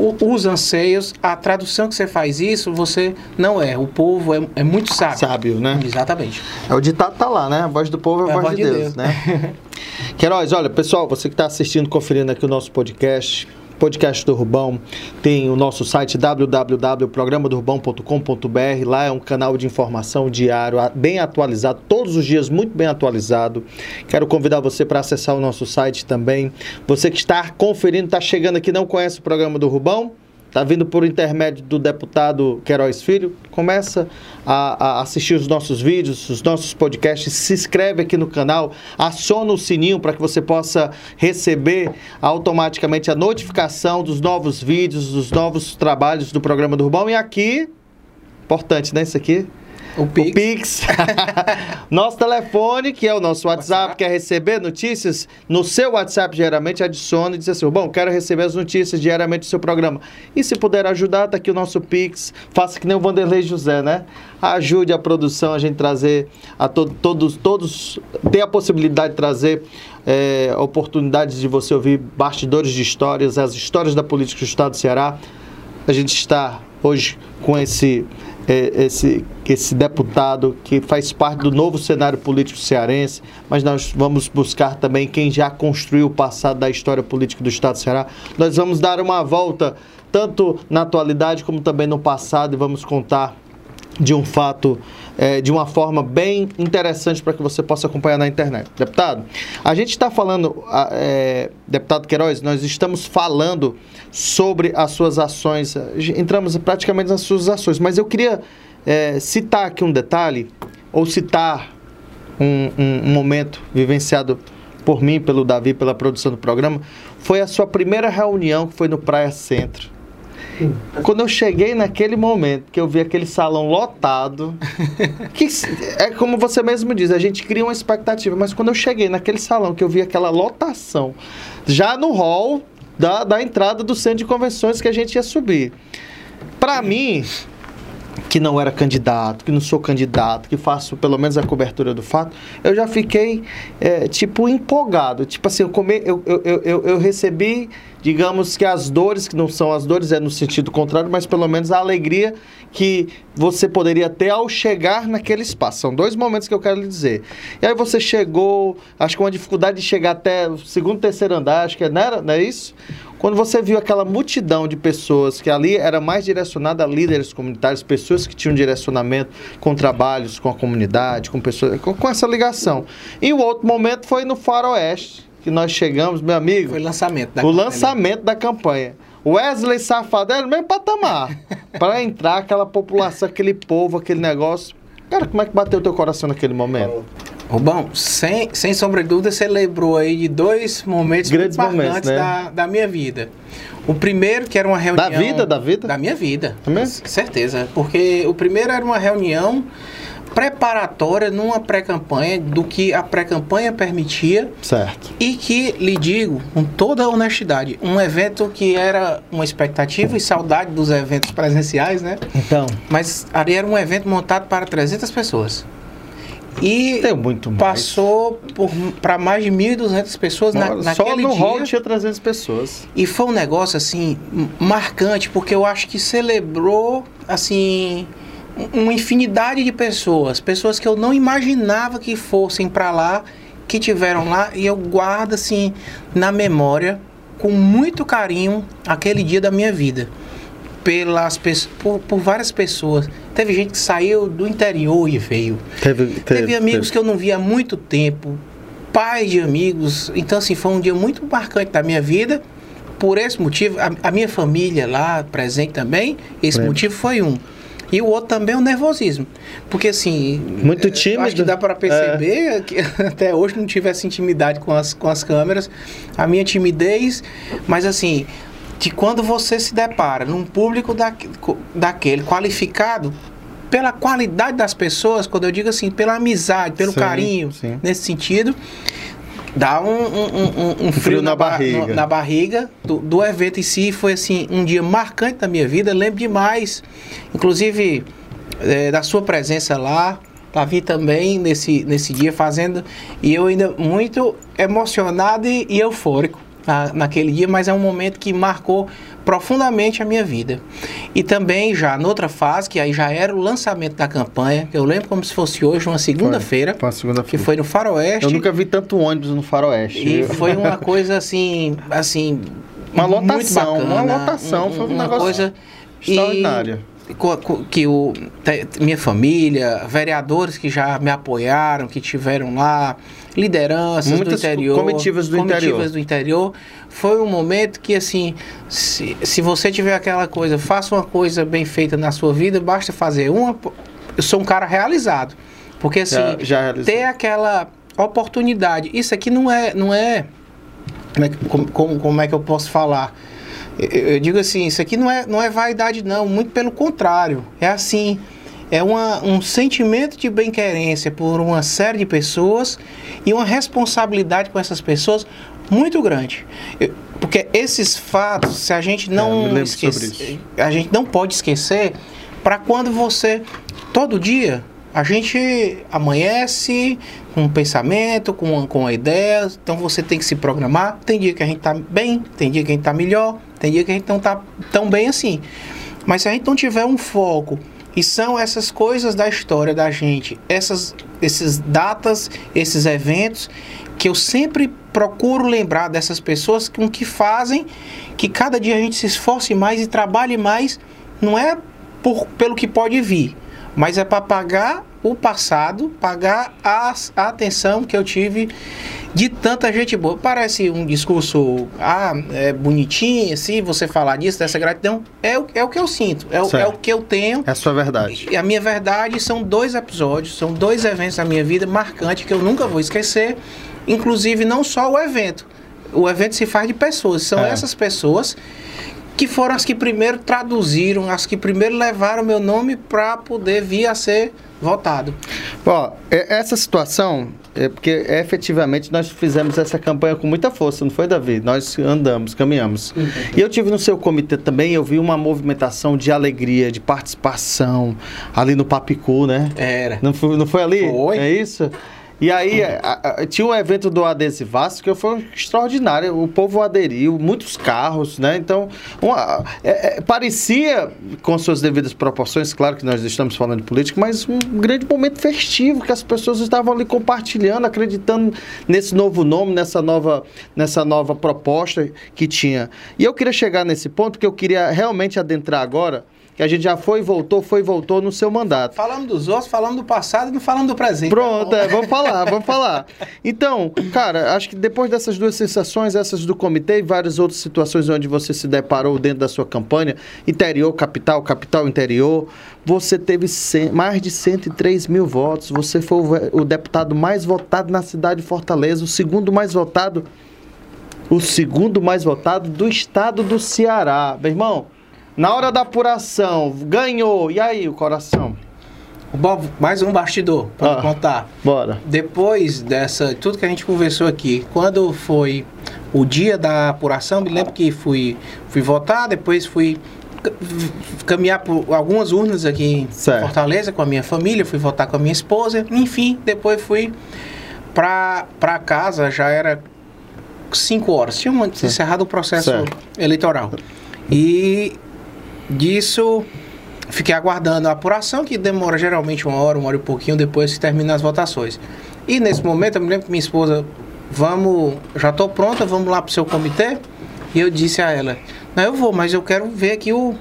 o- os anseios, a tradução que você faz isso, você não erra. O povo é, é muito sábio. Sábio, né? Exatamente. É, o ditado tá lá, né? A voz do povo é a voz, de Deus, né? [LAUGHS] Queiroz, olha, pessoal, você que está assistindo, conferindo aqui o nosso podcast, podcast do Rubão, tem o nosso site www.programadorubão.com.br, lá é um canal de informação diário, bem atualizado, todos os dias muito bem atualizado. Quero convidar você para acessar o nosso site também. Você que está conferindo, está chegando aqui, não conhece o programa do Rubão, Tá vindo por intermédio do deputado Queiroz Filho? Começa a, a assistir os nossos vídeos, os nossos podcasts, se inscreve aqui no canal, aciona o sininho para que você possa receber automaticamente a notificação dos novos vídeos, dos novos trabalhos do programa do Rubão. E aqui, importante, né? Isso aqui, O o Pix. Pix. [LAUGHS] nosso telefone, que é o nosso WhatsApp, WhatsApp. quer receber notícias? No seu WhatsApp, geralmente, adicione e diz assim, bom, quero receber as notícias diariamente do seu programa. E se puder ajudar, tá aqui o nosso Pix. Faça que nem o Vanderlei José, né? Ajude a produção, a gente trazer a to- todos, todos, ter a possibilidade de trazer é, oportunidades de você ouvir bastidores de histórias, as histórias da política do Estado do Ceará. A gente está hoje com esse, eh, esse, esse deputado que faz parte do novo cenário político cearense, mas nós vamos buscar também quem já construiu o passado da história política do Estado do Ceará. Nós vamos dar uma volta tanto na atualidade como também no passado e vamos contar de um fato eh, de uma forma bem interessante para que você possa acompanhar na internet. Deputado, a gente está falando, eh, deputado Queiroz, nós estamos falando sobre as suas ações, entramos praticamente nas suas ações, mas eu queria eh, citar aqui um detalhe, ou citar um, um- um momento vivenciado por mim, pelo Davi, pela produção do programa, foi a sua primeira reunião que foi no Praia Centro. Quando eu cheguei naquele momento, que eu vi aquele salão lotado, [LAUGHS] que é como você mesmo diz, a gente cria uma expectativa, mas quando eu cheguei naquele salão, que eu vi aquela lotação, já no hall da, da entrada do centro de convenções que a gente ia subir. Para mim, que não era candidato, que não sou candidato, que faço pelo menos a cobertura do fato, eu já fiquei, é, tipo, empolgado. Tipo assim, eu, come, eu, eu, eu, eu, recebi, digamos que as dores, que não são as dores, é no sentido contrário, mas pelo menos a alegria que você poderia ter ao chegar naquele espaço. São dois momentos que eu quero lhe dizer. E aí você chegou, acho que uma dificuldade de chegar até o segundo, terceiro andar, acho que não, era, não é isso? Quando você viu aquela multidão de pessoas que ali era mais direcionada a líderes comunitários, pessoas que tinham direcionamento com trabalhos com a comunidade, com pessoas com, com essa ligação. E o outro momento foi no Faroeste, que nós chegamos, meu amigo. Foi o lançamento da o campanha. lançamento da campanha. Wesley Safadão era o mesmo patamar. [LAUGHS] para entrar aquela população, aquele povo, aquele negócio. Cara, como é que bateu o teu coração naquele momento? Bom, sem, sem sombra de dúvida, você lembrou aí de dois momentos Grandes muito momentos, né? da, da minha vida. O primeiro, que era uma reunião... Da vida, da vida? Da minha vida. Também? Certeza. Porque o primeiro era uma reunião preparatória numa pré-campanha do que a pré-campanha permitia. Certo. E que, lhe digo, com toda a honestidade, um evento que era uma expectativa e saudade dos eventos presenciais, né? Então. Mas ali era um evento montado para 300 pessoas. E passou para mais de 1.200 pessoas na, naquele Só no dia. hall tinha 300 pessoas. E foi um negócio assim marcante, porque eu acho que celebrou assim uma infinidade de pessoas, pessoas que eu não imaginava que fossem para lá, que tiveram lá e eu guardo assim na memória com muito carinho aquele dia da minha vida pelas por, por, várias pessoas. Teve gente que saiu do interior e veio. Teve, teve, teve amigos teve. que eu não via há muito tempo, pais de amigos. Então, assim, foi um dia muito marcante da minha vida. Por esse motivo, a, a minha família lá presente também, esse motivo foi um. E o outro também é o nervosismo. Porque assim. Muito tímido. Acho que dá para perceber é. que [LAUGHS] até hoje não tive essa intimidade com as, com as câmeras. A minha timidez, mas assim, de quando você se depara num público da, daquele qualificado pela qualidade das pessoas, quando eu digo assim, pela amizade, pelo sim, carinho, sim. nesse sentido, dá um, um, um, um frio, frio, na, na barriga, no, na barriga do, do, evento em si. Foi assim um dia marcante da minha vida. Lembro demais, inclusive é, da sua presença lá. Davi também nesse, nesse dia fazendo e eu ainda muito emocionado e, e eufórico na, naquele dia, mas é um momento que marcou profundamente a minha vida. E também já noutra fase, que aí já era o lançamento da campanha, eu lembro como se fosse hoje, uma segunda-feira, segunda que foi no Faroeste. Eu nunca vi tanto ônibus no Faroeste. E foi uma [LAUGHS] coisa assim, assim, uma lotação, bacana, uma lotação, foi um uma negócio coisa extraordinária. E, que o, minha família, vereadores que já me apoiaram, que tiveram lá, lideranças Muitas do interior, comitivas do comitivas interior. do interior. Foi um momento que, assim, se, se você tiver aquela coisa, faça uma coisa bem feita na sua vida, basta fazer uma. Eu sou um cara realizado. Porque, assim, já, já ter aquela oportunidade. Isso aqui não é. Não é como, é como, como, como é que eu posso falar? Eu digo assim, isso aqui não é, não é vaidade, não, muito pelo contrário. É assim, é uma, um sentimento de bem-querência por uma série de pessoas e uma responsabilidade com essas pessoas muito grande. Eu, porque esses fatos, se a gente não é, esquecer, a gente não pode esquecer para quando você todo dia a gente amanhece com um pensamento, com, com uma ideia, então você tem que se programar. Tem dia que a gente está bem, tem dia que a gente está melhor, tem dia que a gente não está tão bem assim. Mas se a gente não tiver um foco, e são essas coisas da história da gente, essas esses datas, esses eventos, que eu sempre procuro lembrar dessas pessoas com que fazem que cada dia a gente se esforce mais e trabalhe mais, não é por, pelo que pode vir, mas é para pagar o passado, pagar a, a, atenção que eu tive de tanta gente boa. Parece um discurso ah, é bonitinho, assim, você falar disso, dessa gratidão. É o, é o que eu sinto, é o, é o que eu tenho. É a sua verdade. E a minha verdade são dois episódios, são dois eventos da minha vida marcantes que eu nunca vou esquecer inclusive não só o evento. O evento se faz de pessoas. São É. essas pessoas que foram as que primeiro traduziram, as que primeiro levaram meu nome para poder vir a ser votado. Ó, essa situação é porque efetivamente nós fizemos essa campanha com muita força, não foi, Davi? Nós andamos, caminhamos. E eu tive no seu comitê também, eu vi uma movimentação de alegria, de participação ali no Papicu, né? Era. Não foi, não foi ali? Foi. É isso? E aí, a- a- tinha um evento do Adesivaço que foi extraordinário. O povo aderiu, muitos carros, né? Então, uma- é- é, parecia, com suas devidas proporções, claro que nós estamos falando de política, mas um grande momento festivo que as pessoas estavam ali compartilhando, acreditando nesse novo nome, nessa nova, nessa nova proposta que tinha. E eu queria chegar nesse ponto, que eu queria realmente adentrar agora, que a gente já foi e voltou, foi e voltou no seu mandato. Falamos dos outros, falamos do passado e não falamos do presente. Pronto, Tá é, vamos falar, vamos falar. Então, cara, acho que depois dessas duas sensações, essas do comitê e várias outras situações onde você se deparou dentro da sua campanha, interior, capital, capital, interior, você teve mais de 103 mil votos, você foi o, o deputado mais votado na cidade de Fortaleza, o segundo mais votado, o segundo mais votado do estado do Ceará. Meu irmão, na hora da apuração, ganhou, e aí o coração? Bob, mais um bastidor para Ah. contar. Bora. Depois dessa, tudo que a gente conversou aqui, quando foi o dia da apuração, me lembro que fui, fui votar, depois fui ca- caminhar por algumas urnas aqui em Certo. Fortaleza com a minha família, fui votar com a minha esposa, enfim, depois fui pra casa, já era 5 horas, tinha encerrado o processo Certo. eleitoral. E disso fiquei aguardando a apuração, que demora geralmente uma hora, uma hora e pouquinho depois que termina as votações. E nesse momento eu me lembro que minha esposa, vamos, já estou pronta, vamos lá pro seu comitê. E eu disse a ela, não, eu vou, mas eu quero ver aqui o,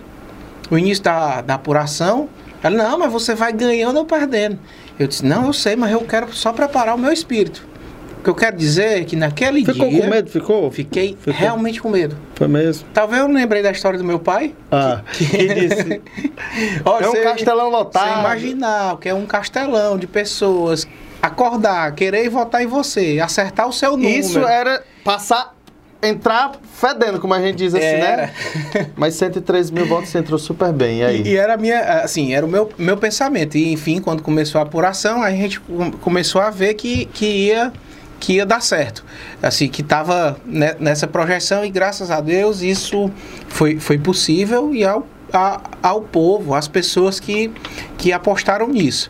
o início da, da apuração. Ela, não, mas você vai ganhando ou perdendo. Eu disse, não, eu sei, mas eu quero só preparar o meu espírito. O que eu quero dizer é que naquele Ficou dia... com medo? Ficou? Fiquei Ficou. realmente com medo. Foi mesmo. Talvez eu lembrei da história do meu pai. Ah, que disse. [LAUGHS] Ó, É um castelão lotado. Você imaginar que é um castelão de pessoas acordar, querer votar em você, acertar o seu número. Isso era passar, entrar fedendo, como a gente diz assim, Era. né? [LAUGHS] Mas 103 mil votos você entrou super bem. E aí? E, e era minha, assim, era o meu, meu pensamento. E enfim, quando começou a apuração, a gente com- começou a ver que, que ia que ia dar certo. Assim, que estava nessa projeção e graças a Deus isso foi, foi possível e ao, a- ao povo, às pessoas que, que apostaram nisso.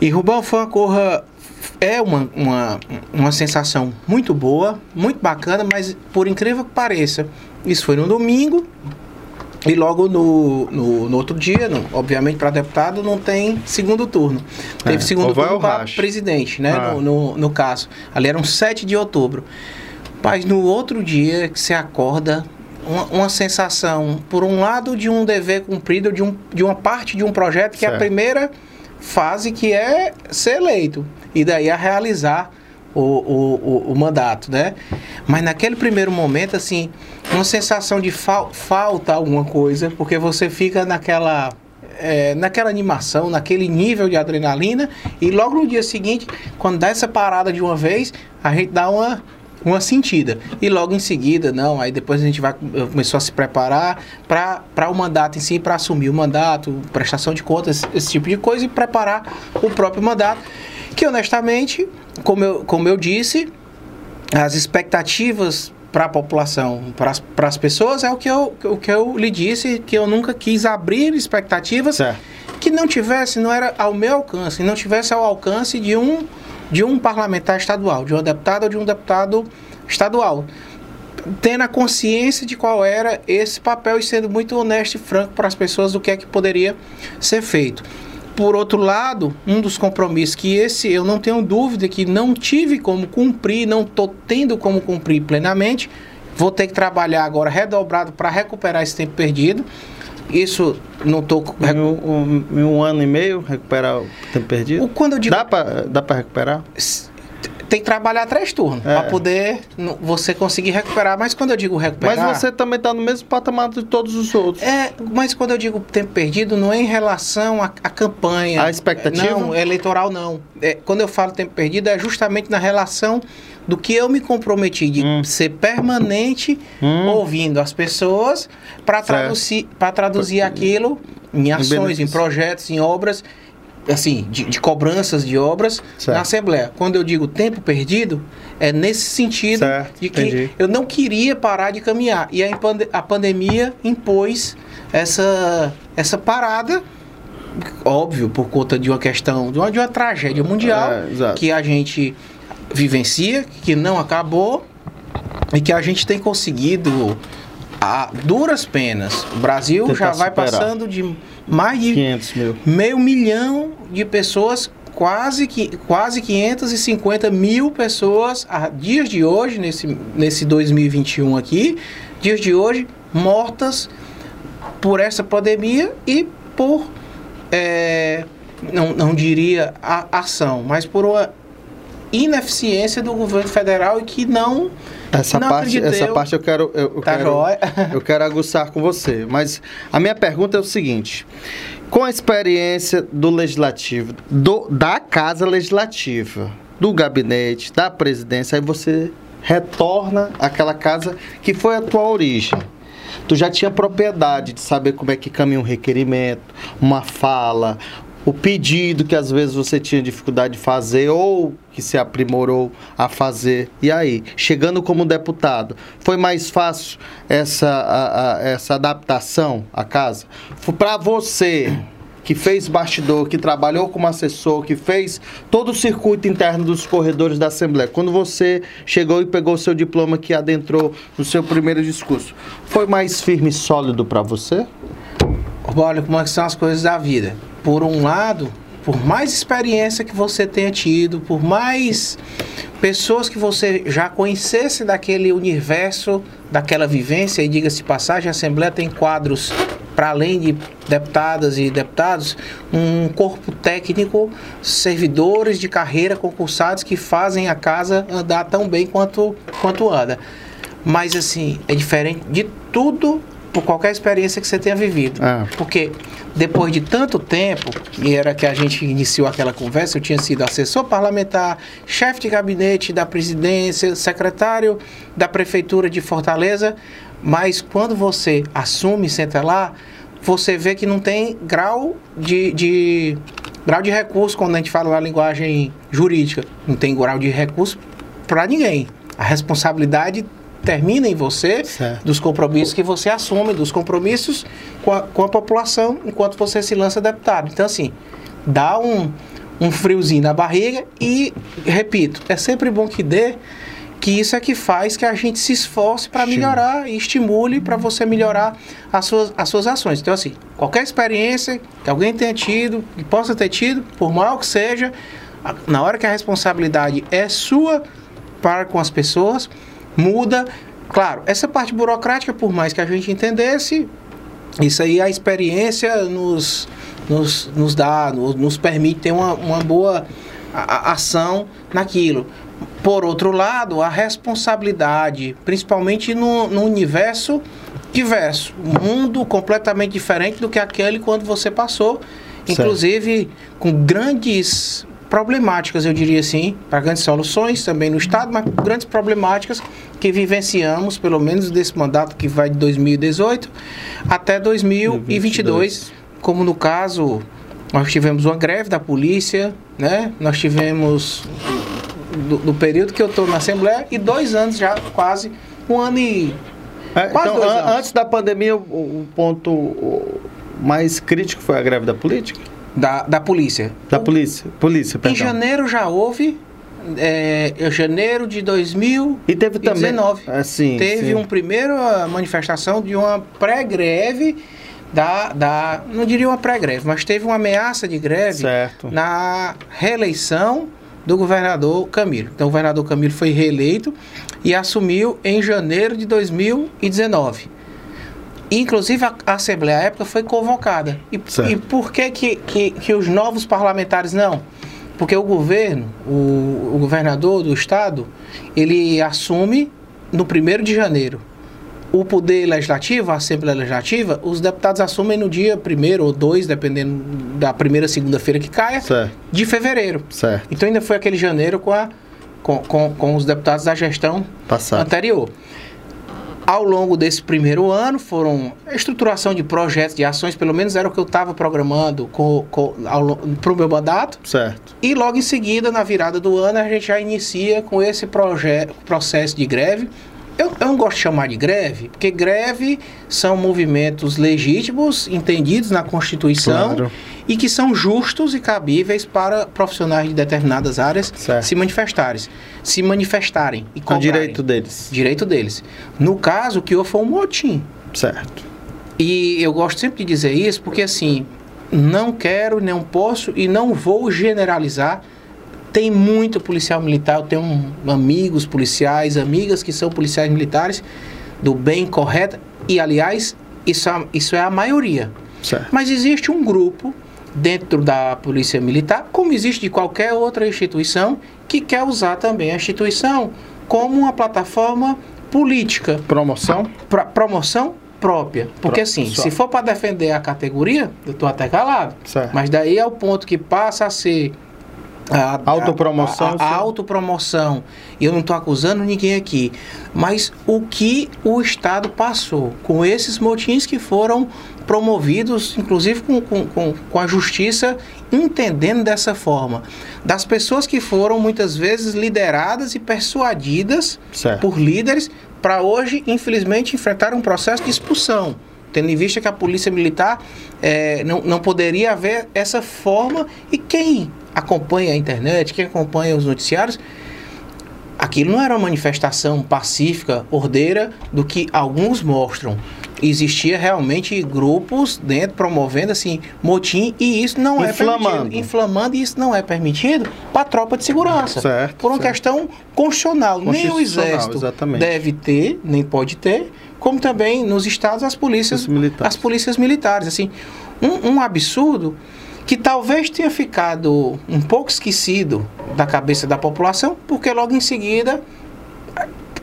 E Rubão foi uma corra é uma, uma, uma sensação muito boa, muito bacana, mas por incrível que pareça, isso foi no domingo, e logo no, no, no outro dia, não- obviamente para deputado não tem segundo turno. Teve É, segundo turno para presidente, né? Ah. No, no, no caso. Ali era um 7 de outubro. Mas no outro dia que você acorda, uma, uma sensação, por um lado, de um dever cumprido, de, um, de uma parte de um projeto que é a Certo. primeira fase que é ser eleito. E daí a realizar o, o, o, o mandato, né? Mas naquele primeiro momento, assim, uma sensação de fal falta alguma coisa, porque você fica naquela é, naquela animação, naquele nível de adrenalina, e logo no dia seguinte, quando dá essa parada de uma vez, a gente dá uma, uma sentida. E logo em seguida, não, aí depois a gente vai começou a se preparar para o mandato em si, para assumir o mandato, prestação de contas, esse tipo de coisa, e preparar o próprio mandato. Que honestamente, como eu, como eu disse, as expectativas para a população, para as pessoas, é o que, eu, o que eu lhe disse, que eu nunca quis abrir expectativas Certo. que não tivesse, não era ao meu alcance, não tivesse ao alcance de um, de um parlamentar estadual, de um deputado ou de um deputado estadual. Tendo a consciência de qual era esse papel e sendo muito honesto e franco para as pessoas do que é que poderia ser feito. Por outro lado, um dos compromissos que esse eu não tenho dúvida que não tive como cumprir, não estou tendo como cumprir plenamente, vou ter que trabalhar agora redobrado para recuperar esse tempo perdido. Isso não estou. Em um, um- um ano e meio, recuperar o tempo perdido? Quando eu digo Dá pra recuperar? Tem que trabalhar três turnos É. para poder você conseguir recuperar. Mas quando eu digo recuperar. Mas você também tá no mesmo patamar de todos os outros. É, mas quando eu digo tempo perdido, não é em relação à, à campanha. A expectativa? Não, eleitoral não. É, quando eu falo tempo perdido, é justamente na relação do que eu me comprometi de Hum. ser permanente Hum. ouvindo as pessoas para traduzir, traduzir aquilo em ações, em benefício. projetos, em obras, assim, de, de cobranças de obras Certo. na Assembleia. Quando eu digo tempo perdido, é nesse sentido Certo, de que entendi. eu não queria parar de caminhar. E a, pande- a pandemia impôs essa, essa parada, óbvio, por conta de uma questão, de uma, de uma tragédia mundial É, que a gente vivencia, que não acabou e que a gente tem conseguido a duras penas. O Brasil Tentar já vai superar. passando de mais de 500 mil. meio milhão de pessoas, quase, que, quase 550 mil pessoas, a dias de hoje, nesse, nesse 2021 aqui, dias de hoje, mortas por essa pandemia e por, é, não, não diria a ação, mas por uma ineficiência do governo federal e que não. Essa não parte, essa parte eu quero. Eu, eu Tá quero, [LAUGHS] eu quero aguçar com você. Mas a minha pergunta é o seguinte: com a experiência do legislativo, do, da casa legislativa, do gabinete, da presidência, aí você retorna àquela casa que foi a tua origem. Tu já tinha propriedade de saber como é que caminha um requerimento, uma fala, o pedido que às vezes você tinha dificuldade de fazer ou que se aprimorou a fazer. E aí, chegando como deputado, foi mais fácil essa, a- a- essa adaptação à casa? Para você que fez bastidor, que trabalhou como assessor, que fez todo o circuito interno dos corredores da Assembleia, quando você chegou e pegou o seu diploma que adentrou no seu primeiro discurso, foi mais firme e sólido para você? Olha como é que são as coisas da vida. Por um lado, por mais experiência que você tenha tido, por mais pessoas que você já conhecesse daquele universo, daquela vivência, e diga-se passagem, a Assembleia tem quadros, para além de deputadas e deputados, um corpo técnico, servidores de carreira concursados que fazem a casa andar tão bem quanto, quanto anda. Mas assim, é diferente de tudo por qualquer experiência que você tenha vivido. Ah. Porque depois de tanto tempo, e era que a gente iniciou aquela conversa, eu tinha sido assessor parlamentar, chefe de gabinete da presidência, secretário da prefeitura de Fortaleza, mas quando você assume e senta lá, você vê que não tem grau de, de grau de recurso quando a gente fala na linguagem jurídica, não tem grau de recurso para ninguém. A responsabilidade termina em você Certo. dos compromissos que você assume, dos compromissos com a, com a população enquanto você se lança deputado. Então, assim, dá um, um friozinho na barriga e, repito, é sempre bom que dê, que isso é que faz que a gente se esforce para melhorar e estimule para você melhorar as suas, as suas ações. Então, assim, qualquer experiência que alguém tenha tido, que possa ter tido, por mal que seja, na hora que a responsabilidade é sua para com as pessoas, muda. Claro, essa parte burocrática, por mais que a gente entendesse, isso aí a experiência nos, nos, nos dá, nos, nos permite ter uma, uma boa ação naquilo. Por outro lado, a responsabilidade, principalmente no, no universo diverso, um mundo completamente diferente do que aquele quando você passou, Certo. inclusive com grandes problemáticas, eu diria assim, para grandes soluções também no Estado, mas grandes problemáticas que vivenciamos, pelo menos desse mandato que vai de 2018 até 2022, como no caso, nós tivemos uma greve da polícia, né? Nós tivemos do, do período que eu estou na Assembleia e dois anos já, quase, um ano e É, Quase então, an- anos. antes da pandemia, o, o ponto mais crítico foi a greve da política? Da, da polícia. Da polícia. Polícia, Em perdão. janeiro já houve, é, em janeiro de 2019, E teve também. Assim, teve sim. uma primeira manifestação de uma pré-greve da, da. Não diria uma pré-greve, mas teve uma ameaça de greve Certo. na reeleição do governador Camilo. Então, o governador Camilo foi reeleito e assumiu em janeiro de 2019. Inclusive, a a Assembleia à época foi convocada. E, e por que, que, que, que os novos parlamentares não? Porque o governo, o, o governador do estado, ele assume no 1 de janeiro. O poder legislativo, a Assembleia Legislativa, os deputados assumem no dia 1 ou 2, dependendo da primeira segunda-feira que caia, Certo. de fevereiro. Certo. Então ainda foi aquele janeiro com a com, com, com os deputados da gestão Passado. anterior. Ao longo desse primeiro ano, foram a estruturação de projetos, de ações, pelo menos era o que eu estava programando para o meu mandato. Certo. E logo em seguida, na virada do ano, a gente já inicia com esse projeto, processo de greve, eu, eu, não gosto de chamar de greve, porque greve são movimentos legítimos, entendidos na Constituição Claro. E que são justos e cabíveis para profissionais de determinadas áreas Certo. se manifestarem, se manifestarem e É o direito deles. Direito deles. No caso, o que houve foi um motim. Certo. E eu gosto sempre de dizer isso porque, assim, não quero, não posso e não vou generalizar. Tem muito policial militar, eu tenho amigos policiais, amigas que são policiais militares do bem correto. E, aliás, isso, é- isso é a maioria. Certo. Mas existe um grupo dentro da Polícia Militar, como existe de qualquer outra instituição, que quer usar também a instituição como uma plataforma política Promoção? pra promoção própria. Porque Pro- assim, só. se for para defender a categoria, eu tô até calado. Certo. Mas daí é o ponto que passa a ser a, Autopromoção, a, a, a autopromoção. E eu não estou acusando ninguém aqui. Mas o que o Estado passou com esses motins que foram promovidos, inclusive com, com, com, com a justiça entendendo dessa forma. Das pessoas que foram muitas vezes lideradas e persuadidas Certo. por líderes para hoje, infelizmente, enfrentar um processo de expulsão. Tendo em vista que a polícia militar eh, não, não poderia haver essa forma. E quem acompanha a internet, quem acompanha os noticiários, aquilo não era uma manifestação pacífica, ordeira, do que alguns mostram. Existia realmente grupos dentro promovendo assim motim e isso não é Inflamando. permitido. Inflamando e isso não é permitido para a tropa de segurança. Certo, Por uma certo. questão constitucional. Nem o Constitucional, exército exatamente. deve ter, nem pode ter, como também nos estados as polícias, as polícias militares. Assim, um, um absurdo que talvez tenha ficado um pouco esquecido da cabeça da população, porque logo em seguida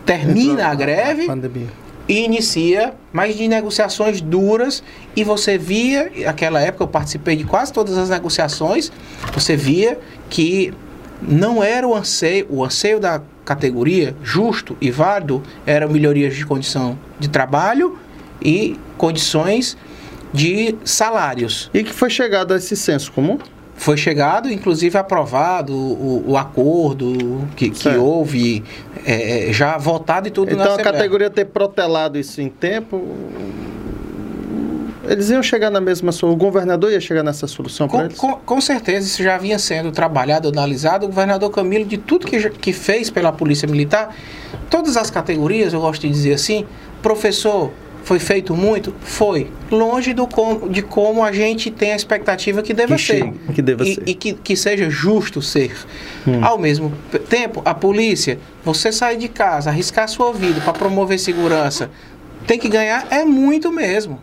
termina a greve Pandemia. E inicia mais de negociações duras e você via, naquela época eu participei de quase todas as negociações, você via que não era o anseio, o anseio da categoria justo e válido era melhorias de condição de trabalho e condições de salários. E que foi chegado a esse senso comum? Foi chegado, inclusive aprovado o, o acordo que, que houve, é, é, já votado e tudo na Então a categoria ter protelado isso em tempo. Eles iam chegar na mesma solução. O governador ia chegar nessa solução Com, com, com certeza, isso já vinha sendo trabalhado, analisado. O governador Camilo, de tudo que, que fez pela Polícia Militar, todas as categorias, eu gosto de dizer assim, professor, foi feito muito? Foi. Longe do com, de como a gente tem a expectativa que deva Que ser. chegue, que deva e, ser. E que, que seja justo ser. Hum. Ao mesmo tempo, a polícia, você sair de casa, arriscar sua vida para promover segurança, tem que ganhar é muito mesmo.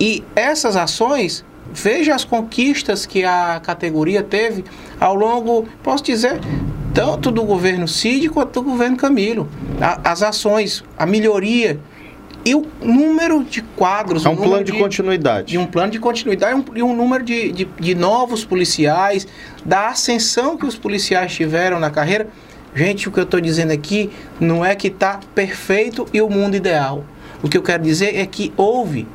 E essas ações, veja as conquistas que a categoria teve ao longo, posso dizer, tanto do governo Cid quanto do governo Camilo. A- as ações, a melhoria e o número de quadros. É um plano de continuidade. de um plano de continuidade e um, e um número de, de, de novos policiais, da ascensão que os policiais tiveram na carreira. Gente, o que eu estou dizendo aqui não é que está perfeito e o mundo ideal. O que eu quero dizer é que houve,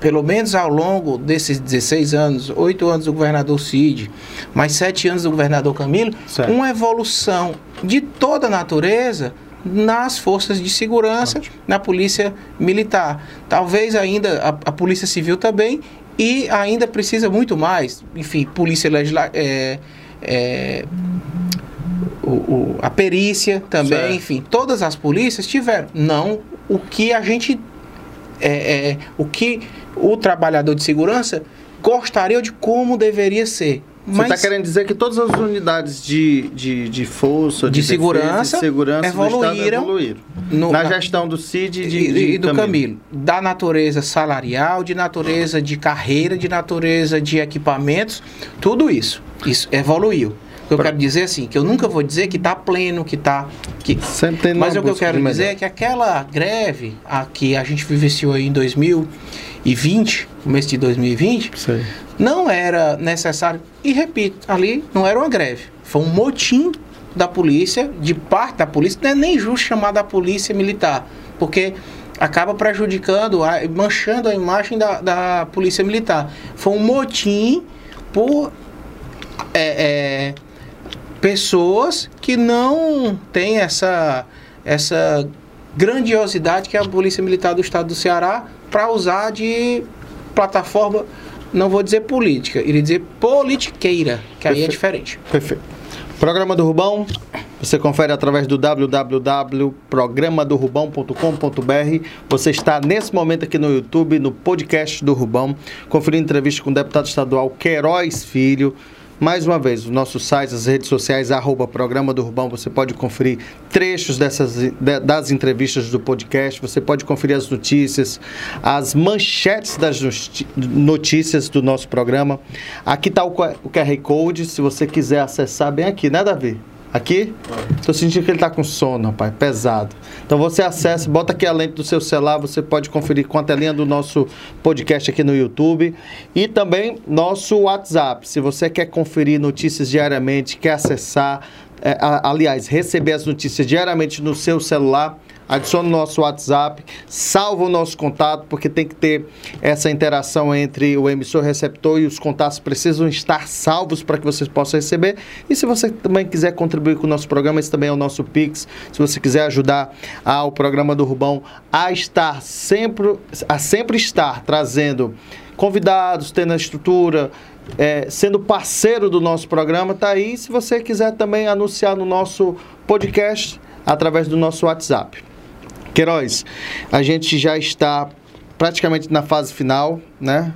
pelo menos ao longo desses 16 anos, 8 anos do governador Cid, mais 7 anos do governador Camilo, Certo. uma evolução de toda a natureza nas forças de segurança, na polícia militar. Talvez ainda a, a polícia civil também e ainda precisa muito mais. Enfim, polícia legislativa. É, é, o- o- a perícia também, Certo. enfim, todas as polícias tiveram. Não o que a gente. É, é, o que o trabalhador de segurança gostaria de como deveria ser. Você está querendo dizer que todas as unidades de, de, de força, De defesa, segurança de segurança evoluíram evoluíram. no- na gestão do CID e de, e, de e do Camilo. Da natureza salarial, de natureza de carreira, de natureza de equipamentos, tudo isso. Isso evoluiu. O que eu Pra- quero dizer assim, que eu nunca vou dizer que está pleno, que está. Que... Sempre tem Mas o que eu quero de dizer melhor. é que aquela greve a que a gente vivenciou aí em 2020, começo de 2020, Sei. não era necessário. E repito, ali não era uma greve, foi um motim da polícia, de parte da polícia, não é nem justo chamar da polícia militar, porque acaba prejudicando, manchando a imagem da, da polícia militar. Foi um motim por é, é, pessoas que não têm essa, essa grandiosidade que é a Polícia Militar do Estado do Ceará para usar de plataforma, não vou dizer política, iria dizer politiqueira, que Perfeito. aí é diferente. Perfeito. Programa do Rubão, você confere através do www.programadorubão.com.br. Você está nesse momento aqui no YouTube, no podcast do Rubão, conferindo entrevista com o deputado estadual Queiroz Filho. Mais uma vez, o nosso site, as redes sociais, arroba Programa do Rubão, você pode conferir trechos dessas, de, das entrevistas do podcast, você pode conferir as notícias, as manchetes das notícias do nosso programa. Aqui está o QR Code, se você quiser acessar bem aqui, né, Davi? Aqui? Estou sentindo que ele está com sono, pai, pesado. Então você acessa, bota aqui a lente do seu celular, você pode conferir com a telinha do nosso podcast aqui no YouTube e também nosso WhatsApp. Se você quer conferir notícias diariamente, quer acessar, é, aliás, receber as notícias diariamente no seu celular, adicione o nosso WhatsApp, salva o nosso contato, porque tem que ter essa interação entre o emissor receptor e os contatos precisam estar salvos para que vocês possam receber. E se você também quiser contribuir com o nosso programa, esse também é o nosso Pix. Se você quiser ajudar ao programa do Rubão a estar sempre, a sempre estar trazendo convidados, tendo a estrutura, é, sendo parceiro do nosso programa, tá aí. Se você quiser também anunciar no nosso podcast através do nosso WhatsApp. Queiroz, a gente já está praticamente na fase final, né?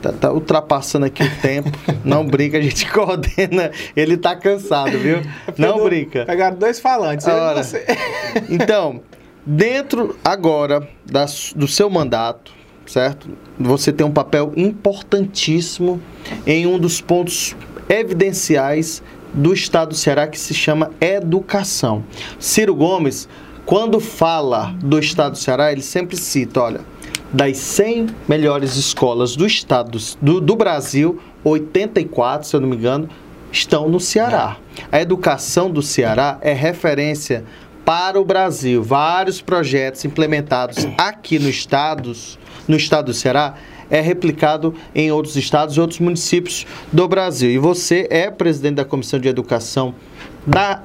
Tá, tá, ultrapassando aqui o tempo. [LAUGHS] Não brinca, a gente [LAUGHS] coordena. Ele tá cansado, viu? Não brinca. Pegaram dois falantes. Ora, você... [LAUGHS] então, dentro agora das, do seu mandato, certo? Você tem um papel importantíssimo em um dos pontos evidenciais do Estado do Ceará que se chama educação. Ciro Gomes quando fala do estado do Ceará, ele sempre cita, olha, das 100 melhores escolas do estado do, do Brasil, 84, se eu não me engano, estão no Ceará. A educação do Ceará é referência para o Brasil. Vários projetos implementados aqui no estados, no estado do Ceará, é replicado em outros estados e outros municípios do Brasil. E você é presidente da Comissão de Educação da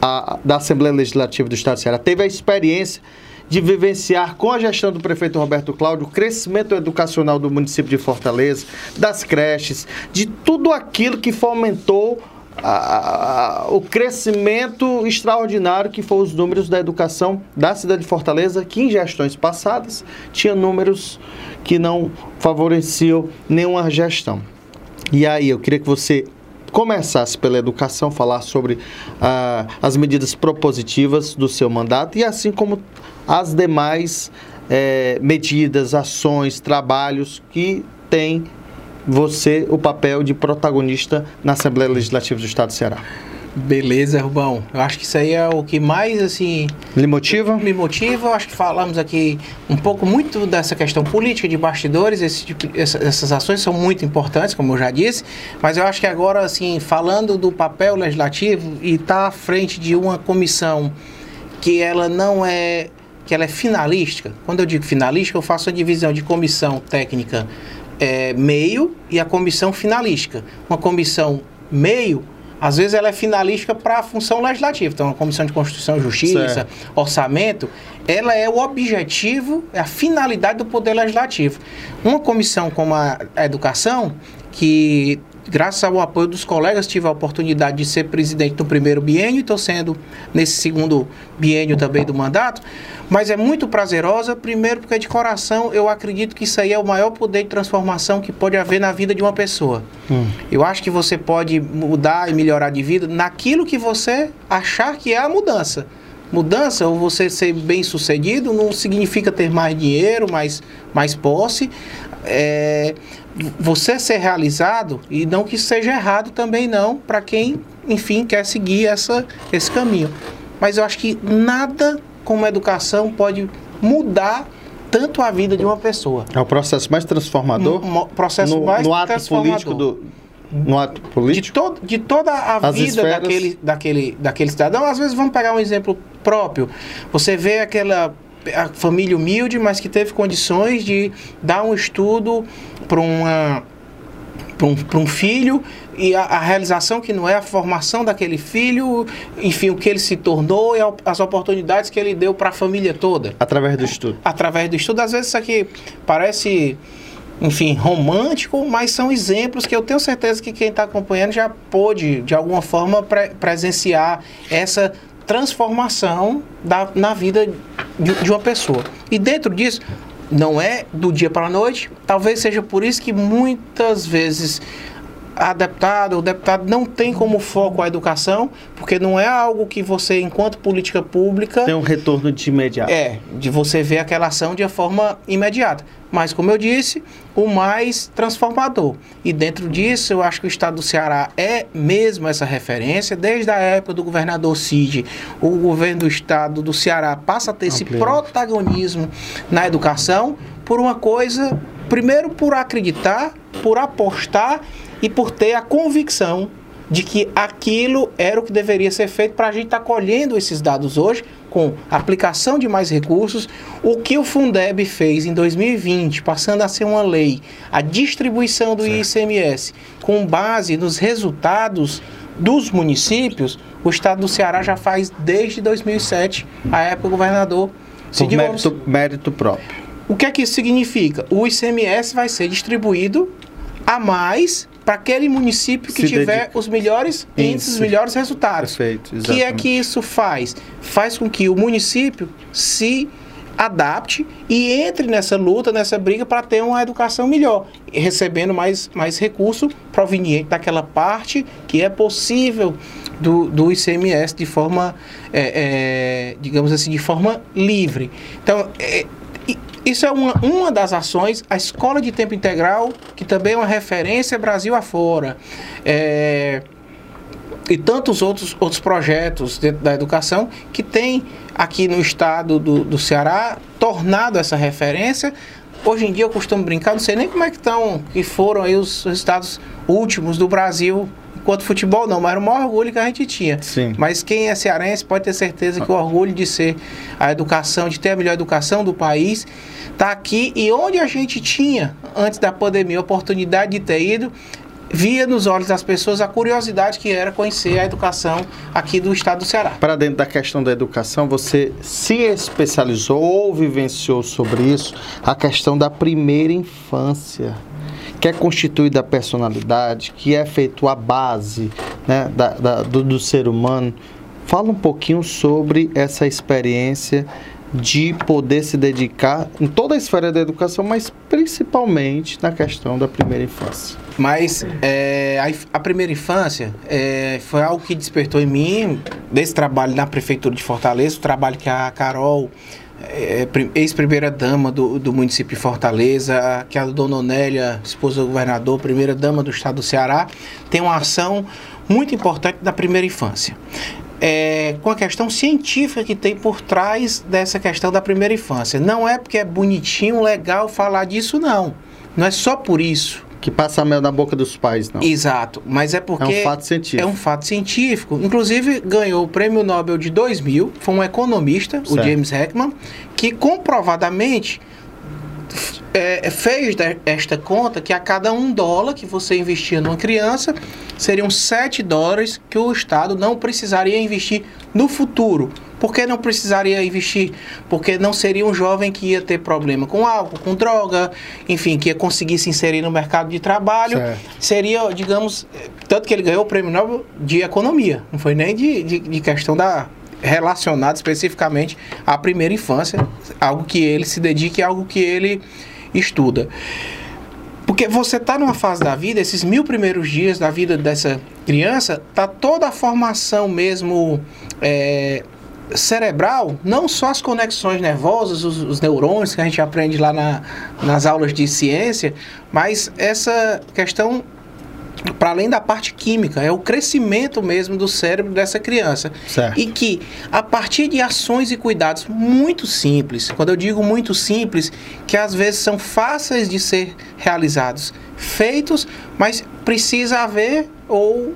a, da Assembleia Legislativa do Estado de Ceará teve a experiência de vivenciar com a gestão do prefeito Roberto Cláudio o crescimento educacional do município de Fortaleza, das creches, de tudo aquilo que fomentou a, a, o crescimento extraordinário que foram os números da educação da cidade de Fortaleza, que em gestões passadas tinha números que não favoreciam nenhuma gestão. E aí, eu queria que você começasse pela educação, falar sobre ah, as medidas propositivas do seu mandato e assim como as demais eh, medidas, ações, trabalhos que tem você o papel de protagonista na Assembleia Legislativa do Estado do Ceará. Beleza, Rubão. Eu acho que isso aí é o que mais, assim... Me motiva? Me motiva. Eu acho que falamos aqui um pouco muito dessa questão política de bastidores. Esse tipo, essas ações são muito importantes, como eu já disse. Mas eu acho que agora, assim, falando do papel legislativo e estar tá à frente de uma comissão que ela não é... que ela é finalística. Quando eu digo finalística, eu faço a divisão de comissão técnica é, meio e a comissão finalística. Uma comissão meio às vezes ela é finalística para a função legislativa. Então, a Comissão de Constituição e Justiça, certo. Orçamento, ela é o objetivo, é a finalidade do Poder Legislativo. Uma comissão como a, a Educação, que graças ao apoio dos colegas, tive a oportunidade de ser presidente do primeiro biênio e estou sendo nesse segundo biênio também do mandato mas é muito prazerosa, primeiro porque de coração eu acredito que isso aí é o maior poder de transformação que pode haver na vida de uma pessoa. Hum. Eu acho que você pode mudar e melhorar de vida naquilo que você achar que é a mudança. Mudança ou você ser bem sucedido não significa ter mais dinheiro, mais, mais posse. É, você ser realizado e não que seja errado também não para quem, enfim, quer seguir essa, esse caminho. Mas eu acho que nada como a educação pode mudar tanto a vida de uma pessoa. É o processo mais transformador? Um, processo no, mais no ato político do, no ato de, político? to, de toda a As vida esferas. daquele, daquele, daquele cidadão. Às vezes, vamos pegar um exemplo próprio. Você vê aquela a família humilde, mas que teve condições de dar um estudo para uma para um, um filho e a, a realização que não é a formação daquele filho, enfim, o que ele se tornou e as oportunidades que ele deu para a família toda Através do estudo. através do estudo. Às vezes isso aqui parece, enfim, romântico, mas são exemplos que eu tenho certeza que quem está acompanhando já pôde, de alguma forma, pre- presenciar essa transformação da, na vida de, de uma pessoa. E dentro disso, não é do dia para a noite, talvez seja por isso que muitas vezes a deputada ou deputado não tem como foco a educação, porque não é algo que você, enquanto política pública, Tem um retorno de imediato. é, de você ver aquela ação de forma imediata. Mas, como eu disse, o mais transformador. E dentro disso, eu acho que o estado do Ceará é mesmo essa referência. Desde a época do governador Cid, o governo do estado do Ceará passa a ter esse protagonismo na educação por uma coisa, primeiro por acreditar, por apostar e por ter a convicção de que aquilo era o que deveria ser feito para a gente estar colhendo esses dados hoje com aplicação de mais recursos. O que o Fundeb fez em 2020, passando a ser uma lei, a distribuição do ICMS com base nos resultados dos municípios, o estado do Ceará já faz desde 2007, a época do governador Por Cid Gomes. mérito, mérito próprio. O que é que isso significa? O ICMS vai ser distribuído a mais para aquele município que Se tiver dedica. os melhores índices, os melhores resultados. Perfeito, O que é exatamente. que isso faz? Faz com que o município se adapte e entre nessa luta, nessa briga para ter uma educação melhor, recebendo mais, mais recurso proveniente daquela parte que é possível do, do ICMS de forma, é, é, digamos assim, de forma livre. Então, é, isso é uma, uma das ações, a escola de tempo integral, que também é uma referência Brasil afora. É, e tantos outros, outros projetos dentro da educação que tem aqui no estado do, do Ceará tornado essa referência. Hoje em dia eu costumo brincar, não sei nem como é que estão, que foram aí os resultados últimos do Brasil enquanto futebol não, mas era o maior orgulho que a gente tinha. Sim. Mas quem é cearense pode ter certeza que o orgulho de ser a educação, de ter a melhor educação do país, está aqui. E onde a gente tinha, antes da pandemia, a oportunidade de ter ido, via nos olhos das pessoas a curiosidade que era conhecer a educação aqui do estado do Ceará. Para dentro da questão da educação, você se especializou ou vivenciou sobre isso a questão da primeira infância, que é constituída a personalidade, que é feito a base né, da, da- do, do ser humano. Fala um pouquinho sobre essa experiência de poder se dedicar em toda a esfera da educação, mas principalmente na questão da primeira infância. Mas é, a, a primeira infância é, foi algo que despertou em mim, desse trabalho na Prefeitura de Fortaleza, o trabalho que a Carol, ex-primeira-dama do, do município de Fortaleza, que a dona Onélia, esposa do governador, primeira-dama do estado do Ceará, tem uma ação muito importante da primeira infância. É, com a questão científica que tem por trás dessa questão da primeira infância. Não é porque é bonitinho, legal falar disso, não. Não é só por isso. Que passa mel na boca dos pais, não. Exato, mas é porque É um fato científico. é um fato científico. Inclusive ganhou o Prêmio Nobel de 2000, foi um economista, o Certo. James Heckman, que comprovadamente é, fez esta conta que a cada um dólar que você investia numa criança seriam 7 dólares que o Estado não precisaria investir no futuro. Por que não precisaria investir? Porque não seria um jovem que ia ter problema com álcool, com droga, enfim, que ia conseguir se inserir no mercado de trabalho. Certo. Seria, digamos, tanto que ele ganhou o prêmio Nobel de economia, não foi nem de, de, de questão da relacionada especificamente à primeira infância, algo que ele se dedica e algo que ele estuda. Porque você está numa fase da vida, esses mil primeiros dias da vida dessa criança, tá toda a formação mesmo é, cerebral, não só as conexões nervosas, os, os neurônios que a gente aprende lá na- nas aulas de ciência, mas essa questão para além da parte química, é o crescimento mesmo do cérebro dessa criança. Certo. E que, a partir de ações e cuidados muito simples, quando eu digo muito simples, que às vezes são fáceis de ser realizados, feitos, mas precisa haver ou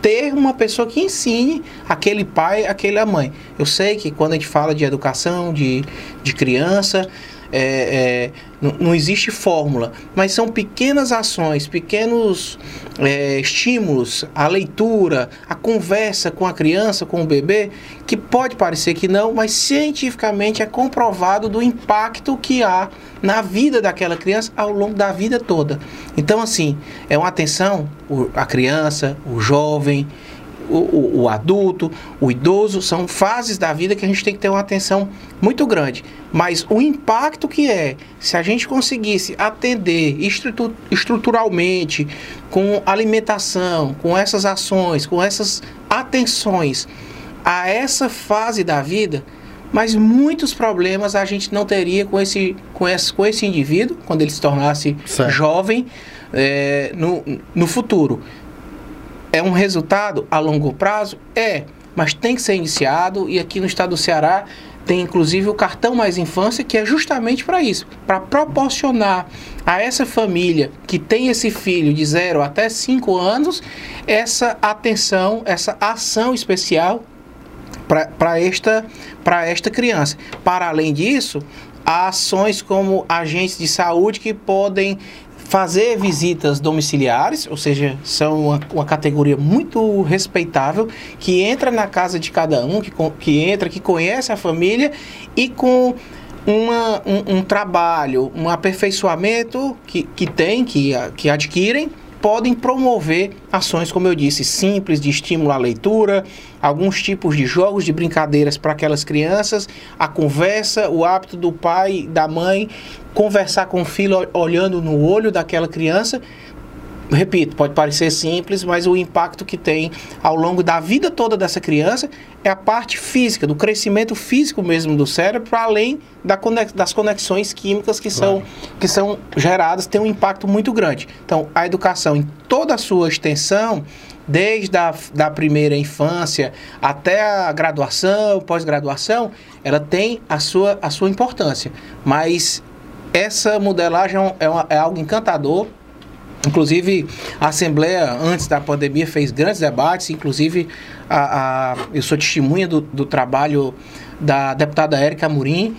ter uma pessoa que ensine aquele pai, aquela mãe. Eu sei que quando a gente fala de educação de, de criança, é, é, não, existe fórmula, mas são pequenas ações, pequenos é, estímulos, a leitura, a conversa com a criança, com o bebê, que pode parecer que não, mas cientificamente é comprovado do impacto que há na vida daquela criança ao longo da vida toda. Então, assim, é uma atenção, a criança, o jovem, o, o, o, adulto, o idoso, são fases da vida que a gente tem que ter uma atenção muito grande. Mas o impacto que é, se a gente conseguisse atender estruturalmente, com alimentação, com essas ações, com essas atenções a essa fase da vida, mas muitos problemas a gente não teria com esse, com esse, com esse indivíduo, quando ele se tornasse certo. jovem, é, no, no futuro. É um resultado a longo prazo? É, mas tem que ser iniciado e aqui no estado do Ceará tem inclusive o cartão Mais Infância, que é justamente para isso, para proporcionar a essa família que tem esse filho de 0 até 5 anos essa atenção, essa ação especial para esta, esta criança. Para além disso, há ações como agentes de saúde que podem fazer visitas domiciliares, ou seja, são uma, uma, categoria muito respeitável, que entra na casa de cada um, que, que entra, que conhece a família e com uma, um, um trabalho, um aperfeiçoamento que, que tem, que, que adquirem podem promover ações, como eu disse, simples de estímulo à leitura, alguns tipos de jogos, de brincadeiras para aquelas crianças, a conversa, o hábito do pai, da mãe, conversar com o filho olhando no olho daquela criança. Repito, pode parecer simples, mas o impacto que tem ao longo da vida toda dessa criança é a parte física, do crescimento físico mesmo do cérebro, para além da conex, das conexões químicas que, claro. são, que são geradas, tem um impacto muito grande. Então, a educação em toda a sua extensão, desde a da primeira infância até a graduação, pós-graduação, ela tem a sua, a sua importância. Mas essa modelagem é, uma, é algo encantador Inclusive, a Assembleia, antes da pandemia, fez grandes debates, inclusive a, a eu sou testemunha do, do trabalho da deputada Érica Amorim,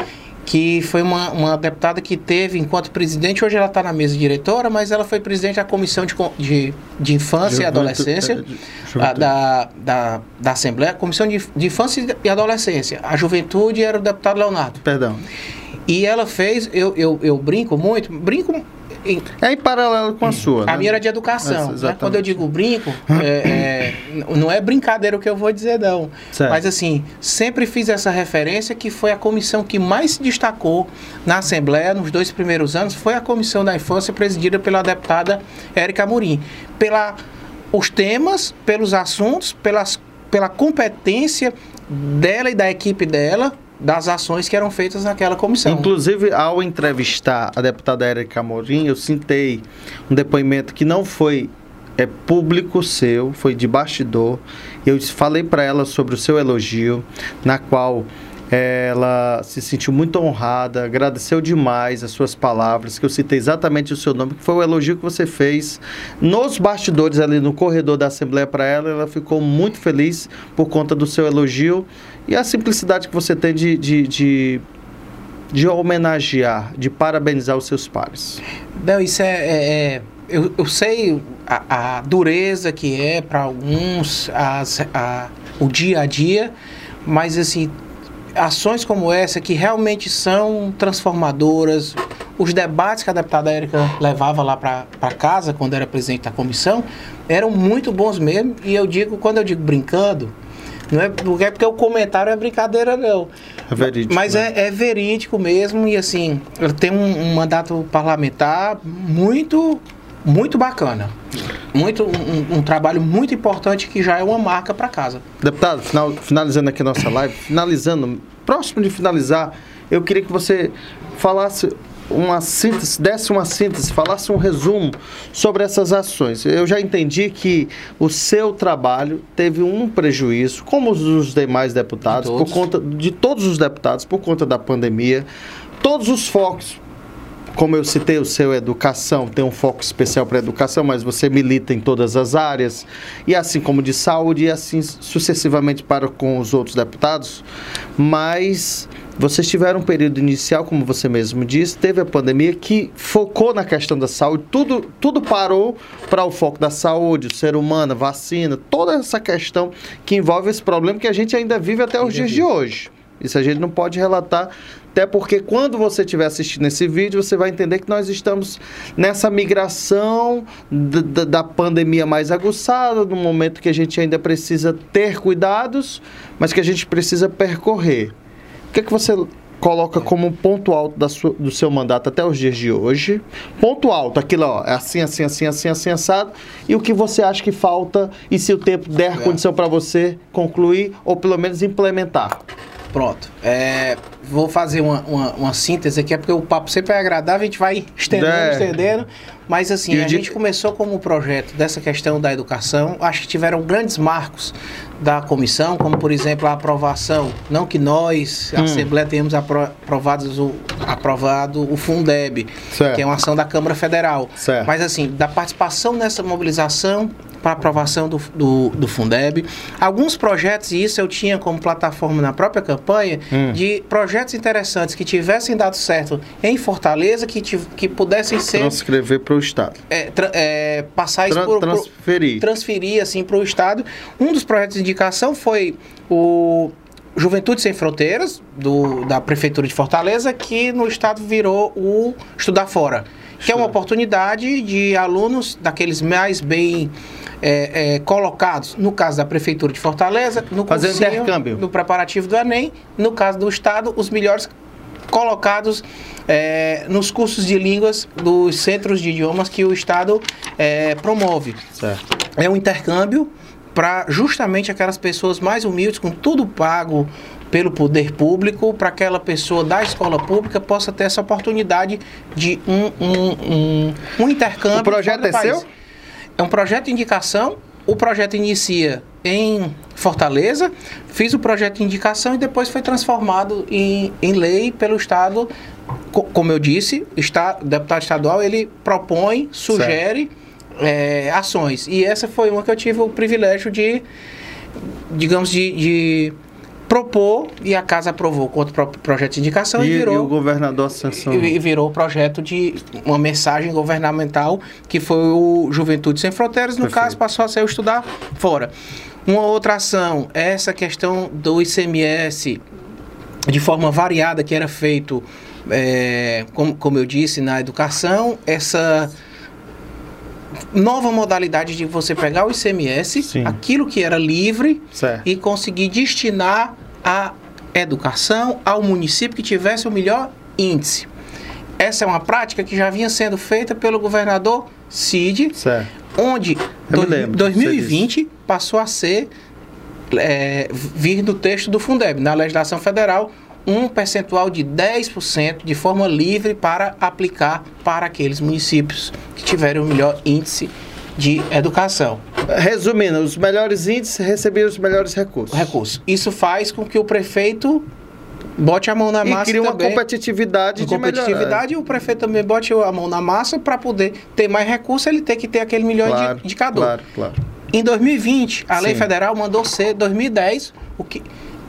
que foi uma, uma deputada que teve enquanto presidente, hoje ela está na mesa diretora, mas ela foi presidente da Comissão de, de, de Infância e Adolescência é, a, da, da, da Assembleia, Comissão de, de Infância e Adolescência. A Juventude era o deputado Leonardo. Perdão. E ela fez, eu, eu, eu brinco muito, brinco em, é em paralelo com a sua. A né? minha era de educação. Né? Quando eu digo brinco, é, é, não é brincadeira o que eu vou dizer, não. Certo. Mas assim, sempre fiz essa referência que foi a comissão que mais se destacou na Assembleia nos dois primeiros anos, foi a comissão da infância presidida pela deputada Érica Amorim. Pela os temas, pelos assuntos, pelas, pela competência dela e da equipe dela das ações que eram feitas naquela comissão. Inclusive, ao entrevistar a deputada Érica Amorim, eu citei um depoimento que não foi é público seu, foi de bastidor. Eu falei para ela sobre o seu elogio, na qual ela se sentiu muito honrada, agradeceu demais as suas palavras, que eu citei exatamente o seu nome, que foi o elogio que você fez nos bastidores ali no corredor da Assembleia para ela. Ela ficou muito feliz por conta do seu elogio e a simplicidade que você tem de, de, de, de homenagear, de parabenizar os seus pares. Não, isso é, é, é eu, eu sei a, a dureza que é para alguns as, a, o dia a dia, mas assim ações como essa que realmente são transformadoras. Os debates que a deputada Érica levava lá para casa, quando era presidente da comissão, eram muito bons mesmo. E eu digo, quando eu digo brincando, não é porque, é porque o comentário é brincadeira, não. É verídico. Mas né? é, é, verídico mesmo. E assim, tem um, um mandato parlamentar muito muito bacana. Muito, um, um, trabalho muito importante que já é uma marca para casa. Deputado, final, finalizando aqui a nossa live, finalizando, próximo de finalizar, eu queria que você falasse uma síntese, desse uma síntese, falasse um resumo sobre essas ações. Eu já entendi que o seu trabalho teve um prejuízo, como os dos demais deputados, De por conta de todos os deputados, por conta da pandemia. Todos os focos, como eu citei, o seu é educação tem um foco especial para educação, mas você milita em todas as áreas, e assim como de saúde, e assim sucessivamente para com os outros deputados. Mas vocês tiveram um período inicial, como você mesmo disse, teve a pandemia que focou na questão da saúde, tudo, tudo parou para o foco da saúde, o ser humano, vacina, toda essa questão que envolve esse problema que a gente ainda vive até os dias de hoje. Isso a gente não pode relatar, até porque quando você estiver assistindo esse vídeo, você vai entender que nós estamos nessa migração da pandemia mais aguçada, no momento que a gente ainda precisa ter cuidados, mas que a gente precisa percorrer. O que, é que você coloca como ponto alto da sua- do seu mandato até os dias de hoje? Ponto alto, aquilo ó, é assim, assim, assim, assim, assim, assado. E o que você acha que falta e se o tempo der É. condição para você concluir ou pelo menos implementar? Pronto. É, vou fazer uma, uma, uma síntese aqui, é porque o papo sempre é agradável, a gente vai estendendo, É. estendendo. Mas assim, E a gente começou como projeto dessa questão da educação. Acho que tiveram grandes marcos da comissão, como por exemplo a aprovação, não que nós, a Hum. Assembleia, tenhamos apro aprovados o, aprovado o Fundeb, Certo. que é uma ação da Câmara Federal. Certo. Mas assim, da participação nessa mobilização para aprovação do, do, do Fundeb, alguns projetos, e isso eu tinha como plataforma na própria campanha, Hum. de projetos interessantes que tivessem dado certo em Fortaleza, que, que pudessem ser Transcrever para o Estado. é, tra- é, passar isso por, transferir. transferir assim para o estado. Um dos projetos de indicação foi o Juventude Sem Fronteiras do, da prefeitura de Fortaleza, que no estado virou o Estudar Fora, que é uma oportunidade de alunos daqueles mais bem é, é, colocados, no caso da prefeitura de Fortaleza, no Fazer um cursinho, intercâmbio. no preparativo do Enem, no caso do estado, os melhores colocados é, nos cursos de línguas dos centros de idiomas que o Estado é, promove. Certo. É um intercâmbio para justamente aquelas pessoas mais humildes, com tudo pago pelo poder público, para aquela pessoa da escola pública possa ter essa oportunidade de um, um, um, um intercâmbio. O projeto é país. seu? É um projeto de indicação. O projeto inicia em Fortaleza, fiz o projeto de indicação e depois foi transformado em, em lei pelo Estado. Co- Como eu disse, está, o deputado estadual ele propõe, sugere é, ações. E essa foi uma que eu tive o privilégio de, digamos, de, de propor e a casa aprovou com outro pro- projeto de indicação e, E, virou e o governador sancionou. e, e virou o projeto de uma mensagem governamental que foi o Juventude Sem Fronteiras, no Perfeito. caso passou a ser o Estudar Fora. Uma outra ação essa questão do ICMS de forma variada que era feito, é, como, como eu disse, na educação, essa nova modalidade de você pegar o ICMS, Sim. aquilo que era livre, Certo. e conseguir destinar a educação ao município que tivesse o melhor índice. Essa é uma prática que já vinha sendo feita pelo governador Cid, Certo. onde dois- lembro, 2020 passou a ser é, vir do texto do Fundeb, na legislação federal, um percentual de 10% de forma livre para aplicar para aqueles municípios que tiverem o melhor índice de educação. Resumindo, os melhores índices recebiam os melhores recursos. recurso. Isso faz com que o prefeito bote a mão na E massa cria uma também. competitividade Com de competitividade, e o prefeito também bote a mão na massa para poder ter mais recurso, ele tem que ter aquele melhorar. de indicador. Claro, claro. Em 2020, a lei Sim. federal mandou ser 2010, o que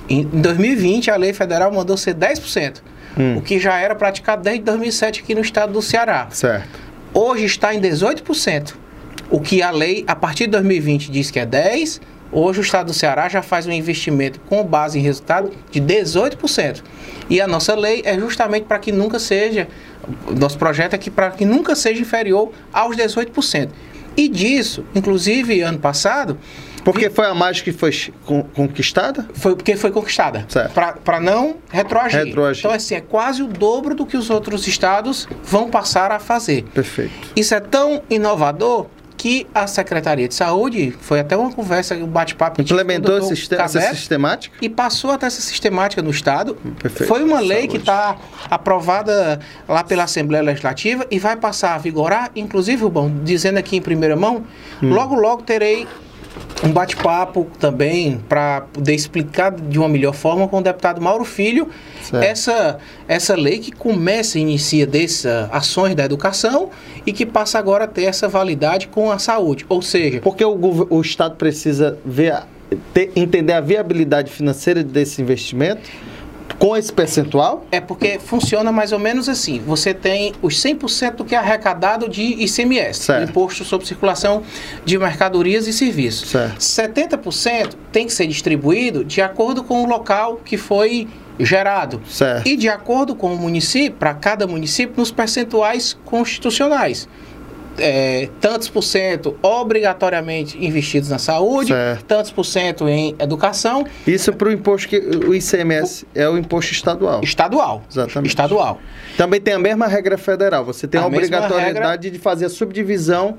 em 2020 a lei federal mandou ser 10%, Hum. o que já era praticado desde 2007 aqui no estado do Ceará. Certo. Hoje está em 18%. O que a lei, a partir de 2020, diz que é 10%. Hoje o estado do Ceará já faz um investimento com base em resultado de 18%. E a nossa lei é justamente para que nunca seja, nosso projeto é que para que nunca seja inferior aos 18%. E disso, inclusive ano passado, Porque foi a margem que foi con- conquistada? foi porque foi conquistada. Para não retroagir. Retroagir. Então, assim, é quase o dobro do que os outros estados vão passar a fazer. Perfeito. Isso é tão inovador que a Secretaria de Saúde, foi até uma conversa, um bate-papo. Implementou sistema, essa sistemática? E passou até essa sistemática no Estado. Perfeito. Foi uma lei Saúde. que está aprovada lá pela Assembleia Legislativa e vai passar a vigorar, inclusive, bom, dizendo aqui em primeira mão, hum. logo, logo terei um bate-papo também para poder explicar de uma melhor forma com o deputado Mauro Filho essa, essa lei que começa e inicia dessas ações da educação e que passa agora a ter essa validade com a saúde. Ou seja. Porque o, o Estado precisa ver, ter, entender a viabilidade financeira desse investimento com esse percentual? É porque funciona mais ou menos assim. Você tem os 100% do que é arrecadado de ICMS, certo. Imposto sobre Circulação de Mercadorias e Serviços. Certo. 70% tem que ser distribuído de acordo com o local que foi gerado. Certo. E de acordo com o município, para cada município, nos percentuais constitucionais é, tantos por cento obrigatoriamente investidos na saúde, certo. tantos por cento em educação. Isso para o imposto que o ICMS o, é o imposto estadual. Estadual. Exatamente. Estadual. Também tem a mesma regra federal. Você tem a, a obrigatoriedade de fazer a subdivisão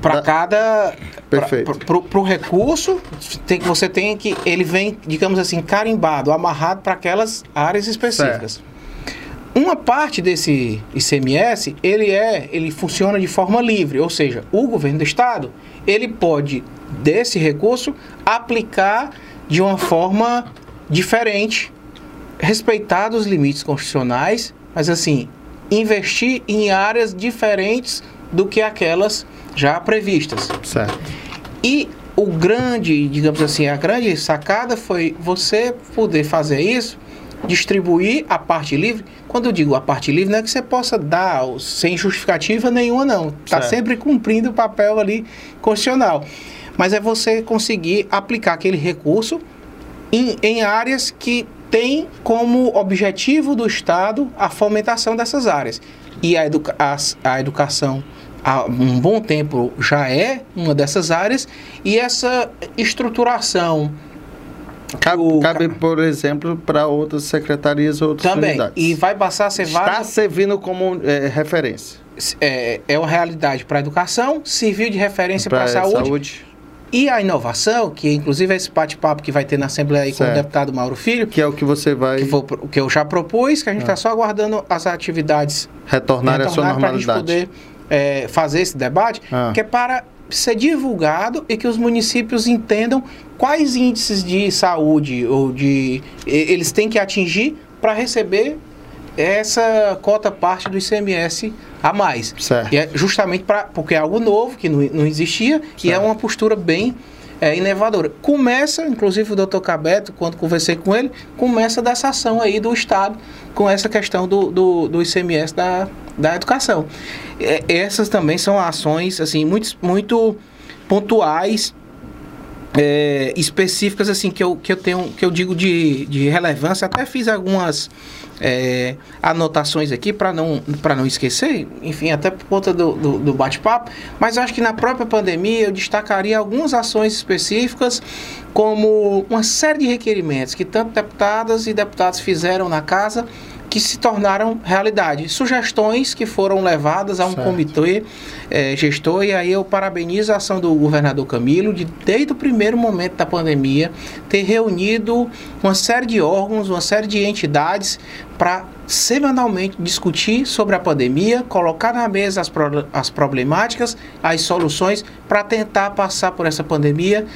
para da... cada perfeito para o recurso tem você tem que ele vem digamos assim carimbado amarrado para aquelas áreas específicas certo. Uma parte desse ICMS, ele é, ele funciona de forma livre, ou seja, o governo do estado, ele pode desse recurso aplicar de uma forma diferente, respeitar os limites constitucionais, mas assim, investir em áreas diferentes do que aquelas já previstas. Certo. E o grande, digamos assim, a grande sacada foi você poder fazer isso distribuir a parte livre. Quando eu digo a parte livre, não é que você possa dar sem justificativa nenhuma, não. Está sempre cumprindo o papel ali constitucional. Mas é você conseguir aplicar aquele recurso em, em áreas que tem como objetivo do Estado a fomentação dessas áreas. E a, educa a, a educação há um bom tempo já é uma dessas áreas, e essa estruturação Cabe, o... cabe, por exemplo, para outras secretarias ou outras Também. unidades. E vai passar a ser Está servindo como é, referência. É, é uma realidade para a educação, serviu de referência para a saúde. saúde. E a inovação, que inclusive é esse bate-papo que vai ter na Assembleia aí com o deputado Mauro Filho. Que é o que você vai. Que, que eu já propus, que a gente está ah. só aguardando as atividades retornarem à sua normalidade. Para a gente poder é, fazer esse debate, ah. que é para ser divulgado e que os municípios entendam quais índices de saúde ou de eles têm que atingir para receber essa cota parte do ICMS a mais. Certo. E é justamente para porque é algo novo que não, não existia certo. e é uma postura bem é, inovadora. Começa, inclusive o doutor Cabeto, quando conversei com ele, começa dessa ação aí do Estado com essa questão do, do, do ICMS da, da educação. É, essas também são ações assim muito, muito pontuais é, específicas assim que eu, que eu tenho que eu digo de, de relevância até fiz algumas é, anotações aqui para não para não esquecer enfim até por conta do, do, do bate-papo mas acho que na própria pandemia eu destacaria algumas ações específicas como uma série de requerimentos que tanto deputadas e deputados fizeram na casa que se tornaram realidade. Sugestões que foram levadas a um certo. comitê é, gestor, e aí eu parabenizo a ação do governador Camilo de, desde o primeiro momento da pandemia, ter reunido uma série de órgãos, uma série de entidades para semanalmente discutir sobre a pandemia, colocar na mesa as, pro, as problemáticas, as soluções para tentar passar por essa pandemia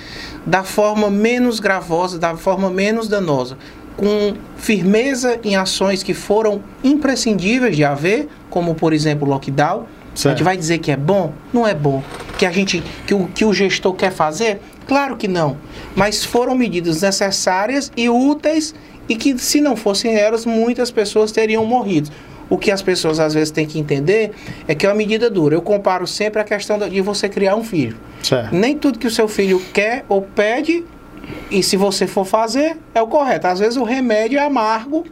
da forma menos gravosa, da forma menos danosa com firmeza em ações que foram imprescindíveis de haver, como por exemplo o lockdown. Certo. A gente vai dizer que é bom? Não é bom. Que a gente, que o, que o gestor quer fazer? Claro que não. Mas foram medidas necessárias e úteis e que se não fossem elas, muitas pessoas teriam morrido. O que as pessoas às vezes têm que entender é que é uma medida dura. Eu comparo sempre a questão de você criar um filho. Certo. Nem tudo que o seu filho quer ou pede e se você for fazer, é o correto. Às vezes o remédio é amargo,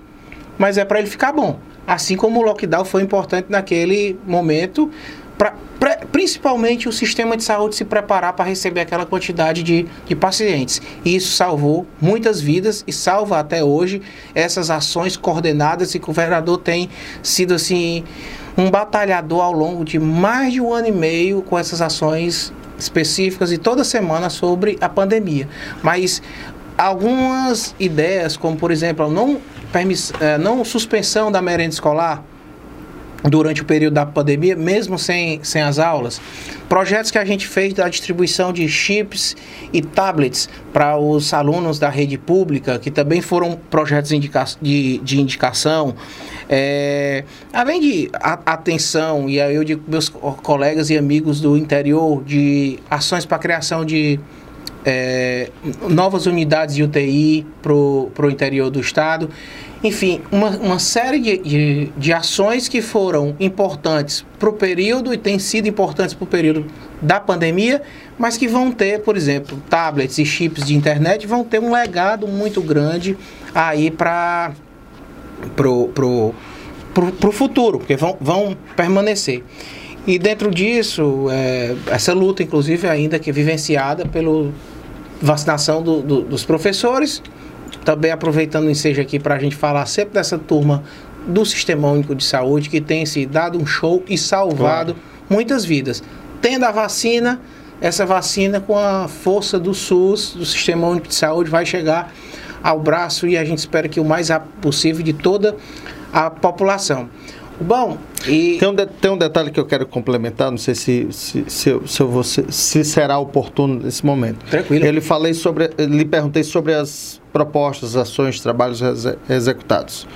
mas é para ele ficar bom. Assim como o lockdown foi importante naquele momento, pra, pra, principalmente o sistema de saúde se preparar para receber aquela quantidade de, de pacientes. E isso salvou muitas vidas e salva até hoje essas ações coordenadas e que o governador tem sido assim um batalhador ao longo de mais de um ano e meio com essas ações específicas e toda semana sobre a pandemia. Mas algumas ideias, como por exemplo, não, eh, não suspensão da merenda escolar, durante o período da pandemia, mesmo sem, sem as aulas. Projetos que a gente fez da distribuição de chips e tablets para os alunos da rede pública, que também foram projetos indica de, de indicação. É, além de atenção, e aí eu digo meus colegas e amigos do interior, de ações para a criação de é, novas unidades de UTI para o interior do estado. Enfim, uma, uma série de, de, de ações que foram importantes para o período e têm sido importantes para o período da pandemia, mas que vão ter, por exemplo, tablets e chips de internet, vão ter um legado muito grande aí para pro, pro, pro, pro futuro, porque vão, vão permanecer. E dentro disso, é, essa luta, inclusive, ainda que é vivenciada pela vacinação do, do, dos professores, também aproveitando o ensejo aqui para a gente falar sempre dessa turma do Sistema Único de Saúde que tem se dado um show e salvado claro. muitas vidas. Tendo a vacina, essa vacina com a força do SUS, do Sistema Único de Saúde, vai chegar ao braço e a gente espera que o mais rápido possível de toda a população. Bom, e... Tem um, de, tem um detalhe que eu quero complementar, não sei se, se, se, eu, se, eu vou, se será oportuno nesse momento. Tranquilo. Ele falei sobre, lhe perguntei sobre as propostas, ações, trabalhos executados.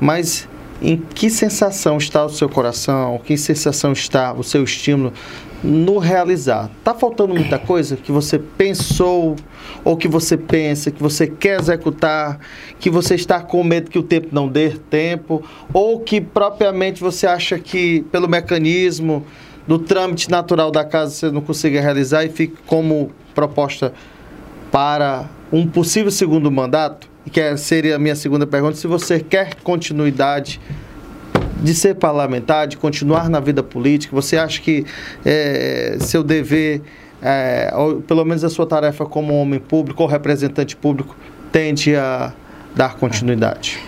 Mas em que sensação está o seu coração? Que sensação está o seu estímulo no realizar? Está faltando muita coisa que você pensou ou que você pensa, que você quer executar, que você está com medo que o tempo não dê tempo, ou que propriamente você acha que pelo mecanismo do trâmite natural da casa você não consiga realizar e fique como proposta para um possível segundo mandato? Que é, seria a minha segunda pergunta, se você quer continuidade de ser parlamentar, de continuar na vida política, você acha que é, seu dever é, ou pelo menos a sua tarefa como homem público ou representante público, tende a dar continuidade?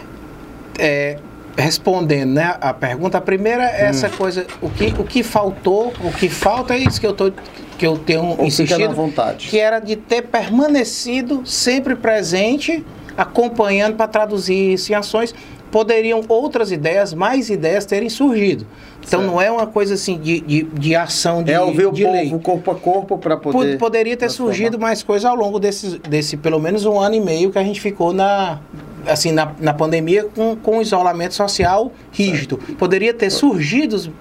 É, respondendo né, a pergunta, a primeira é essa hum. coisa, o que, o que faltou, o que falta é isso que eu, tô, que eu tenho ou insistido, vontade. que era de ter permanecido sempre presente, acompanhando para traduzir isso em ações, poderiam outras ideias, mais ideias terem surgido. Então certo. não é uma coisa assim de, de, de ação de É ouvir de o lei. povo corpo a corpo para poder... Poderia ter surgido mais coisa ao longo desse, desse pelo menos um ano e meio que a gente ficou na, assim, na, na pandemia com, com isolamento social rígido. Poderia ter surgido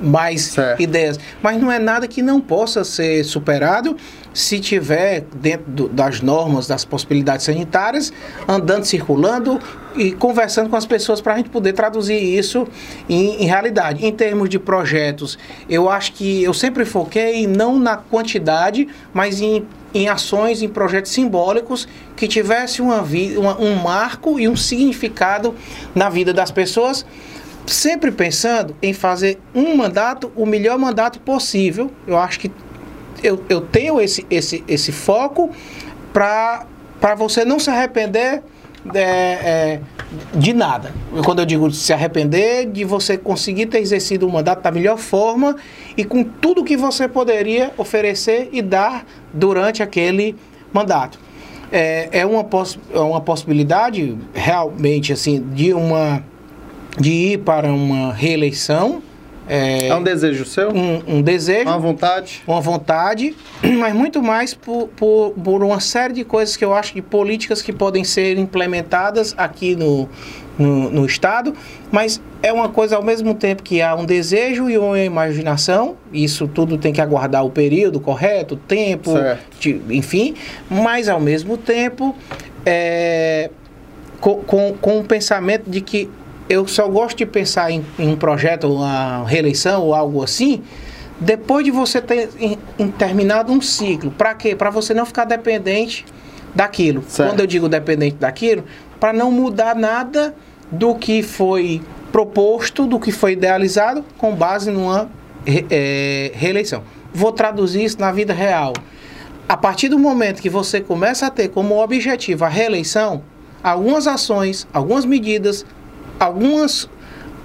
mais certo. ideias, mas não é nada que não possa ser superado se tiver dentro do, das normas, das possibilidades sanitárias, andando, circulando e conversando com as pessoas para a gente poder traduzir isso em, em, realidade. Em termos de projetos, eu acho que eu sempre foquei não na quantidade, mas em em ações, em projetos simbólicos que tivesse uma, uma, um marco e um significado na vida das pessoas, sempre pensando em fazer um mandato, o melhor mandato possível. Eu acho que eu, eu tenho esse, esse, esse foco para você não se arrepender é, é, de nada. Quando eu digo se arrepender, de você conseguir ter exercido o mandato da melhor forma e com tudo que você poderia oferecer e dar durante aquele mandato. É, é, uma, poss é uma possibilidade realmente assim de uma de ir para uma reeleição é, é um desejo seu? Um, um, desejo. Uma vontade. Uma vontade, [CLEARS THROAT] mas muito mais por, por, por, uma série de coisas que eu acho de políticas que podem ser implementadas aqui no, no, no, Estado, mas é uma coisa ao mesmo tempo que há um desejo e uma imaginação, isso tudo tem que aguardar o período correto, o tempo, de, enfim, mas ao mesmo tempo é, com, com, com o pensamento de que eu só gosto de pensar em, em um projeto, uma reeleição ou algo assim, depois de você ter em, em terminado um ciclo. Para quê? Para você não ficar dependente daquilo. Certo. Quando eu digo dependente daquilo, para não mudar nada do que foi proposto, do que foi idealizado, com base numa é, reeleição. Vou traduzir isso na vida real. A partir do momento que você começa a ter como objetivo a reeleição, algumas ações, algumas medidas, algumas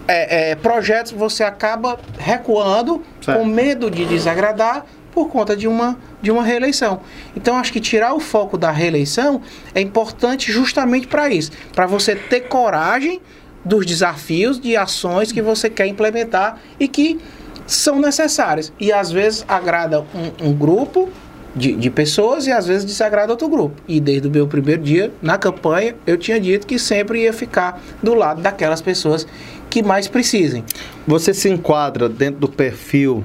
é, é, projetos você acaba recuando Certo. com medo de desagradar por conta de uma, de uma reeleição. Então, acho que tirar o foco da reeleição é importante justamente para isso, para você ter coragem dos desafios, de ações que você quer implementar e que são necessárias. E às vezes agrada um, um grupo de, de pessoas e às vezes desagrada outro grupo. E desde o meu primeiro dia na campanha, eu tinha dito que sempre ia ficar do lado daquelas pessoas que mais precisem. Você se enquadra dentro do perfil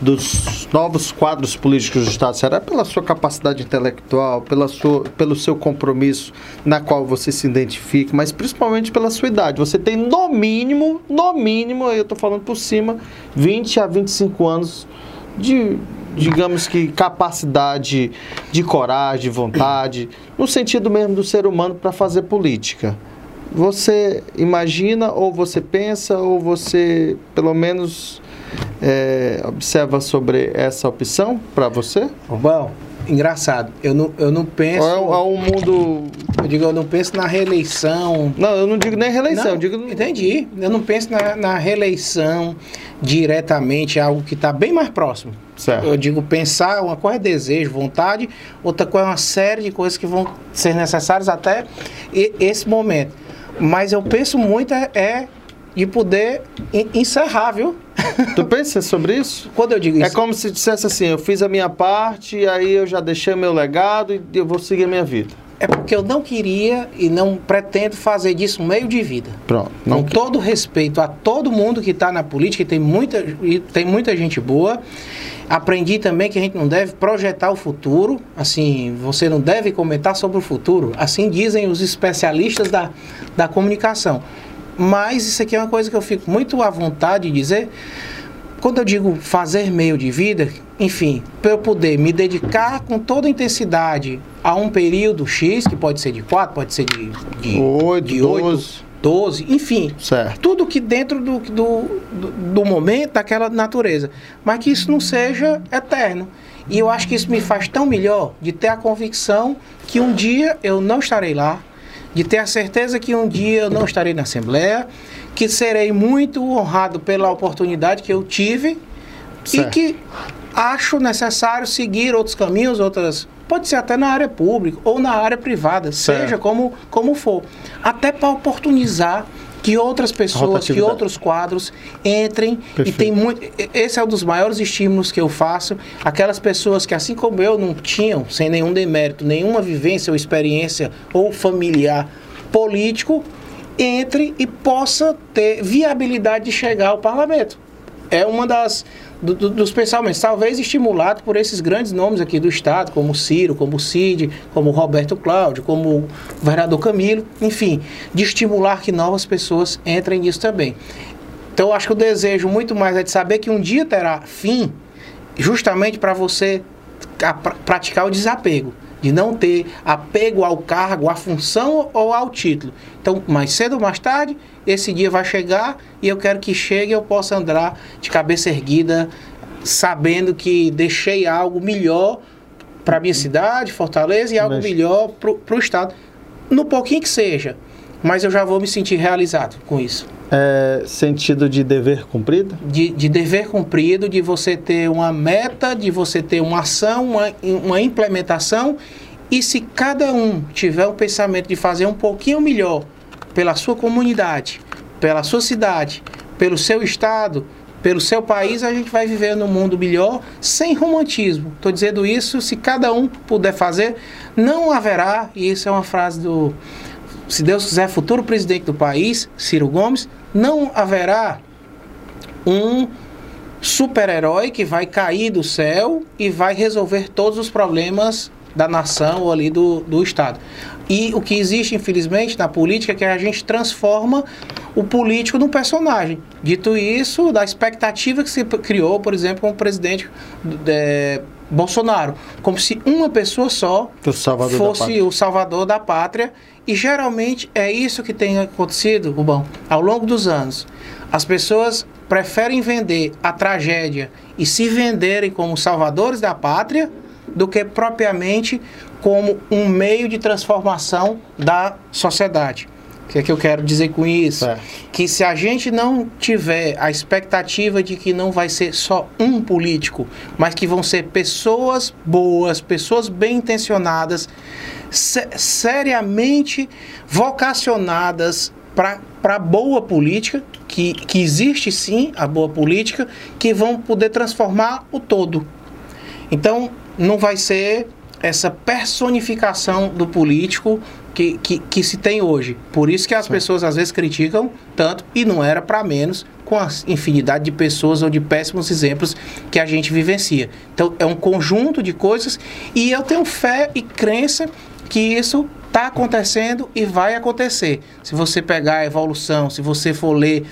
dos novos quadros políticos do Estado? Será pela sua capacidade intelectual, pela sua, pelo seu compromisso na qual você se identifica, mas principalmente pela sua idade? Você tem no mínimo, no mínimo, eu estou falando por cima, 20 a 25 anos de, digamos que, capacidade de coragem, de vontade, no sentido mesmo do ser humano para fazer política. Você imagina, ou você pensa, ou você, pelo menos, é, observa sobre essa opção para você? Bom, engraçado. Eu não, eu não penso. É, um- mundo. Eu digo, eu não penso na reeleição. Não, eu não digo nem reeleição, Não, eu digo. Entendi. Eu não penso na, na reeleição diretamente, é algo que está bem mais próximo. Certo. Eu digo, pensar, uma coisa é desejo, vontade, outra coisa é uma série de coisas que vão ser necessárias até esse momento. Mas eu penso muito é, é de poder en- encerrar, viu? Tu pensa sobre isso? [LAUGHS] Quando eu digo É isso, como se dissesse assim: eu fiz a minha parte, aí eu já deixei o meu legado e eu vou seguir a minha vida. é porque eu não queria e não pretendo fazer disso um meio de vida. Pronto. Com todo respeito a todo mundo que está na política, e tem muita, e tem muita gente boa. Aprendi também que a gente não deve projetar o futuro, assim, você não deve comentar sobre o futuro, assim dizem os especialistas da, da comunicação. Mas isso aqui é uma coisa que eu fico muito à vontade de dizer. Quando eu digo fazer meio de vida, enfim, para eu poder me dedicar com toda intensidade a um período X, que pode ser de 4, pode ser de, de Oito, de oito, doze. 12, enfim, Certo. tudo que dentro do, do, do momento, daquela natureza. Mas que isso não seja eterno. E eu acho que isso me faz tão melhor de ter a convicção que um dia eu não estarei lá, de ter a certeza que um dia eu não estarei na Assembleia, que serei muito honrado pela oportunidade que eu tive Certo. e que acho necessário seguir outros caminhos, outras. Pode ser até na área pública ou na área privada, Certo. seja como, como for. Até para oportunizar que outras pessoas, que outros quadros entrem e Perfeito. tem muito. e- Esse é um dos maiores estímulos que eu faço. Aquelas pessoas que, assim como eu, não tinham, sem nenhum demérito, nenhuma vivência ou experiência ou familiar político, entre e possa ter viabilidade de chegar ao parlamento é uma das do- do- dos pensamentos, talvez estimulado por esses grandes nomes aqui do estado, como Ciro, como Cid, como Roberto Cláudio, como o vereador Camilo, enfim, de estimular que novas pessoas entrem nisso também. Então, acho que o desejo muito mais é de saber que um dia terá fim, justamente para você praticar o desapego, de não ter apego ao cargo, à função ou ao título. Então, mais cedo ou mais tarde, esse dia vai chegar e eu quero que chegue e eu possa andar de cabeça erguida, sabendo que deixei algo melhor para minha cidade, Fortaleza, e algo Mas- melhor para o Estado. No pouquinho que seja, mas eu já vou me sentir realizado com isso É, sentido de dever cumprido? de, de dever cumprido, de você ter uma meta, de você ter uma ação, uma, uma implementação. E se cada um tiver o pensamento de fazer um pouquinho melhor pela sua comunidade, pela sua cidade, pelo seu estado, pelo seu país, a gente vai viver num mundo melhor, sem romantismo. Estou dizendo isso, se cada um puder fazer, não haverá, e isso é uma frase do, se Deus quiser, futuro presidente do país, Ciro Gomes, não haverá um super-herói que vai cair do céu e vai resolver todos os problemas da nação ou ali do, do Estado. E o que existe, infelizmente, na política é que a gente transforma o político num personagem. Dito isso, da expectativa que se criou, por exemplo, com o presidente eh, Bolsonaro. Como se uma pessoa só salvador fosse o salvador da pátria. E geralmente é isso que tem acontecido, Rubão, ao longo dos anos. As pessoas preferem vender a tragédia e se venderem como salvadores da pátria do que propriamente como um meio de transformação da sociedade. O que é que eu quero dizer com isso? É. Que se a gente não tiver a expectativa de que não vai ser só um político, mas que vão ser pessoas boas, pessoas bem intencionadas, se- seriamente vocacionadas para boa política, que, que existe sim a boa política, que vão poder transformar o todo. Então, não vai ser essa personificação do político que, que, que se tem hoje. Por isso que as pessoas às vezes criticam tanto, e não era para menos, com a infinidade de pessoas ou de péssimos exemplos que a gente vivencia. Então, é um conjunto de coisas, e eu tenho fé e crença que isso está acontecendo e vai acontecer. Se você pegar a evolução, se você for ler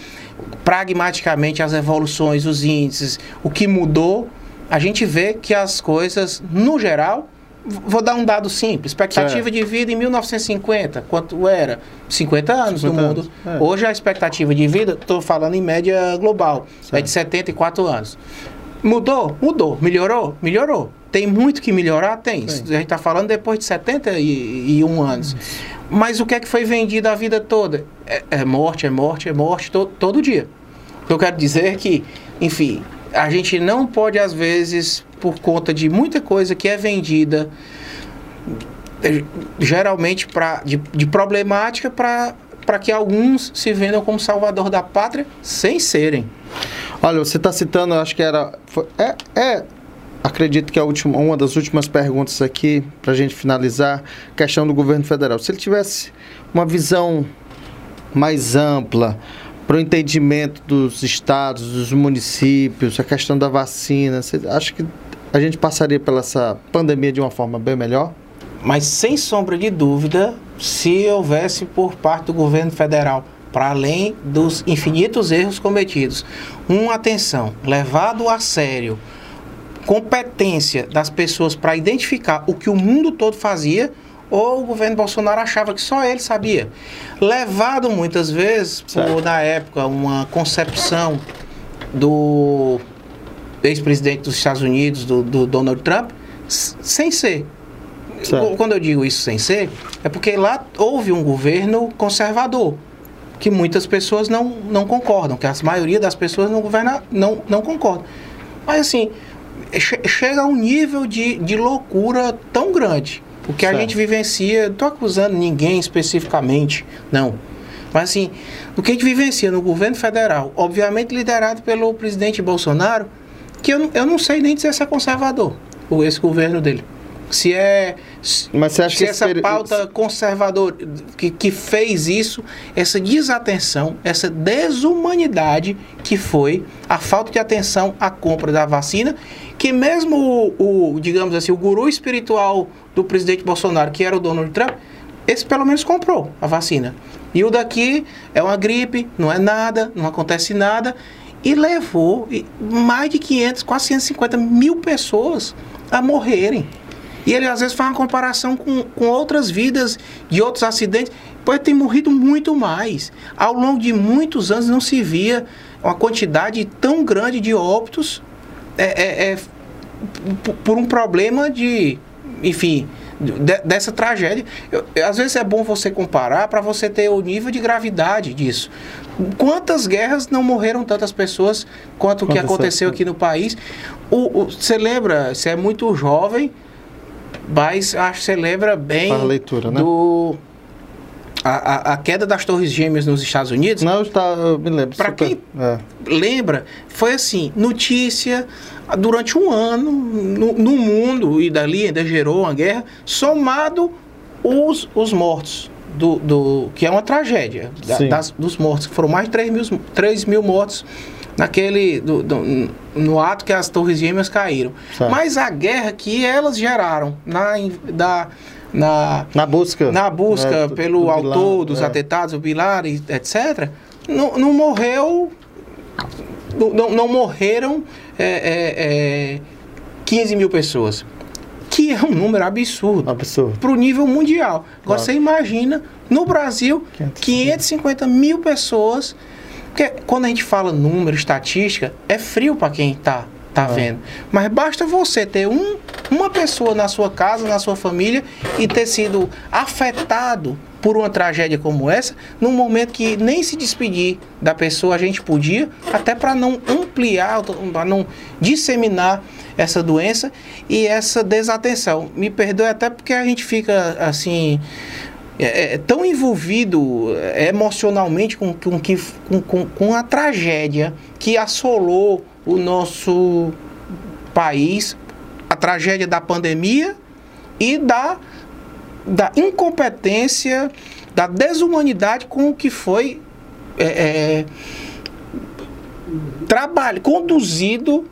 pragmaticamente as evoluções, os índices, o que mudou, a gente vê que as coisas, no geral, vou dar um dado simples, expectativa Certo. de vida em 1950, quanto era? 50 anos 50 no mundo. anos, é. Hoje a expectativa de vida, estou falando em média global, é Certo. de 74 anos. Mudou? Mudou. Melhorou? Melhorou. Tem muito que melhorar? Tem. Tem. A gente está falando depois de 71 anos. Mas o que é que foi vendido a vida toda? É, é morte, é morte, é morte to- todo dia. O que eu quero dizer é que, enfim, a gente não pode, às vezes, por conta de muita coisa que é vendida, eh, geralmente pra, de, de problemática, para que alguns se vendam como salvador da pátria sem serem. Olha, você está citando, acho que era. foi- é, é, acredito que é a última, uma das últimas perguntas aqui, para a gente finalizar, questão do governo federal. Se ele tivesse uma visão mais ampla para o entendimento dos estados, dos municípios, a questão da vacina, você que a gente passaria pela essa pandemia de uma forma bem melhor? Mas sem sombra de dúvida, se houvesse por parte do governo federal, para além dos infinitos erros cometidos, uma atenção levado a sério, competência das pessoas para identificar o que o mundo todo fazia, ou o governo Bolsonaro achava que só ele sabia. Levado muitas vezes por, na época, uma concepção do ex-presidente dos Estados Unidos, do, do Donald Trump, sem ser. Certo. Quando eu digo isso sem ser, é porque lá houve um governo conservador, que muitas pessoas não, não concordam, que a maioria das pessoas no governo não, não concordam. Mas assim, che- chega a um nível de, de loucura tão grande. O que a Certo. gente vivencia, não estou acusando ninguém especificamente, não. Mas assim, o que a gente vivencia no governo federal, obviamente liderado pelo presidente Bolsonaro, que eu, não- eu não sei nem dizer se é conservador, o- esse governo dele. Se é. Mas você acha se que essa pauta conservadora que, que fez isso, essa desatenção, essa desumanidade que foi a falta de atenção à compra da vacina, que mesmo o, o, digamos assim, o guru espiritual do presidente Bolsonaro, que era o Donald Trump, esse pelo menos comprou a vacina. E o daqui é uma gripe, não é nada, não acontece nada, e levou mais de 500, quase 150 mil pessoas a morrerem. E ele às vezes faz uma comparação com, com outras vidas de outros acidentes. Pode ter morrido muito mais. Ao longo de muitos anos não se via uma quantidade tão grande de óbitos é, é, é, por um problema de, enfim, de- dessa tragédia. Eu- às vezes é bom você comparar para você ter o nível de gravidade disso. Quantas guerras não morreram tantas pessoas quanto o que Aconteceu. aqui no país? Você lembra, você é muito jovem, mas acho que você lembra bem a leitura, né? do a, a, a queda das Torres Gêmeas nos Estados Unidos. Não, eu, tá, eu me lembro. Super- quem- é. lembra, foi assim, notícia durante um ano no, no mundo e dali ainda gerou uma guerra, somado os, os mortos, do, do, que é uma tragédia, da- das- dos mortos, que foram mais de 3 mil, 3 mil mortos naquele, do- do- no ato que as torres gêmeas caíram. Certo. Mas a guerra que elas geraram na, da, na, Na busca. na busca né, pelo do autor vilão, dos é. atentados, o Bilar, etc., não, não morreu. Não, não- morreram é, é, é, 15 mil pessoas. Que é um número absurdo Absurdo. para o nível mundial. Agora Claro. você imagina, no Brasil, 550 550 mil pessoas. Porque quando a gente fala número, estatística, é frio para quem está tá É. vendo. Mas basta você ter um, uma pessoa na sua casa, na sua família, e ter sido afetado por uma tragédia como essa, num momento que nem se despedir da pessoa a gente podia, até para não ampliar, para não disseminar essa doença e essa desatenção. Me perdoe até porque a gente fica assim é, é, tão envolvido é, emocionalmente com, com, com, com a tragédia que assolou o nosso país, a tragédia da pandemia e da, da incompetência, da desumanidade com o que foi é, é, trabalho, conduzido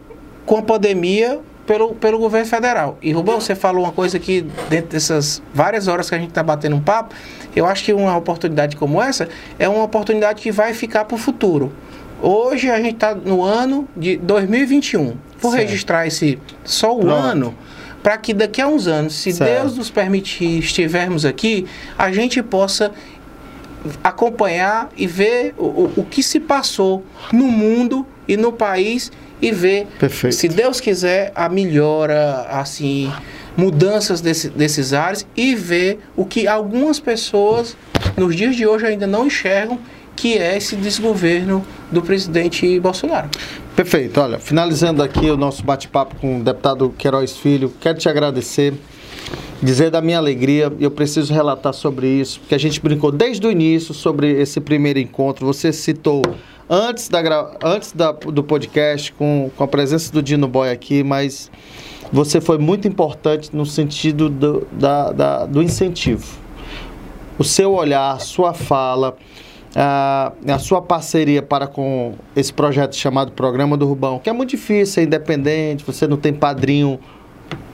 com a pandemia pelo, pelo governo federal. E Rubão, você falou uma coisa que dentro dessas várias horas que a gente está batendo um papo, eu acho que uma oportunidade como essa é uma oportunidade que vai ficar para o futuro. Hoje a gente está no ano de 2021. Vou certo. registrar esse só o Pronto. ano para que daqui a uns anos, se certo. Deus nos permitir, estivermos aqui, a gente possa acompanhar e ver o, o, que se passou no mundo e no país e ver, Perfeito. se Deus quiser, a melhora, assim, mudanças desse, desses ares e ver o que algumas pessoas nos dias de hoje ainda não enxergam, que é esse desgoverno do presidente Bolsonaro. Perfeito. Olha, finalizando aqui o nosso bate-papo com o deputado Queiroz Filho, quero te agradecer, dizer da minha alegria, eu preciso relatar sobre isso, porque a gente brincou desde o início sobre esse primeiro encontro. Você citou antes, da, antes da, do podcast, com, com a presença do Dino Boy aqui, mas você foi muito importante no sentido do, da, da, do incentivo. O seu olhar, sua fala, a, a sua parceria para com esse projeto chamado Programa do Rubão, que é muito difícil, é independente, você não tem padrinho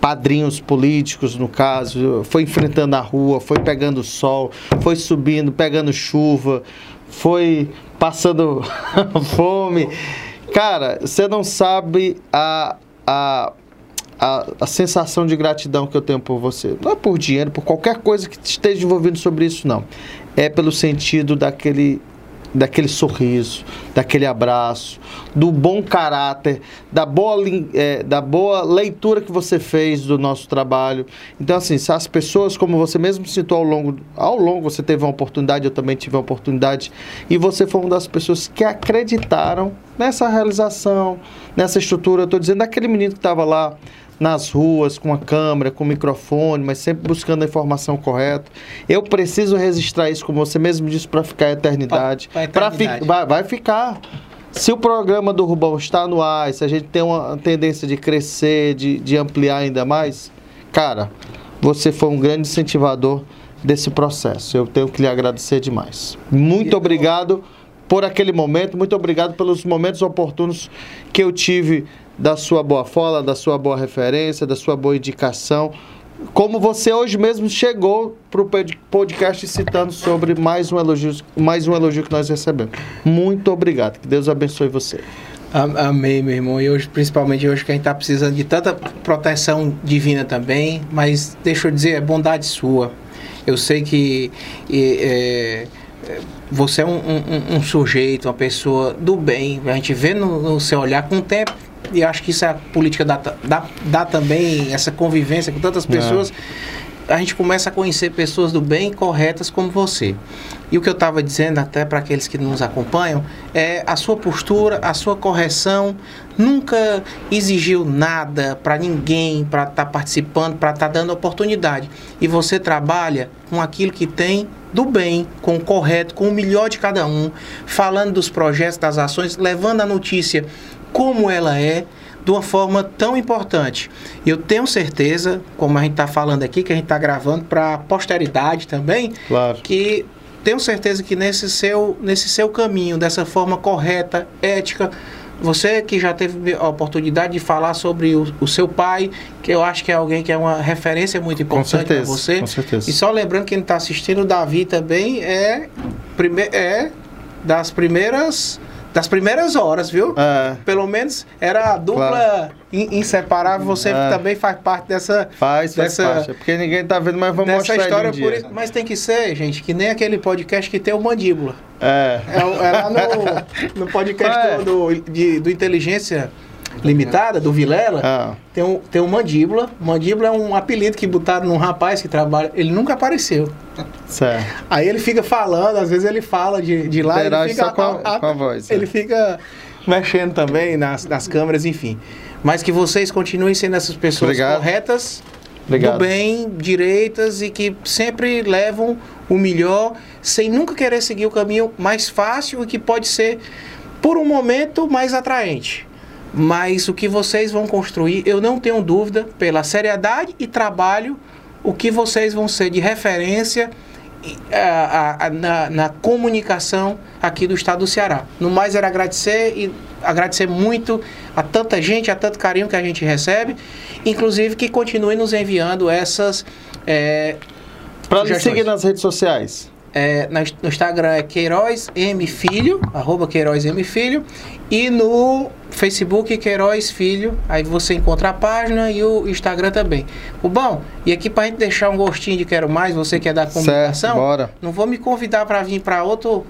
padrinhos políticos, no caso, foi enfrentando a rua, foi pegando sol, foi subindo, pegando chuva, foi passando [LAUGHS] fome. Cara, você não sabe a, a, a, a, sensação de gratidão que eu tenho por você. Não é por dinheiro, por qualquer coisa que esteja envolvido sobre isso, não. É pelo sentido daquele daquele sorriso, daquele abraço, do bom caráter, da boa, é, da boa leitura que você fez do nosso trabalho. Então, assim, se as pessoas, como você mesmo citou ao longo, ao longo você teve uma oportunidade, eu também tive uma oportunidade, e você foi uma das pessoas que acreditaram nessa realização, nessa estrutura. Eu estou dizendo daquele menino que estava lá nas ruas, com a câmera, com o microfone, mas sempre buscando a informação correta. Eu preciso registrar isso, como você mesmo disse, para ficar a eternidade. Para fi vai, vai ficar. Se o programa do Rubão está no ar, se a gente tem uma tendência de crescer, de, de ampliar ainda mais, cara, você foi um grande incentivador desse processo. Eu tenho que lhe agradecer demais. Muito obrigado por aquele momento, muito obrigado pelos momentos oportunos que eu tive da sua boa fala, da sua boa referência, da sua boa indicação. Como você hoje mesmo chegou para o podcast citando sobre mais um, elogio, mais um elogio que nós recebemos. Muito obrigado. Que Deus abençoe você. Amém, meu irmão. E hoje, principalmente hoje que a gente está precisando de tanta proteção divina também, mas deixa eu dizer, é bondade sua. Eu sei que é, você é um, um, um, sujeito, uma pessoa do bem. A gente vê no, no seu olhar com o tempo e acho que isso é a política dá, dá, dá também essa convivência com tantas pessoas. É. A gente começa a conhecer pessoas do bem corretas como você. E o que eu estava dizendo até para aqueles que nos acompanham é a sua postura, a sua correção nunca exigiu nada para ninguém para estar tá participando, para estar tá dando oportunidade. E você trabalha com aquilo que tem do bem, com o correto, com o melhor de cada um, falando dos projetos, das ações, levando a notícia como ela é, de uma forma tão importante. Eu tenho certeza, como a gente está falando aqui, que a gente está gravando para a posteridade também, claro. que tenho certeza que nesse seu, nesse seu caminho, dessa forma correta, ética, você que já teve a oportunidade de falar sobre o, o seu pai, que eu acho que é alguém que é uma referência muito importante para você. Com certeza. E só lembrando que quem está assistindo, o Davi também é, prime é das primeiras das primeiras horas, viu? É. Pelo menos era a dupla claro. inseparável. Você é. também faz parte dessa. Faz, faz dessa, parte. É porque ninguém tá vendo, mas vamos mostrar história por isso, Mas tem que ser, gente, que nem aquele podcast que tem o mandíbula. É. É, lá no, [LAUGHS] no podcast é. do, de, do Inteligência. Limitada, do Vilela, Ah. tem um, tem um Mandíbula. Mandíbula é um apelido que botaram num rapaz que trabalha. Ele nunca apareceu. Certo. Aí ele fica falando, às vezes ele fala de, de lá. Interage ele fica, só com a- com a voz, Ele é. fica mexendo também nas, nas câmeras, enfim. Mas que vocês continuem sendo essas pessoas Obrigado. corretas, Obrigado. do bem, direitas e que sempre levam o melhor, sem nunca querer seguir o caminho mais fácil e que pode ser, por um momento, mais atraente. Mas o que vocês vão construir, eu não tenho dúvida, pela seriedade e trabalho, o que vocês vão ser de referência a- a- a- na, na comunicação aqui do estado do Ceará. No mais, era agradecer e agradecer muito a tanta gente, a tanto carinho que a gente recebe, inclusive que continue nos enviando essas. É, Para nos seguir nas redes sociais. É, no Instagram é Queiroz M Filho, arroba Queiroz M Filho, e no Facebook Queiroz Filho, aí você encontra a página e o Instagram também. O bom, e aqui pra gente deixar um gostinho de quero mais, você que é da comunicação, Certo, bora. não vou me convidar para vir para outro.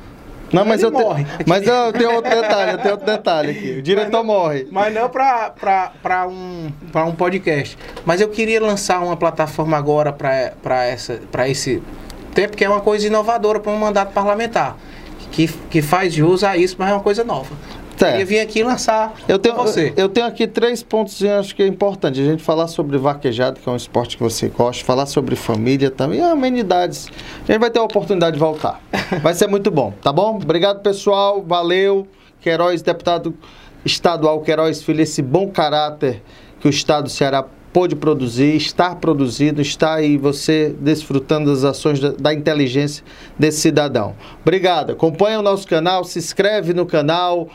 Não, mas eu, te- morre. mas eu tenho outro detalhe, eu tenho outro detalhe aqui. O diretor morre. Mas não para um, pra um podcast. Mas eu queria lançar uma plataforma agora para esse tempo, que é uma coisa inovadora para um mandato parlamentar. Que, que faz jus a isso, mas é uma coisa nova. Certo. Queria vir aqui lançar Eu tenho, você. eu tenho aqui três pontos que eu acho que é importante. A gente falar sobre vaquejado, que é um esporte que você gosta, falar sobre família também, amenidades. A gente vai ter a oportunidade de voltar. [LAUGHS] Vai ser muito bom, tá bom? Obrigado, pessoal. Valeu. Queiroz, deputado estadual Queiroz Filho, esse bom caráter que o Estado do Ceará pôde produzir, está produzindo, está aí você desfrutando das ações da, da inteligência desse cidadão. Obrigado. Acompanha o nosso canal, se inscreve no canal,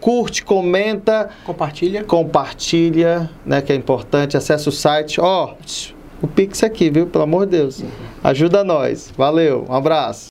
curte, comenta, Compartilha. compartilha, né, que é importante, acessa o site. Ó, o Pix aqui, viu? Pelo amor de Deus. Ajuda nós. Valeu, um abraço.